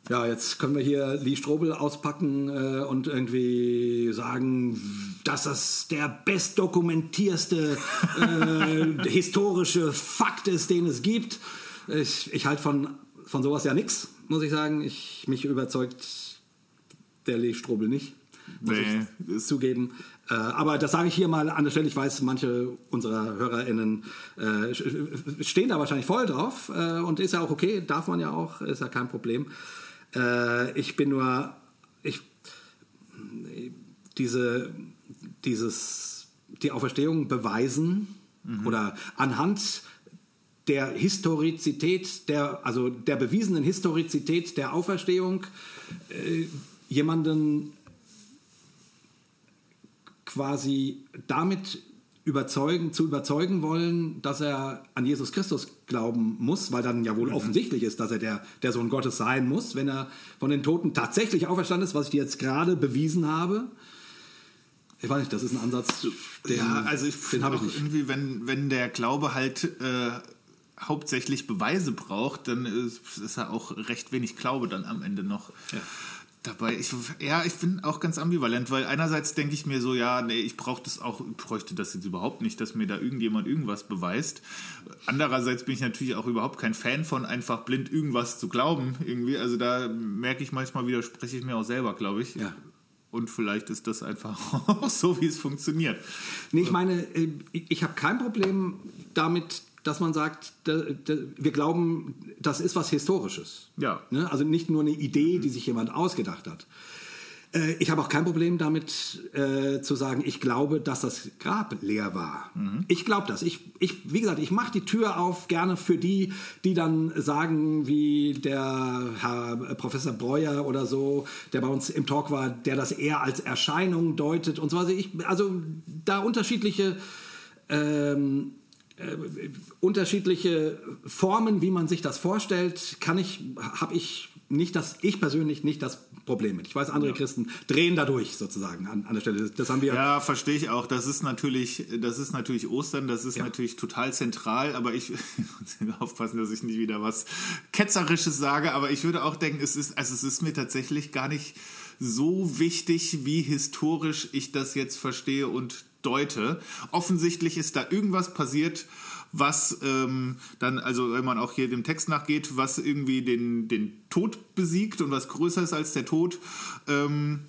S2: Ja, jetzt können wir hier Lee Strobel auspacken äh, und irgendwie sagen, dass das der bestdokumentierste äh, historische Fakt ist, den es gibt. Ich, ich halte von, von sowas ja nichts, muss ich sagen. Ich, mich überzeugt der Lee Strobel nicht. Muss
S3: Nee,
S2: ich zugeben. Äh, aber das sage ich hier mal an der Stelle. Ich weiß, manche unserer HörerInnen äh, stehen da wahrscheinlich voll drauf. Äh, und ist ja auch okay, darf man ja auch, ist ja kein Problem. Äh, ich bin nur, ich, diese, dieses, die Auferstehung beweisen oder anhand der Historizität, der, also der bewiesenen Historizität der Auferstehung äh, jemanden quasi damit überzeugen, zu überzeugen wollen, dass er an Jesus Christus glauben muss, weil dann ja wohl offensichtlich ist, dass er der, der Sohn Gottes sein muss, wenn er von den Toten tatsächlich auferstanden ist, was ich dir jetzt gerade bewiesen habe. Ich weiß nicht, das ist ein Ansatz, den,
S3: ja, also ich
S2: den
S3: finde
S2: habe
S3: auch
S2: ich nicht.
S3: irgendwie, wenn, wenn der Glaube halt äh, hauptsächlich Beweise braucht, dann ist, ist er auch recht wenig Glaube dann am Ende noch. Dabei, ich, ja, ich bin auch ganz ambivalent, weil einerseits denke ich mir so, ja, nee, ich brauche das auch, bräuchte das jetzt überhaupt nicht, dass mir da irgendjemand irgendwas beweist. Andererseits bin ich natürlich auch überhaupt kein Fan von einfach blind irgendwas zu glauben, irgendwie. Also da merke ich manchmal, widerspreche ich mir auch selber, glaube ich.
S2: Ja.
S3: Und vielleicht ist das einfach auch so, wie es funktioniert.
S2: Nee, ich meine, äh, ich ich habe kein Problem damit, dass man sagt, da, da, wir glauben, das ist was Historisches.
S3: Ja.
S2: Ne? Also nicht nur eine Idee, die sich jemand ausgedacht hat. Äh, Ich habe auch kein Problem damit äh, zu sagen, ich glaube, dass das Grab leer war. Ich glaube das. Ich, ich, wie gesagt, ich mache die Tür auf gerne für die, die dann sagen, wie der Herr Professor Breuer oder so, der bei uns im Talk war, der das eher als Erscheinung deutet und so weiter. Ich, also da unterschiedliche ähm, äh, unterschiedliche Formen, wie man sich das vorstellt, kann ich, habe ich nicht das, ich persönlich nicht das Problem mit. Ich weiß, andere Christen drehen dadurch sozusagen an, an der Stelle. Das, das haben wir.
S3: Ja, verstehe ich auch. Das ist natürlich, das ist natürlich Ostern, das ist
S2: Ja.
S3: natürlich total zentral, aber ich muss aufpassen, dass ich nicht wieder was Ketzerisches sage, aber ich würde auch denken, es ist, also es ist mir tatsächlich gar nicht so wichtig, wie historisch ich das jetzt verstehe und deute. Offensichtlich ist da irgendwas passiert, was ähm, dann, also wenn man auch hier dem Text nachgeht, was irgendwie den, den Tod besiegt und was größer ist als der Tod. Ähm,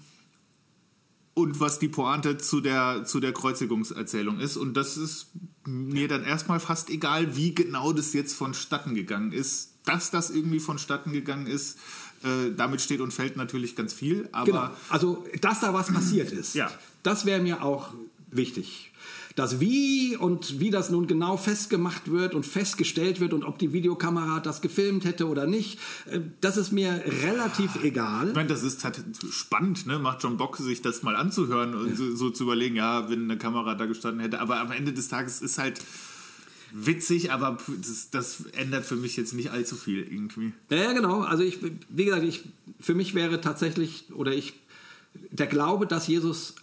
S3: und was die Pointe zu der, zu der Kreuzigungserzählung ist. Und das ist mir dann erstmal fast egal, wie genau das jetzt vonstatten gegangen ist. Dass das irgendwie vonstatten gegangen ist, äh, damit steht und fällt natürlich ganz viel. Aber
S2: Genau. Also, dass da was passiert ist,
S3: Ja.
S2: das wäre mir auch wichtig. Das Wie und wie das nun genau festgemacht wird und festgestellt wird und ob die Videokamera das gefilmt hätte oder nicht, äh, das ist mir relativ egal.
S3: ich meine, das ist halt spannend, ne? macht schon Bock, sich das mal anzuhören und so, so zu überlegen, ja, wenn eine Kamera da gestanden hätte. Aber am Ende des Tages ist halt witzig, aber das, das ändert für mich jetzt nicht allzu viel irgendwie.
S2: Ja, ja, genau. Also ich, wie gesagt, ich, für mich wäre tatsächlich, oder ich, der Glaube, dass Jesus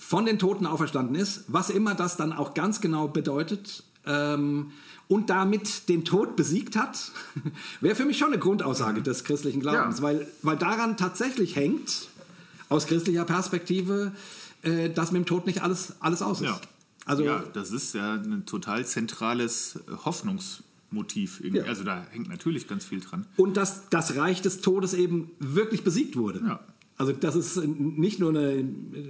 S2: von den Toten auferstanden ist, was immer das dann auch ganz genau bedeutet, ähm, und damit den Tod besiegt hat, wäre für mich schon eine Grundaussage des christlichen Glaubens,
S3: Ja.
S2: weil, weil daran tatsächlich hängt, aus christlicher Perspektive, äh, dass mit dem Tod nicht alles, alles aus ist.
S3: Ja.
S2: Also,
S3: ja, das ist ja ein total zentrales Hoffnungsmotiv.
S2: Ja.
S3: Also da hängt natürlich ganz viel dran.
S2: Und dass das Reich des Todes eben wirklich besiegt wurde.
S3: Ja.
S2: Also das ist nicht nur eine,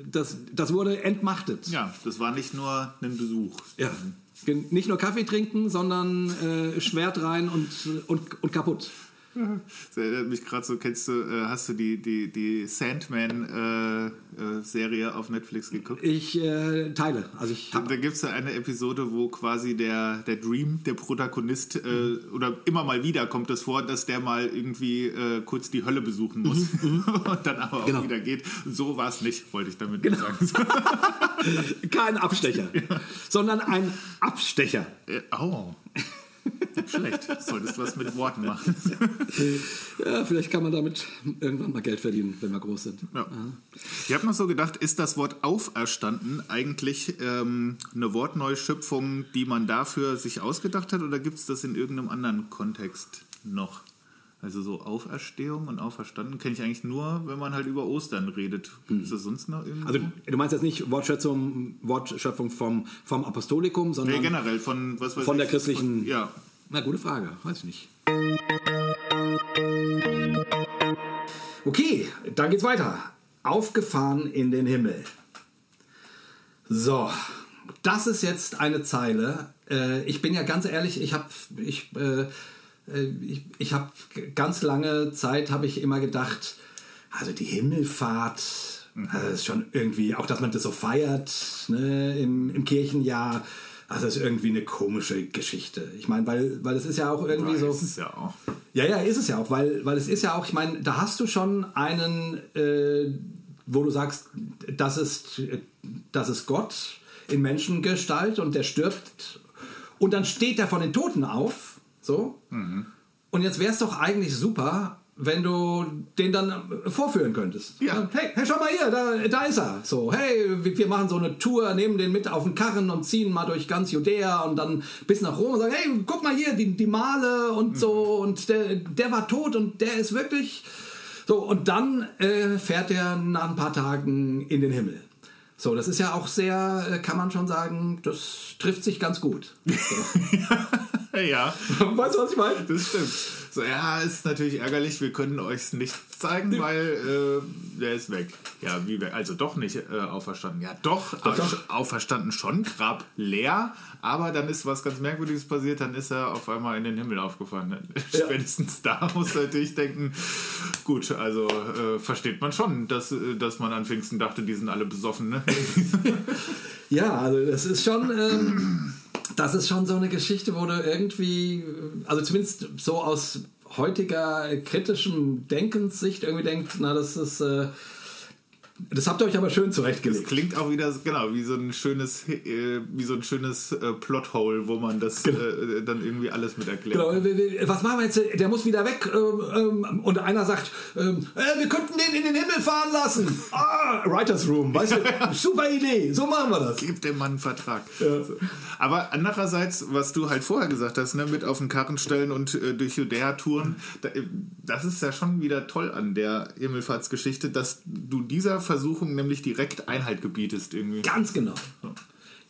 S2: das, das wurde entmachtet.
S3: Ja, das war nicht nur ein Besuch.
S2: Ja. Nicht nur Kaffee trinken, sondern äh, Schwert rein und, und, und kaputt.
S3: Das erinnert mich gerade so, kennst du, äh, hast du die, die, die Sandman-Serie auf Netflix geguckt?
S2: Ich äh, teile. Also ich hab,
S3: Da gibt es ja eine Episode, wo quasi der, der Dream, der Protagonist, äh, oder immer mal wieder kommt es vor, dass der mal irgendwie äh, kurz die Hölle besuchen muss und dann aber auch
S2: Genau.
S3: wieder geht. So war es nicht, wollte ich damit nur sagen.
S2: kein Abstecher, sondern ein Abstecher.
S3: Äh, oh. Schlecht. Solltest was mit Worten machen.
S2: Ja, vielleicht kann man damit irgendwann mal Geld verdienen, wenn wir groß sind.
S3: Ja. Ich habe noch so gedacht, ist das Wort auferstanden eigentlich ähm, eine Wortneuschöpfung, die man dafür sich ausgedacht hat, oder gibt es das in irgendeinem anderen Kontext noch? Also so Auferstehung und Auferstanden kenne ich eigentlich nur, wenn man halt über Ostern redet. Gibt es das sonst noch irgendwo?
S2: Also du meinst jetzt nicht Wortschöpfung, Wortschöpfung vom, vom Apostolikum, sondern
S3: nee, generell von was weiß
S2: von
S3: ich,
S2: der christlichen-
S3: Von, ja.
S2: Na, gute Frage. Weiß ich nicht. Okay, dann geht's weiter. Aufgefahren in den Himmel. So, das ist jetzt eine Zeile. Äh, ich bin ja ganz ehrlich, ich habe ich, äh, ich, ich hab ganz lange Zeit habe ich immer gedacht, also die Himmelfahrt, also das ist schon irgendwie, auch dass man das so feiert ne, im, im Kirchenjahr, also das ist irgendwie eine komische Geschichte. Ich meine, weil, weil es ist ja auch irgendwie so.
S3: Das ist ja auch.
S2: Ja, ja, ist es ja auch, weil, weil es ist ja auch, ich meine, da hast du schon einen, äh, wo du sagst, das ist, das ist Gott. in Menschengestalt und der stirbt und dann steht er von den Toten auf, so. Und jetzt wäre es doch eigentlich super, wenn du den dann vorführen könntest.
S3: Ja.
S2: Hey, hey, schau mal hier, da, da ist er. So, hey, wir machen so eine Tour, nehmen den mit auf den Karren und ziehen mal durch ganz Judäa und dann bis nach Rom und sagen, hey, guck mal hier, die, die Male und so und der, der war tot und der ist wirklich so und dann äh, fährt er nach ein paar Tagen in den Himmel. So, das ist ja auch sehr, äh, kann man schon sagen, das trifft sich ganz gut.
S3: ja,
S2: weißt du, was ich meine?
S3: das stimmt. So, ja, ist natürlich ärgerlich, wir können euch nicht zeigen, weil äh, der ist weg. Ja, wie weg? Also doch nicht äh, auferstanden. Ja, doch,
S2: Doch, doch.
S3: äh, auferstanden schon, Grab leer, aber dann ist was ganz Merkwürdiges passiert, dann ist er auf einmal in den Himmel aufgefahren.
S2: Ja.
S3: Spätestens da muss er natürlich denken, gut, also äh, versteht man schon, dass, äh, dass man an Pfingsten dachte, die sind alle besoffen, ne?
S2: Ja, also das ist schon, ähm, das ist schon so eine Geschichte, wo du irgendwie, also zumindest so aus heutiger kritischem Denkenssicht irgendwie denkt, na das ist, äh, das habt ihr euch aber schön
S3: Das
S2: zurechtgelegt.
S3: klingt auch wieder genau wie so ein schönes, äh, wie so ein schönes äh, Plothole, wo man das äh, dann irgendwie alles mit erklärt.
S2: Genau, wir- wir- was machen wir jetzt? Der muss wieder weg. Ähm, ähm, und einer sagt, ähm, äh, wir könnten den in den Himmel fahren lassen. Ah, Writers Room, weißt du? Super Idee, so machen wir das.
S3: Gib dem Mann einen Vertrag. So. Aber andererseits, was du halt vorher gesagt hast, ne, mit auf den Karren stellen und äh, durch Judäa touren, da, äh, das ist ja schon wieder toll an der Himmelfahrtsgeschichte, dass du dieser Versuchung nämlich direkt Einhalt gebietest irgendwie.
S2: Ganz genau.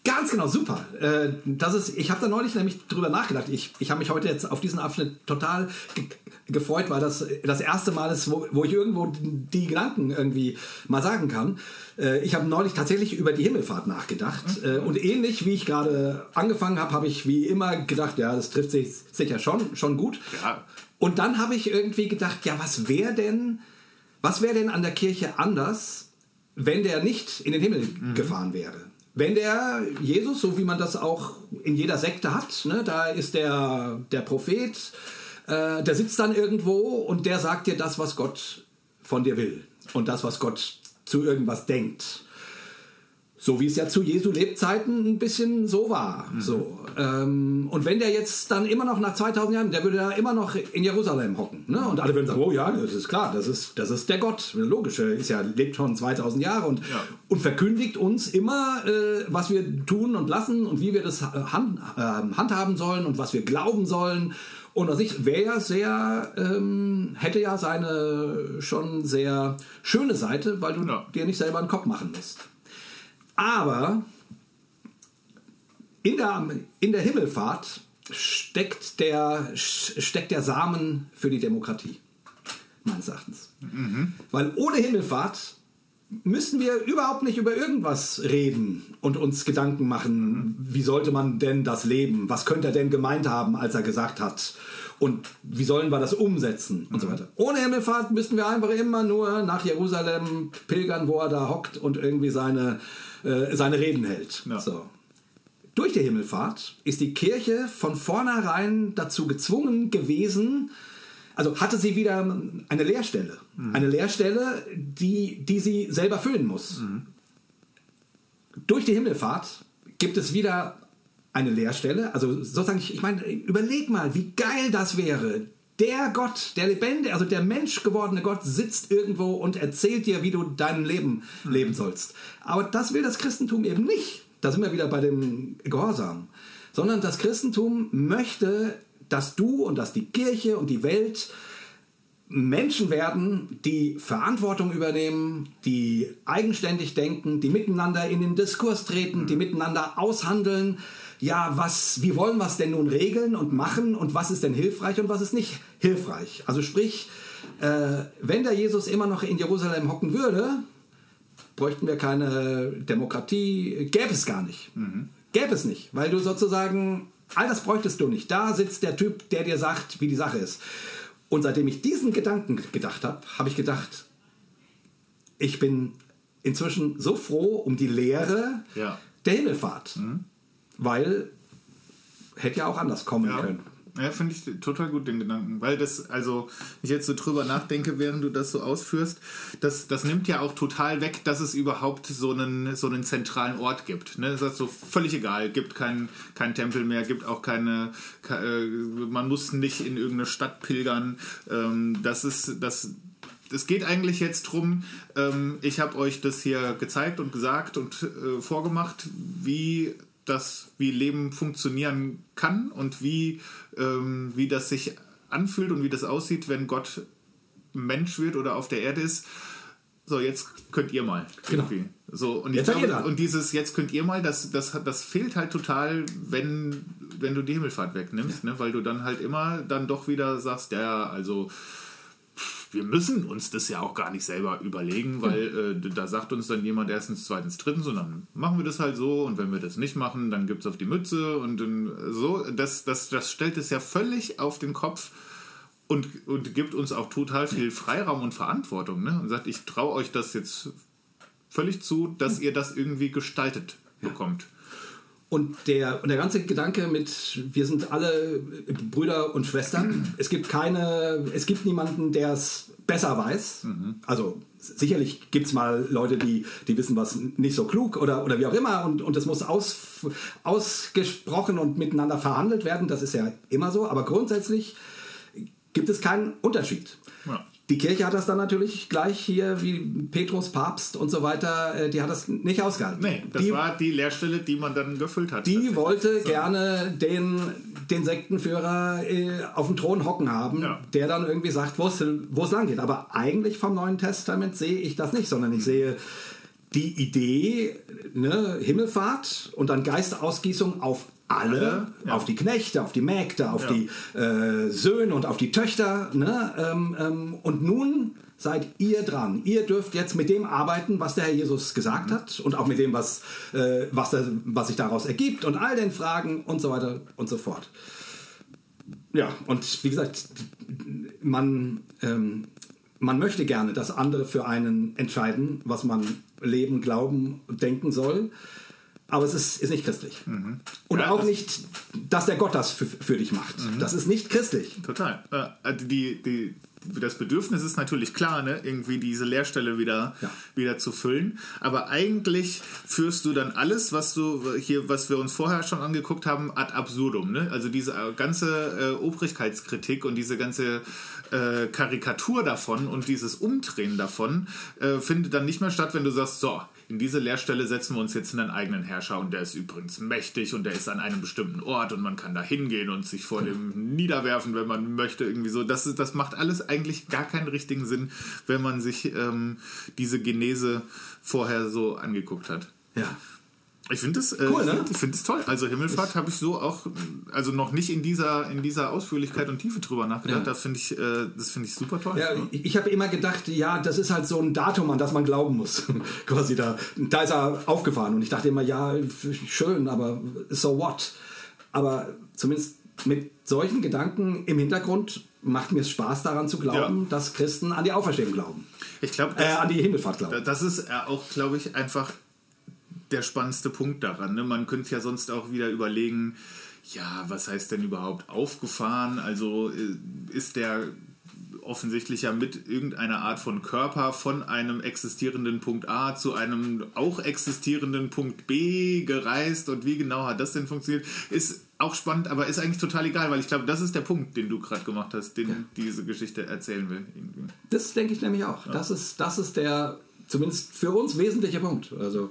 S2: Ganz genau, super. Äh, das ist, ich habe da neulich nämlich drüber nachgedacht. Ich, ich habe mich heute jetzt auf diesen Abschnitt total ge gefreut, weil das das erste Mal ist, wo, wo ich irgendwo die Gedanken irgendwie mal sagen kann. Äh, ich habe neulich tatsächlich über die Himmelfahrt nachgedacht. Äh, und ähnlich wie ich gerade angefangen habe, habe ich wie immer gedacht, ja, das trifft sich sicher schon, schon gut.
S3: Ja.
S2: Und dann habe ich irgendwie gedacht, ja, was wäre denn, was wäre denn an der Kirche anders, wenn der nicht in den Himmel gefahren wäre? Wenn der Jesus, so wie man das auch in jeder Sekte hat, ne, da ist der, der Prophet, äh, der sitzt dann irgendwo und der sagt dir das, was Gott von dir will und das, was Gott zu irgendwas denkt. So wie es ja zu Jesu Lebzeiten ein bisschen so war. So. Ähm, und wenn der jetzt dann immer noch nach 2000 Jahren, der würde da immer noch in Jerusalem hocken. Ne? Und alle würden sagen, oh ja, das ist klar, das ist, das ist der Gott. Logisch, er ist ja, lebt schon 2000 Jahre und,
S3: Ja.
S2: und verkündigt uns immer, äh, was wir tun und lassen und wie wir das hand, äh, handhaben sollen und was wir glauben sollen. Und was ich wäre ja sehr, ähm, hätte ja seine schon sehr schöne Seite, weil du
S3: Ja.
S2: dir nicht selber einen Kopf machen musst. Aber in der, in der Himmelfahrt steckt der, steckt der Samen für die Demokratie, meines Erachtens. Weil ohne Himmelfahrt müssen wir überhaupt nicht über irgendwas reden und uns Gedanken machen, wie sollte man denn das leben? Was könnte er denn gemeint haben, als er gesagt hat? Und wie sollen wir das umsetzen und so weiter. Ohne Himmelfahrt müssten wir einfach immer nur nach Jerusalem pilgern, wo er da hockt und irgendwie seine, äh, seine Reden hält.
S3: Ja.
S2: So. Durch die Himmelfahrt ist die Kirche von vornherein dazu gezwungen gewesen, also hatte sie wieder eine Lehrstelle. Eine Lehrstelle, die, die sie selber füllen muss. Durch die Himmelfahrt gibt es wieder eine Lehrstelle. Also sozusagen, ich, ich meine, überleg mal, wie geil das wäre. Der Gott, der Lebendige, also der menschgewordene Gott sitzt irgendwo und erzählt dir, wie du dein Leben leben sollst. Aber das will das Christentum eben nicht. Da sind wir wieder bei dem Gehorsam. Sondern das Christentum möchte, dass du und dass die Kirche und die Welt Menschen werden, die Verantwortung übernehmen, die eigenständig denken, die miteinander in den Diskurs treten, die miteinander aushandeln. Ja, was, wie wollen wir es denn nun regeln und machen und was ist denn hilfreich und was ist nicht hilfreich? Also sprich, äh, wenn der Jesus immer noch in Jerusalem hocken würde, bräuchten wir keine Demokratie, gäbe es gar nicht. Gäbe es nicht, weil du sozusagen, all das bräuchtest du nicht. Da sitzt der Typ, der dir sagt, wie die Sache ist. Und seitdem ich diesen Gedanken gedacht habe, habe ich gedacht, ich bin inzwischen so froh um die Lehre
S3: Ja.
S2: der Himmelfahrt. Weil hätte ja auch anders kommen
S3: Ja.
S2: können.
S3: Ja, finde ich total gut den Gedanken, weil das, also, ich jetzt so drüber nachdenke, während du das so ausführst, das, das nimmt ja auch total weg, dass es überhaupt so einen, so einen zentralen Ort gibt. Ne? Das ist so völlig egal, gibt keinen kein Tempel mehr, gibt auch keine, ke- äh, man muss nicht in irgendeine Stadt pilgern. Ähm, das ist, das, es geht eigentlich jetzt drum, ähm, ich habe euch das hier gezeigt und gesagt und äh, vorgemacht, wie das, wie Leben funktionieren kann und wie, ähm, wie das sich anfühlt und wie das aussieht, wenn Gott Mensch wird oder auf der Erde ist. So, jetzt könnt ihr mal.
S2: Genau.
S3: Irgendwie. So, und,
S2: Jetzt
S3: glaube, und dieses jetzt könnt ihr mal, das, das, das fehlt halt total, wenn, wenn du die Himmelfahrt wegnimmst, ne? weil du dann halt immer dann doch wieder sagst, ja, also wir müssen uns das ja auch gar nicht selber überlegen, weil äh, da sagt uns dann jemand erstens, zweitens, drittens und dann machen wir das halt so und wenn wir das nicht machen, dann gibt es auf die Mütze und dann so. Das, das, das stellt es ja völlig auf den Kopf und, und gibt uns auch total viel Freiraum und Verantwortung ne? und sagt, ich traue euch das jetzt völlig zu, dass ihr das irgendwie gestaltet bekommt.
S2: Und der, und der ganze Gedanke mit, wir sind alle Brüder und Schwestern. Es gibt keine, es gibt niemanden, der es besser weiß. Also sicherlich gibt es mal Leute, die, die wissen was nicht so klug oder, oder wie auch immer. Und, und es muss aus, ausgesprochen und miteinander verhandelt werden. Das ist ja immer so. Aber grundsätzlich gibt es keinen Unterschied.
S3: Ja.
S2: Die Kirche hat das dann natürlich gleich hier, wie Petrus, Papst und so weiter, äh, die hat das nicht ausgehalten.
S3: Nee, das
S2: die,
S3: war die Leerstelle, die man dann gefüllt hat.
S2: die wollte gerne den, den Sektenführer äh, auf dem Thron hocken haben,
S3: Ja.
S2: der dann irgendwie sagt, wo es wo es lang geht. Aber eigentlich vom Neuen Testament sehe ich das nicht, sondern ich sehe die Idee, ne, Himmelfahrt und dann Geistausgießung auf alle,
S3: Ja.
S2: auf die Knechte, auf die Mägde, auf
S3: Ja.
S2: die äh, Söhne und auf die Töchter. Ne? Ähm, ähm, und nun seid ihr dran. Ihr dürft jetzt mit dem arbeiten, was der Herr Jesus gesagt hat und auch mit dem, was, äh, was, da, was sich daraus ergibt und all den Fragen und so weiter und so fort. Ja, und wie gesagt, man, ähm, man möchte gerne, dass andere für einen entscheiden, was man leben, glauben, denken soll. Aber es ist, ist nicht christlich. Und
S3: Ja,
S2: auch
S3: das-
S2: nicht, dass der Gott das für, für dich macht. Das ist nicht christlich.
S3: Total. Äh, also die, die, das Bedürfnis ist natürlich klar, ne? irgendwie diese Leerstelle wieder,
S2: Ja.
S3: wieder zu füllen. Aber eigentlich führst du dann alles, was du hier, was wir uns vorher schon angeguckt haben, ad absurdum. Ne? Also diese äh, ganze äh, Obrigkeitskritik und diese ganze äh, Karikatur davon und dieses Umdrehen davon äh, findet dann nicht mehr statt, wenn du sagst, so, in diese Leerstelle setzen wir uns jetzt einen eigenen Herrscher und der ist übrigens mächtig und der ist an einem bestimmten Ort und man kann da hingehen und sich vor dem niederwerfen, wenn man möchte. Irgendwie so. Das, das macht alles eigentlich gar keinen richtigen Sinn, wenn man sich ähm, diese Genese vorher so angeguckt hat.
S2: Ja.
S3: Ich finde das, äh,
S2: Cool, ne?
S3: ich finde es toll. Also Himmelfahrt habe ich so auch, also noch nicht in dieser, in dieser Ausführlichkeit und Tiefe drüber nachgedacht.
S2: Ja.
S3: Das finde ich, äh, das finde ich super toll.
S2: Ja, ich, ich habe immer gedacht, ja, das ist halt so ein Datum, an das man glauben muss. Quasi da. Da ist er aufgefahren und ich dachte immer, ja, schön, aber so what? Aber zumindest mit solchen Gedanken im Hintergrund macht mir es Spaß daran zu glauben,
S3: Ja.
S2: dass Christen an die Auferstehung glauben.
S3: Ich glaube,
S2: Äh, an die Himmelfahrt glauben.
S3: Das ist äh, auch, glaube ich, einfach der spannendste Punkt daran. Ne? Man könnte ja sonst auch wieder überlegen, ja, was heißt denn überhaupt aufgefahren? Also äh, ist der offensichtlich ja mit irgendeiner Art von Körper von einem existierenden Punkt A zu einem auch existierenden Punkt B gereist und wie genau hat das denn funktioniert? Ist auch spannend, aber ist eigentlich total egal, weil ich glaube, das ist der Punkt, den du gerade gemacht hast, den diese Geschichte erzählen will. Irgendwie.
S2: Das denke ich nämlich auch. Das, ist, das ist der zumindest für uns wesentliche Punkt. Also,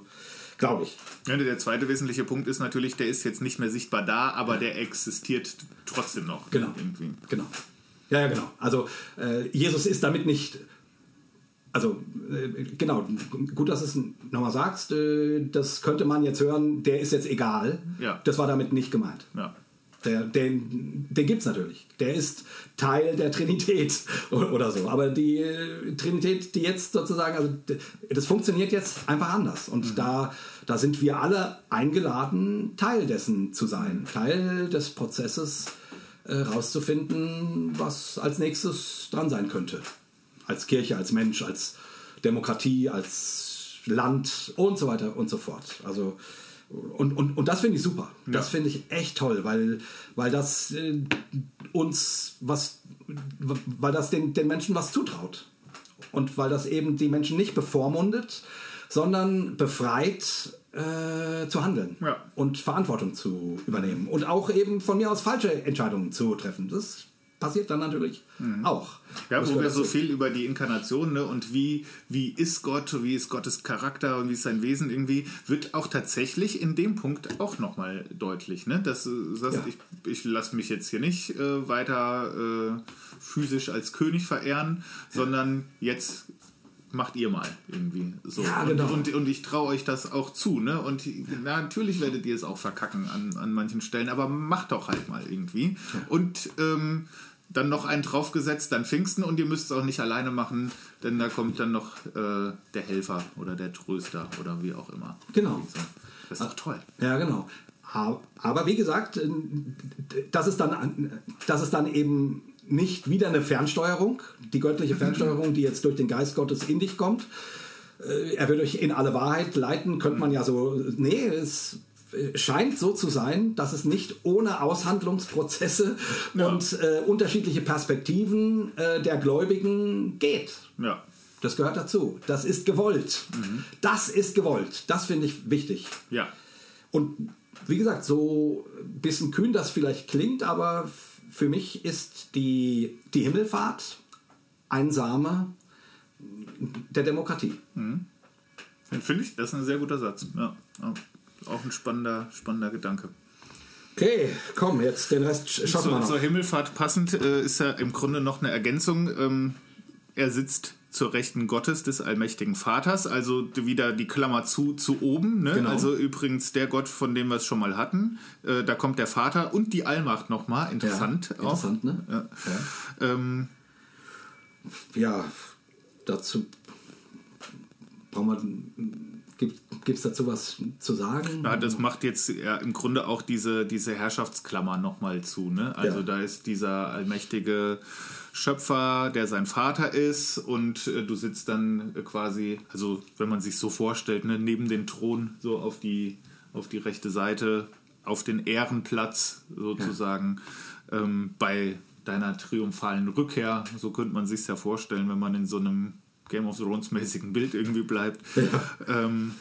S2: glaube ich.
S3: Ja, der zweite wesentliche Punkt ist natürlich, der ist jetzt nicht mehr sichtbar da, aber der existiert trotzdem noch.
S2: Genau.
S3: Irgendwie.
S2: Genau. Ja, ja, genau. Also äh, Jesus ist damit nicht. Also äh, genau, gut, dass du es nochmal sagst. Äh, das könnte man jetzt hören, der ist jetzt egal.
S3: Ja.
S2: Das war damit nicht gemeint.
S3: Ja.
S2: Der, den den gibt es natürlich. Der ist Teil der Trinität oder so. Aber die äh, Trinität, die jetzt sozusagen, also das funktioniert jetzt einfach anders. Und da, da sind wir alle eingeladen, Teil dessen zu sein. Teil des Prozesses äh, rauszufinden, was als nächstes dran sein könnte. Als Kirche, als Mensch, als Demokratie, als Land und so weiter und so fort. Also Und, und, und das finde ich super. Das finde ich echt toll, weil, weil das äh, uns was, weil das den, den Menschen was zutraut. Und weil das eben die Menschen nicht bevormundet, sondern befreit äh, zu handeln
S3: Ja.
S2: und Verantwortung zu übernehmen. Und auch eben von mir aus falsche Entscheidungen zu treffen. Das passiert dann natürlich auch.
S3: Ja, wo wir so viel über die Inkarnation ne, und wie, wie ist Gott, wie ist Gottes Charakter und wie ist sein Wesen irgendwie, wird auch tatsächlich in dem Punkt auch nochmal deutlich. Ne? Dass du sagst,
S2: Ja.
S3: ich, ich lasse mich jetzt hier nicht äh, weiter äh, physisch als König verehren, sondern jetzt macht ihr mal irgendwie so.
S2: Ja, genau.
S3: und, und, und ich traue euch das auch zu. Ne? Und na, natürlich werdet ihr es auch verkacken an, an manchen Stellen, aber macht doch halt mal irgendwie. Und ähm, dann noch einen draufgesetzt, dann Pfingsten und ihr müsst es auch nicht alleine machen, denn da kommt dann noch äh, der Helfer oder der Tröster oder wie auch immer.
S2: Genau.
S3: Das ist doch toll.
S2: Ja, genau. Aber- Aber wie gesagt, äh, das ist dann, das ist dann eben nicht wieder eine Fernsteuerung, die göttliche Fernsteuerung, die jetzt durch den Geist Gottes in dich kommt. Äh, Er wird euch in alle Wahrheit leiten, könnte man ja so. Nee, es scheint so zu sein, dass es nicht ohne Aushandlungsprozesse und äh, unterschiedliche Perspektiven äh, der Gläubigen geht.
S3: Ja.
S2: Das gehört dazu. Das ist gewollt. Das ist gewollt. Das finde ich wichtig.
S3: Ja.
S2: Und wie gesagt, so ein bisschen kühn das vielleicht klingt, aber für mich ist die, die Himmelfahrt ein Same der Demokratie.
S3: Finde ich, das ist ein sehr guter Satz. Ja. Auch ein spannender, spannender Gedanke.
S2: Okay, komm, jetzt den Rest sch- schaffen wir
S3: Zur,
S2: noch.
S3: zur Himmelfahrt passend äh, ist ja im Grunde noch eine Ergänzung. Ähm, er sitzt zur Rechten Gottes des allmächtigen Vaters, also wieder die Klammer zu zu oben. Ne?
S2: Genau.
S3: Also übrigens der Gott, von dem wir es schon mal hatten. Äh, da kommt der Vater und die Allmacht nochmal. Interessant.
S2: Ja, interessant, ne?
S3: Ja. Ähm,
S2: Ja, dazu brauchen wir. Gibt es dazu was zu sagen?
S3: Ja, das macht jetzt ja im Grunde auch diese, diese Herrschaftsklammer nochmal zu. Ne? Also
S2: Ja.
S3: da ist dieser allmächtige Schöpfer, der sein Vater ist und äh, du sitzt dann äh, quasi, also wenn man sich so vorstellt, ne, neben den Thron so auf die, auf die rechte Seite, auf den Ehrenplatz sozusagen ähm, bei deiner triumphalen Rückkehr. So könnte man sich ja vorstellen, wenn man in so einem Game of Thrones mäßigen Bild irgendwie bleibt. Ähm,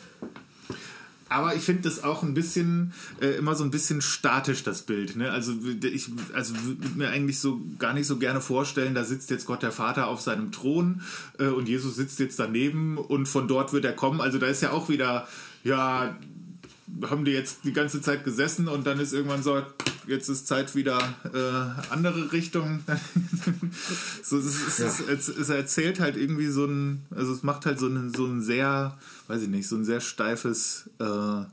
S3: aber ich finde das auch ein bisschen, äh, immer so ein bisschen statisch, das Bild. Ne? Also ich also würde mir eigentlich so gar nicht so gerne vorstellen, da sitzt jetzt Gott der Vater auf seinem Thron äh, und Jesus sitzt jetzt daneben und von dort wird er kommen. Also da ist ja auch wieder, ja, haben die jetzt die ganze Zeit gesessen und dann ist irgendwann so, jetzt ist Zeit wieder äh, andere Richtung. so, es, es, ist, es erzählt halt irgendwie so ein, also es macht halt so, ein so ein sehr, weiß ich nicht, so ein sehr steifes, äh,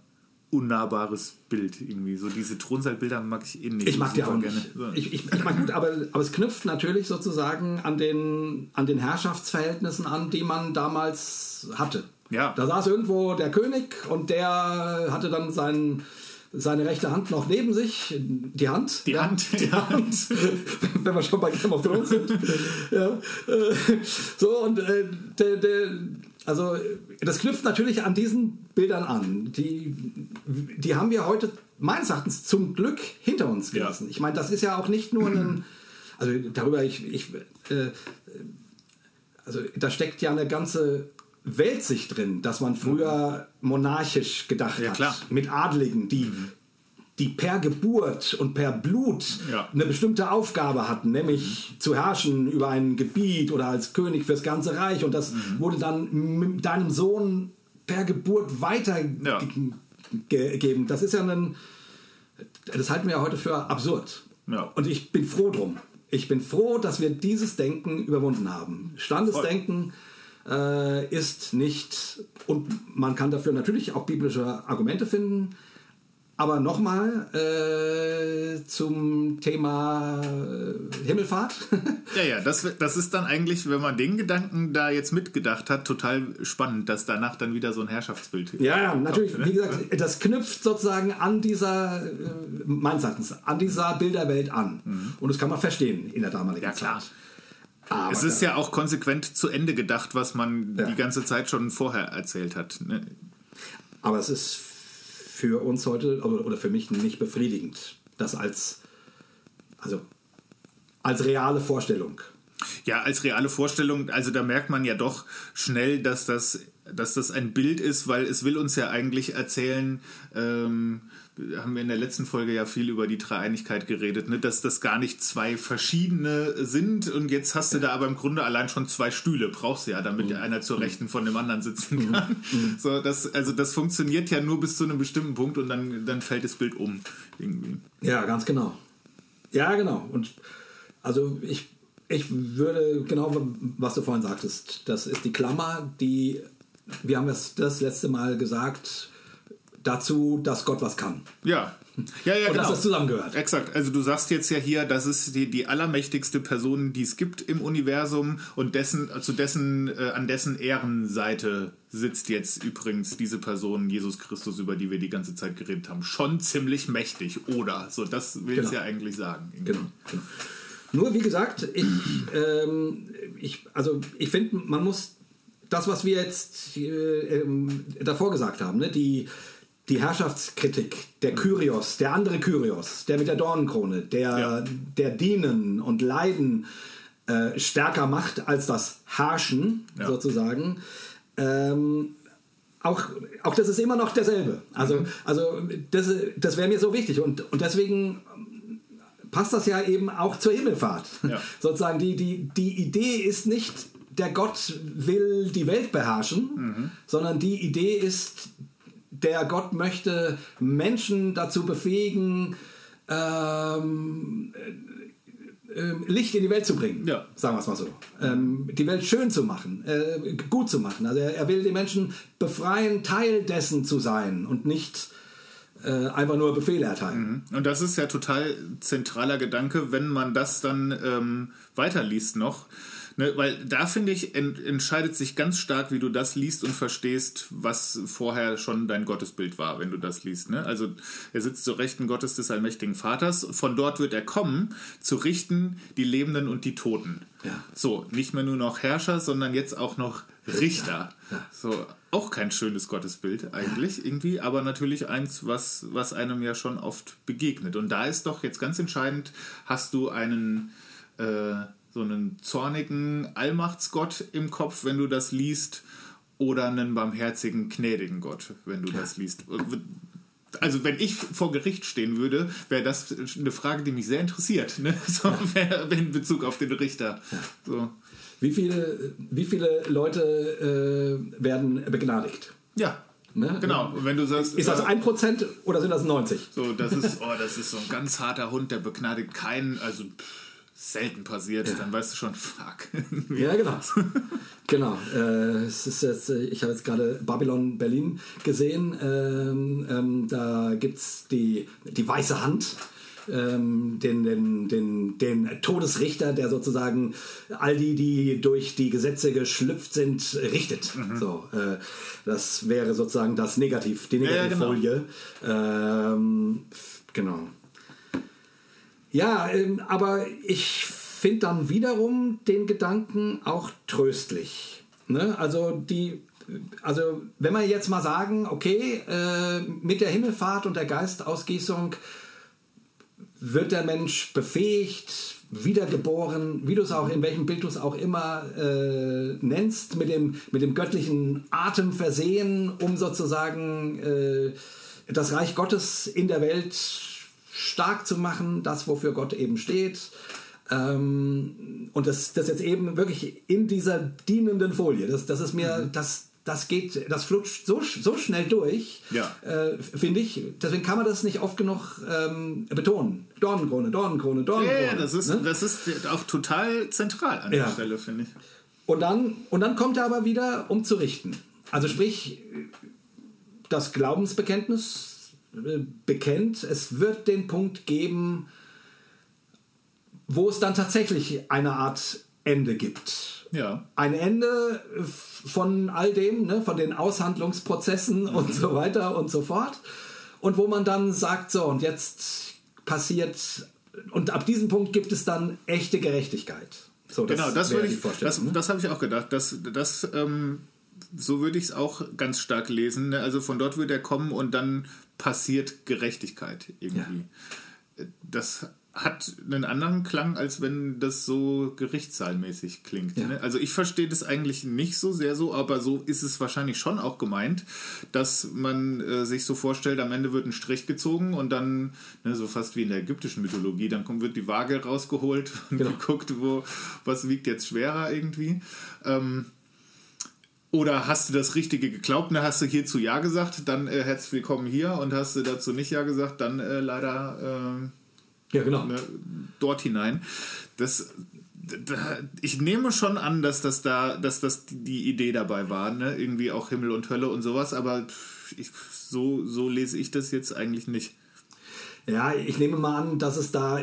S3: unnahbares Bild irgendwie. So diese Thronsaal-Bilder mag ich eh nicht.
S2: Ich mag die auch.
S3: So.
S2: Ich, ich, ich mag gut, aber, aber es knüpft natürlich sozusagen an den, an den Herrschaftsverhältnissen an, die man damals hatte.
S3: Ja.
S2: Da saß irgendwo der König und der hatte dann sein, seine rechte Hand noch neben sich. Die Hand.
S3: Die
S2: ja,
S3: Hand.
S2: Die Hand. Wenn wir schon bei Game of Thrones sind. ja. äh, So, und äh, der, der, also das knüpft natürlich an diesen Bildern an. Die, die haben wir heute meines Erachtens zum Glück hinter uns
S3: Ja.
S2: gelassen. Ich meine, das ist ja auch nicht nur ein, also darüber, ich, ich äh, also da steckt ja eine ganze Weltsicht drin, dass man früher monarchisch gedacht
S3: Ja,
S2: hat.
S3: klar.
S2: Mit Adligen, die, die per Geburt und per Blut
S3: Ja.
S2: eine bestimmte Aufgabe hatten, nämlich zu herrschen über ein Gebiet oder als König fürs ganze Reich. Und das wurde dann deinem Sohn per Geburt
S3: Ja.
S2: weitergegeben. Das ist ja ein. Das halten wir ja heute für absurd.
S3: Ja.
S2: Und ich bin froh drum. Ich bin froh, dass wir dieses Denken überwunden haben. Standesdenken äh, ist nicht, und man kann dafür natürlich auch biblische Argumente finden, aber nochmal äh, zum Thema äh, Himmelfahrt.
S3: Ja, ja, das, das ist dann eigentlich, wenn man den Gedanken da jetzt mitgedacht hat, total spannend, dass danach dann wieder so ein Herrschaftsbild
S2: Ja, ja, natürlich.
S3: kommt, ne?
S2: Wie gesagt, das knüpft sozusagen an dieser, äh, meines Erachtens, an dieser Bilderwelt an. Und das kann man verstehen in der damaligen
S3: Mhm. Ja, klar.
S2: Zeit. Aber
S3: Es ist ja auch konsequent zu Ende gedacht, was man
S2: Ja.
S3: die ganze Zeit schon vorher erzählt hat. Ne?
S2: Aber es ist für uns heute oder für mich nicht befriedigend, das als also als reale Vorstellung.
S3: Ja, als reale Vorstellung, also da merkt man ja doch schnell, dass das, dass das ein Bild ist, weil es will uns ja eigentlich erzählen, ähm, haben wir in der letzten Folge ja viel über die Dreieinigkeit geredet, ne? dass das gar nicht zwei verschiedene sind und jetzt hast du da aber im Grunde allein schon zwei Stühle, brauchst du ja, damit
S2: Mhm.
S3: einer zur Rechten von dem anderen sitzen kann. So, das, also das funktioniert ja nur bis zu einem bestimmten Punkt und dann, dann fällt das Bild um. Irgendwie.
S2: Ja, ganz genau. Ja, genau. Und also ich, ich würde genau, was du vorhin sagtest, das ist die Klammer, die, wir haben es das letzte Mal gesagt, dazu, dass Gott was kann.
S3: Ja. Ja, ja,
S2: Und
S3: genau.
S2: dass das zusammengehört.
S3: Exakt. Also du sagst jetzt ja hier, das ist die, die allermächtigste Person, die es gibt im Universum und dessen, zu dessen, äh, an dessen Ehrenseite sitzt jetzt übrigens diese Person, Jesus Christus, über die wir die ganze Zeit geredet haben. Schon ziemlich mächtig, oder? So, das will es
S2: Genau.
S3: ja eigentlich sagen.
S2: Genau. genau. Nur wie gesagt, ich, ähm, ich, also ich finde, man muss das, was wir jetzt äh, ähm, davor gesagt haben, ne, die, die Herrschaftskritik, der Kyrios, der andere Kyrios, der mit der Dornenkrone, der,
S3: Ja.
S2: der Dienen und Leiden äh, stärker macht als das Herrschen
S3: Ja.
S2: sozusagen. Ähm, auch, auch das ist immer noch derselbe. Also, also das, das wäre mir so wichtig. Und, und deswegen passt das ja eben auch zur Himmelfahrt.
S3: Ja.
S2: Sozusagen die, die, die Idee ist nicht, der Gott will die Welt beherrschen,
S3: Mhm.
S2: sondern die Idee ist, der Gott möchte Menschen dazu befähigen, ähm, ähm, Licht in die Welt zu bringen,
S3: Ja.
S2: sagen wir es mal so. Ähm, die Welt schön zu machen, äh, gut zu machen. Also er, er will die Menschen befreien, Teil dessen zu sein und nicht äh, einfach nur Befehle erteilen.
S3: Und das ist ja total zentraler Gedanke, wenn man das dann ähm, weiterliest noch. Ne, weil da finde ich, en entscheidet sich ganz stark, wie du das liest und verstehst, was vorher schon dein Gottesbild war, wenn du das liest. Ne? Also er sitzt zur Rechten Gottes des allmächtigen Vaters. Von dort wird er kommen, zu richten die Lebenden und die Toten.
S2: Ja.
S3: So, nicht mehr nur noch Herrscher, sondern jetzt auch noch Richter. So, auch kein schönes Gottesbild eigentlich irgendwie, aber natürlich eins, was, was einem ja schon oft begegnet. Und da ist doch jetzt ganz entscheidend, hast du einen äh, so einen zornigen Allmachtsgott im Kopf, wenn du das liest, oder einen barmherzigen, gnädigen Gott, wenn du das liest. Also wenn ich vor Gericht stehen würde, wäre das eine Frage, die mich sehr interessiert, ne? so, in Bezug auf den Richter. So.
S2: Wie, viele, wie viele Leute äh, werden begnadigt?
S3: Ja,
S2: Ne?
S3: genau. Und wenn du sagst,
S2: Ist das
S3: äh,
S2: ein Prozent oder sind das 90?
S3: so, das ist, oh, das ist so ein ganz harter Hund, der begnadigt keinen, also pff, selten passiert, dann weißt du schon, fuck.
S2: Ja, genau. genau. Äh, es ist jetzt, äh, ich habe jetzt gerade Babylon Berlin gesehen. Ähm, ähm, da gibt es die, die weiße Hand. Ähm, den, den, den, den Todesrichter, der sozusagen all die, die durch die Gesetze geschlüpft sind, richtet. So, äh, das wäre sozusagen das Negativ, die
S3: ja, genau.
S2: Negativfolie. Ähm, genau. Ja, ähm, aber ich finde dann wiederum den Gedanken auch tröstlich. Ne? Also die, also wenn wir jetzt mal sagen, okay, äh, mit der Himmelfahrt und der Geistausgießung wird der Mensch befähigt, wiedergeboren, wie du es auch, in welchem Bild du es auch immer äh, nennst, mit dem, mit dem göttlichen Atem versehen, um sozusagen äh, das Reich Gottes in der Welt stark zu machen, das, wofür Gott eben steht. Ähm, und das, das jetzt eben wirklich in dieser dienenden Folie, das, das ist mir, das, das geht, das flutscht so, so schnell durch,
S3: Ja.
S2: äh, finde ich. Deswegen kann man das nicht oft genug ähm, betonen. Dornenkrone, Dornenkrone, Dornenkrone.
S3: Ja, ja, das ist,
S2: ne?
S3: das ist auch total zentral an
S2: Ja.
S3: der Stelle, finde ich.
S2: Und dann, und dann kommt er aber wieder, um zu richten. Also sprich, das Glaubensbekenntnis bekennt, es wird den Punkt geben, wo es dann tatsächlich eine Art Ende gibt.
S3: Ja.
S2: Ein Ende von all dem, ne, von den Aushandlungsprozessen und so weiter und so fort. Und wo man dann sagt, so, und jetzt passiert, und ab diesem Punkt gibt es dann echte Gerechtigkeit. So,
S3: Genau, das würde ich, das,
S2: ne?
S3: das habe ich auch gedacht. Das, das ähm, so würde ich es auch ganz stark lesen. Ne? Also von dort wird er kommen und dann passiert Gerechtigkeit irgendwie. Das hat einen anderen Klang, als wenn das so gerichtssaalmäßig klingt.
S2: Ja.
S3: Ne? Also ich verstehe das eigentlich nicht so sehr so, aber so ist es wahrscheinlich schon auch gemeint, dass man äh, sich so vorstellt, am Ende wird ein Strich gezogen und dann, ne, so fast wie in der ägyptischen Mythologie, dann kommt, wird die Waage rausgeholt und
S2: Genau.
S3: geguckt, wo, was wiegt jetzt schwerer irgendwie. Ähm, oder hast du das Richtige geglaubt, dann hast du hierzu Ja gesagt, dann äh, herzlich willkommen hier und hast du dazu nicht Ja gesagt, dann äh, leider äh,
S2: Ja, genau.
S3: ne, dort hinein. Das, da, ich nehme schon an, dass das da, dass das die Idee dabei war, ne? irgendwie auch Himmel und Hölle und sowas, aber ich, so, so lese ich das jetzt eigentlich nicht.
S2: Ja, ich nehme mal an, dass es da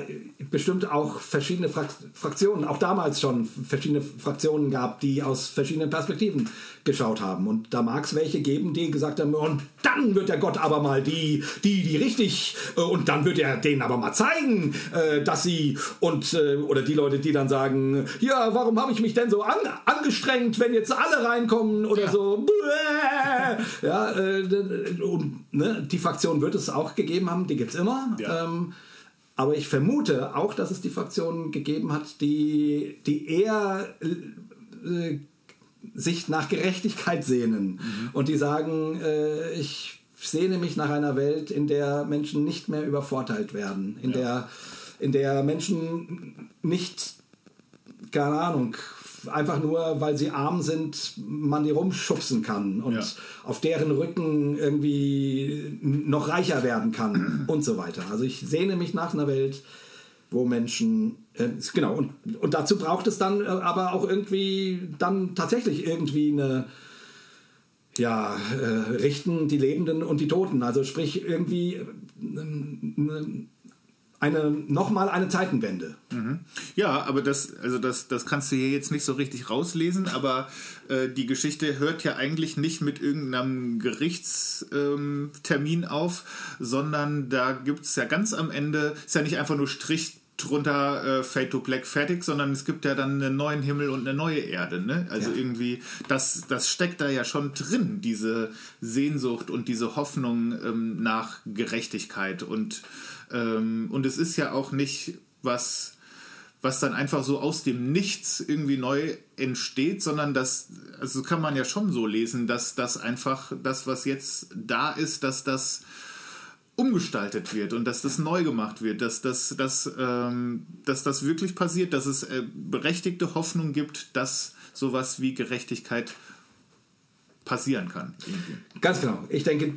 S2: bestimmt auch verschiedene Frak Fraktionen, auch damals schon verschiedene Fraktionen gab, die aus verschiedenen Perspektiven geschaut haben. Und da mag es welche geben, die gesagt haben, und dann wird der Gott aber mal die, die, die richtig, äh, und dann wird er denen aber mal zeigen, äh, dass sie, und, äh, oder die Leute, die dann sagen, ja, warum habe ich mich denn so an, angestrengt, wenn jetzt alle reinkommen oder so. Bäh. Ja, und ne, die Fraktion wird es auch gegeben haben, die gibt es immer.
S3: Ja.
S2: Ähm, aber ich vermute auch, dass es die Fraktionen gegeben hat, die, die eher äh, sich nach Gerechtigkeit sehnen und die sagen, äh, ich sehne mich nach einer Welt, in der Menschen nicht mehr übervorteilt werden, in, der, in der Menschen nicht, keine Ahnung, einfach nur, weil sie arm sind, man die rumschubsen kann und
S3: Ja.
S2: auf deren Rücken irgendwie noch reicher werden kann und so weiter. Also ich sehne mich nach einer Welt, wo Menschen, äh, genau, und, und dazu braucht es dann äh, aber auch irgendwie dann tatsächlich irgendwie eine, ja, äh, richten die Lebenden und die Toten. Also sprich irgendwie äh, eine, eine nochmal eine Zeitenwende.
S3: Ja, aber das, also das, das kannst du hier jetzt nicht so richtig rauslesen, aber äh, die Geschichte hört ja eigentlich nicht mit irgendeinem Gerichtstermin ähm, auf, sondern da gibt es ja ganz am Ende, ist ja nicht einfach nur Strich drunter äh, Fade to Black fertig, sondern es gibt ja dann einen neuen Himmel und eine neue Erde. Ne? Also
S2: Ja.
S3: irgendwie, das, das steckt da ja schon drin, diese Sehnsucht und diese Hoffnung ähm, nach Gerechtigkeit. Und, ähm, und es ist ja auch nicht was, was dann einfach so aus dem Nichts irgendwie neu entsteht, sondern das, also kann man ja schon so lesen, dass das einfach das, was jetzt da ist, dass das umgestaltet wird und dass das neu gemacht wird, dass das, dass, ähm, dass das wirklich passiert, dass es äh, berechtigte Hoffnung gibt, dass sowas wie Gerechtigkeit passieren kann. Irgendwie.
S2: Ganz genau. Ich denke,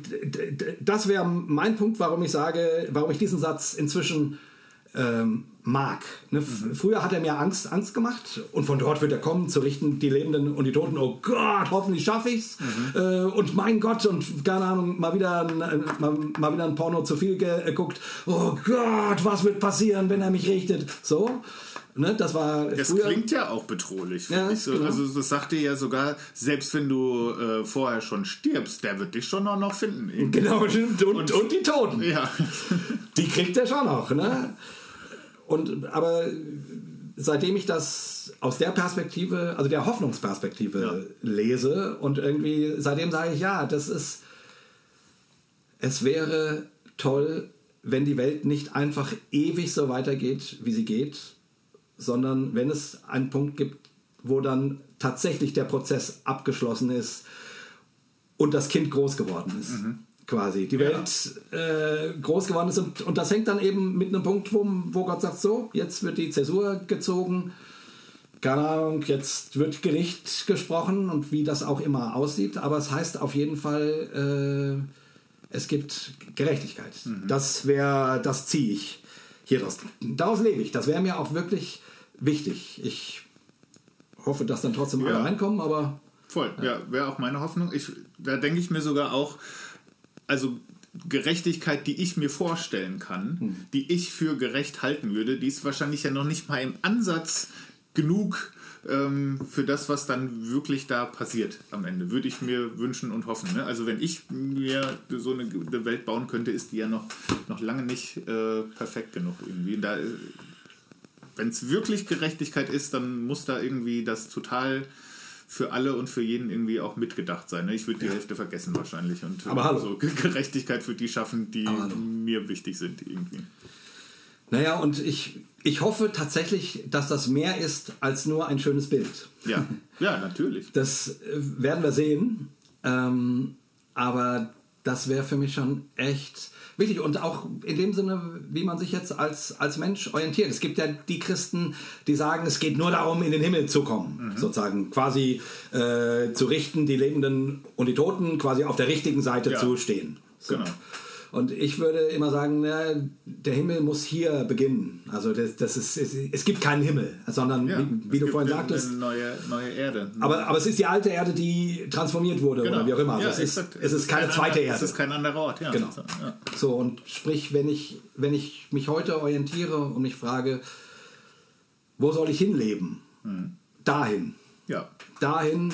S2: das wäre mein Punkt, warum ich sage, warum ich diesen Satz inzwischen ähm, mag. Ne? F- Früher hat er mir Angst, Angst gemacht und von dort wird er kommen, zu richten die Lebenden und die Toten. Oh Gott, hoffentlich schaffe ich's. Äh, und mein Gott, und keine Ahnung, mal wieder ein, äh, mal, mal wieder ein Porno zu viel geguckt. Oh Gott, was wird passieren, wenn er mich richtet? So. Ne? Das war
S3: Das
S2: früher.
S3: klingt ja auch bedrohlich.
S2: Ja,
S3: so.
S2: genau.
S3: Also das sagt dir ja sogar, selbst wenn du äh, vorher schon stirbst, der wird dich schon auch noch finden. irgendwie.
S2: Genau, und, und, und die Toten.
S3: Ja.
S2: Die kriegt er schon noch, ne? Und aber seitdem ich das aus der Perspektive, also der Hoffnungsperspektive lese und irgendwie seitdem sage ich, ja, das ist es wäre toll, wenn die Welt nicht einfach ewig so weitergeht, wie sie geht, sondern wenn es einen Punkt gibt, wo dann tatsächlich der Prozess abgeschlossen ist und das Kind groß geworden ist. Quasi. Die Welt äh, groß geworden ist und, und das hängt dann eben mit einem Punkt, wo, wo Gott sagt, so, jetzt wird die Zäsur gezogen, keine Ahnung, jetzt wird Gericht gesprochen und wie das auch immer aussieht, aber es heißt auf jeden Fall, äh, es gibt Gerechtigkeit. Das wäre, das ziehe ich hier draus. Daraus lebe ich. Das wäre mir auch wirklich wichtig. Ich hoffe, dass dann trotzdem alle
S3: Ja.
S2: reinkommen, aber
S3: Voll, ja, wäre auch meine Hoffnung. Ich, da denke ich mir sogar auch, also Gerechtigkeit, die ich mir vorstellen kann, die ich für gerecht halten würde, die ist wahrscheinlich ja noch nicht mal im Ansatz genug ähm, für das, was dann wirklich da passiert am Ende. Würde ich mir wünschen und hoffen. Ne? Also wenn ich mir so eine, eine Welt bauen könnte, ist die ja noch, noch lange nicht äh, perfekt genug irgendwie. Da, wenn es wirklich Gerechtigkeit ist, dann muss da irgendwie das total für alle und für jeden irgendwie auch mitgedacht sein. Ne? Ich würde die Hälfte vergessen wahrscheinlich und
S2: Aber hallo.
S3: so Gerechtigkeit für die schaffen, die mir wichtig sind irgendwie.
S2: Naja, und ich, ich hoffe tatsächlich, dass das mehr ist als nur ein schönes Bild.
S3: Ja, ja, natürlich.
S2: Das äh, werden wir sehen. Ähm, aber das wäre für mich schon echt wichtig. Und auch in dem Sinne, wie man sich jetzt als, als Mensch orientiert. Es gibt ja die Christen, die sagen, es geht nur darum, in den Himmel zu kommen. Sozusagen quasi äh, zu richten, die Lebenden und die Toten quasi auf der richtigen Seite
S3: Ja.
S2: zu stehen. So.
S3: Genau.
S2: Und ich würde immer sagen, na, der Himmel muss hier beginnen. Also das, das ist, es, es gibt keinen Himmel, sondern
S3: Ja,
S2: wie, wie du vorhin sagtest,
S3: Eine neue, neue Erde.
S2: aber, aber es ist die alte Erde, die transformiert wurde
S3: Genau.
S2: oder wie auch immer. Also
S3: Ja,
S2: es, ist, es ist keine
S3: kein
S2: zweite Erde.
S3: Es ist kein anderer Ort, ja.
S2: Genau.
S3: Ja.
S2: So, und sprich, wenn ich, wenn ich mich heute orientiere und mich frage, wo soll ich hinleben?
S3: Hm.
S2: Dahin.
S3: ja.
S2: Dahin,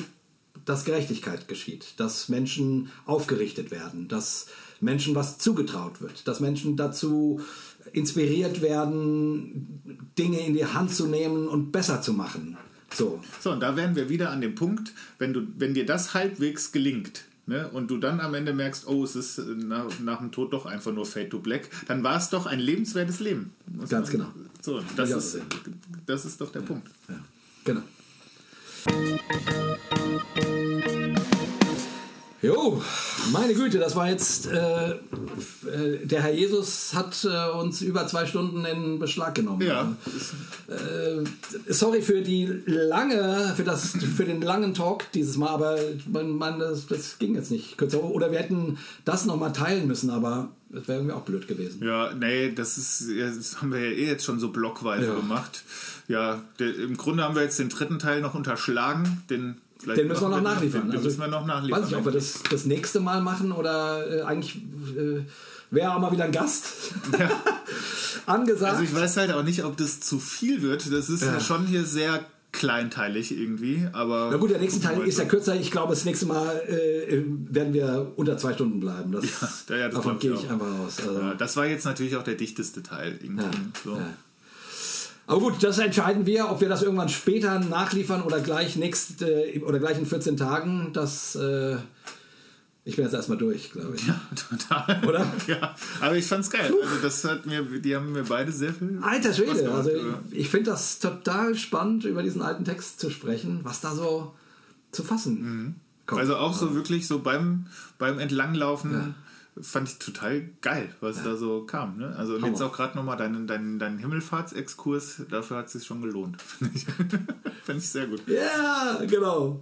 S2: dass Gerechtigkeit geschieht, dass Menschen aufgerichtet werden, dass Menschen was zugetraut wird, dass Menschen dazu inspiriert werden, Dinge in die Hand zu nehmen und besser zu machen. So,
S3: So, und da wären wir wieder an dem Punkt, wenn, du, wenn dir das halbwegs gelingt, ne, und du dann am Ende merkst, oh, es ist äh, nach, nach dem Tod doch einfach nur Fade to Black, dann war es doch ein lebenswertes Leben. Muss
S2: Ganz genau.
S3: So, das
S2: Ja,
S3: ist,
S2: ja.
S3: das ist doch der Punkt.
S2: ja, genau. Jo, meine Güte, das war jetzt. Äh, äh, der Herr Jesus hat äh, uns über zwei Stunden in Beschlag genommen.
S3: Ja,
S2: Äh, sorry für die lange, für das, für den langen Talk dieses Mal, aber man, man, das, das ging jetzt nicht kürzer. Oder wir hätten das nochmal teilen müssen, aber das wäre irgendwie auch blöd gewesen.
S3: Ja, nee, das ist, das haben wir ja eh jetzt schon so blockweise
S2: Ja.
S3: gemacht. Ja, der, im Grunde haben wir jetzt den dritten Teil noch unterschlagen. Den, vielleicht
S2: Den müssen wir noch nachliefern.
S3: Den,
S2: Also,
S3: müssen wir noch nachliefern.
S2: Weiß nicht, ob wir das das nächste Mal machen oder äh, eigentlich äh, wäre auch mal wieder ein Gast angesagt.
S3: Also ich weiß halt auch nicht, ob das zu viel wird. Das ist ja,
S2: Ja.
S3: schon hier sehr kleinteilig irgendwie, aber...
S2: Na gut, der nächste Teil ist ja kürzer. Ich glaube, das nächste Mal äh, werden wir unter zwei Stunden bleiben. Das,
S3: Ja, ja, das
S2: davon gehe
S3: ich
S2: ich einfach aus. Also,
S3: Ja, das war jetzt natürlich auch der dichteste Teil irgendwie.
S2: Ja,
S3: so.
S2: Ja. Aber gut, das entscheiden wir, ob wir das irgendwann später nachliefern oder gleich nächst, äh, oder gleich in 14 Tagen. Das, äh, ich bin jetzt erstmal durch, glaube ich.
S3: Ja, total.
S2: Oder?
S3: Ja, aber ich fand's geil. Also das hat mir, die haben mir beide sehr viel.
S2: Alter Schwede, also
S3: ja.
S2: ich, ich finde das total spannend, über diesen alten Text zu sprechen, was da so zu fassen kommt.
S3: Also auch so wirklich so beim, beim Entlanglaufen fand ich total geil, was da so kam. Ne? Also und jetzt
S2: Hammer.
S3: auch gerade nochmal deinen dein, dein Himmelfahrtsexkurs, dafür hat es sich schon gelohnt. Fand ich, fand ich sehr gut.
S2: Ja, genau.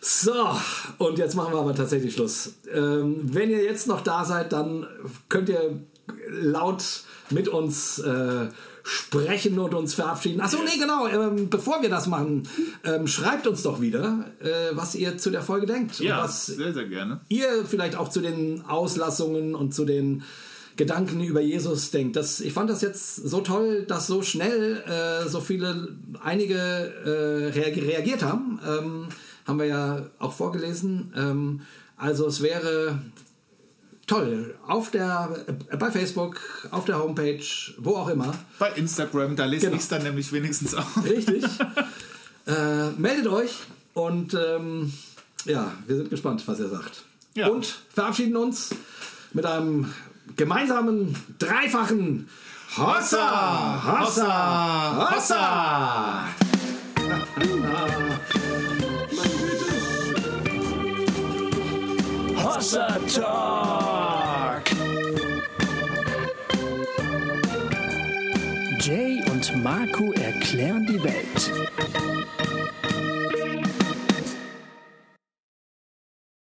S2: So, und jetzt machen wir aber tatsächlich Schluss. Ähm, wenn ihr jetzt noch da seid, dann könnt ihr laut mit uns äh, sprechen und uns verabschieden. Achso, nee, genau. Ähm, bevor wir das machen, ähm, schreibt uns doch wieder, äh, was ihr zu der Folge denkt. und
S3: Ja,
S2: was
S3: sehr, sehr gerne.
S2: ihr vielleicht auch zu den Auslassungen und zu den Gedanken über Jesus denkt. Das, ich fand das jetzt so toll, dass so schnell äh, so viele, einige äh, reag- reagiert haben. Ähm, haben wir ja auch vorgelesen. Ähm, also es wäre toll, auf der, äh, bei Facebook, auf der Homepage, wo auch immer.
S3: Bei Instagram, da lese
S2: Genau.
S3: ich es dann nämlich wenigstens auch.
S2: Richtig. äh, meldet euch und ähm, ja, wir sind gespannt, was ihr sagt.
S3: Ja.
S2: Und verabschieden uns mit einem gemeinsamen, dreifachen Hossa! Hossa! Hossa!
S1: Hossa Talk. Jay und Marco erklären die Welt.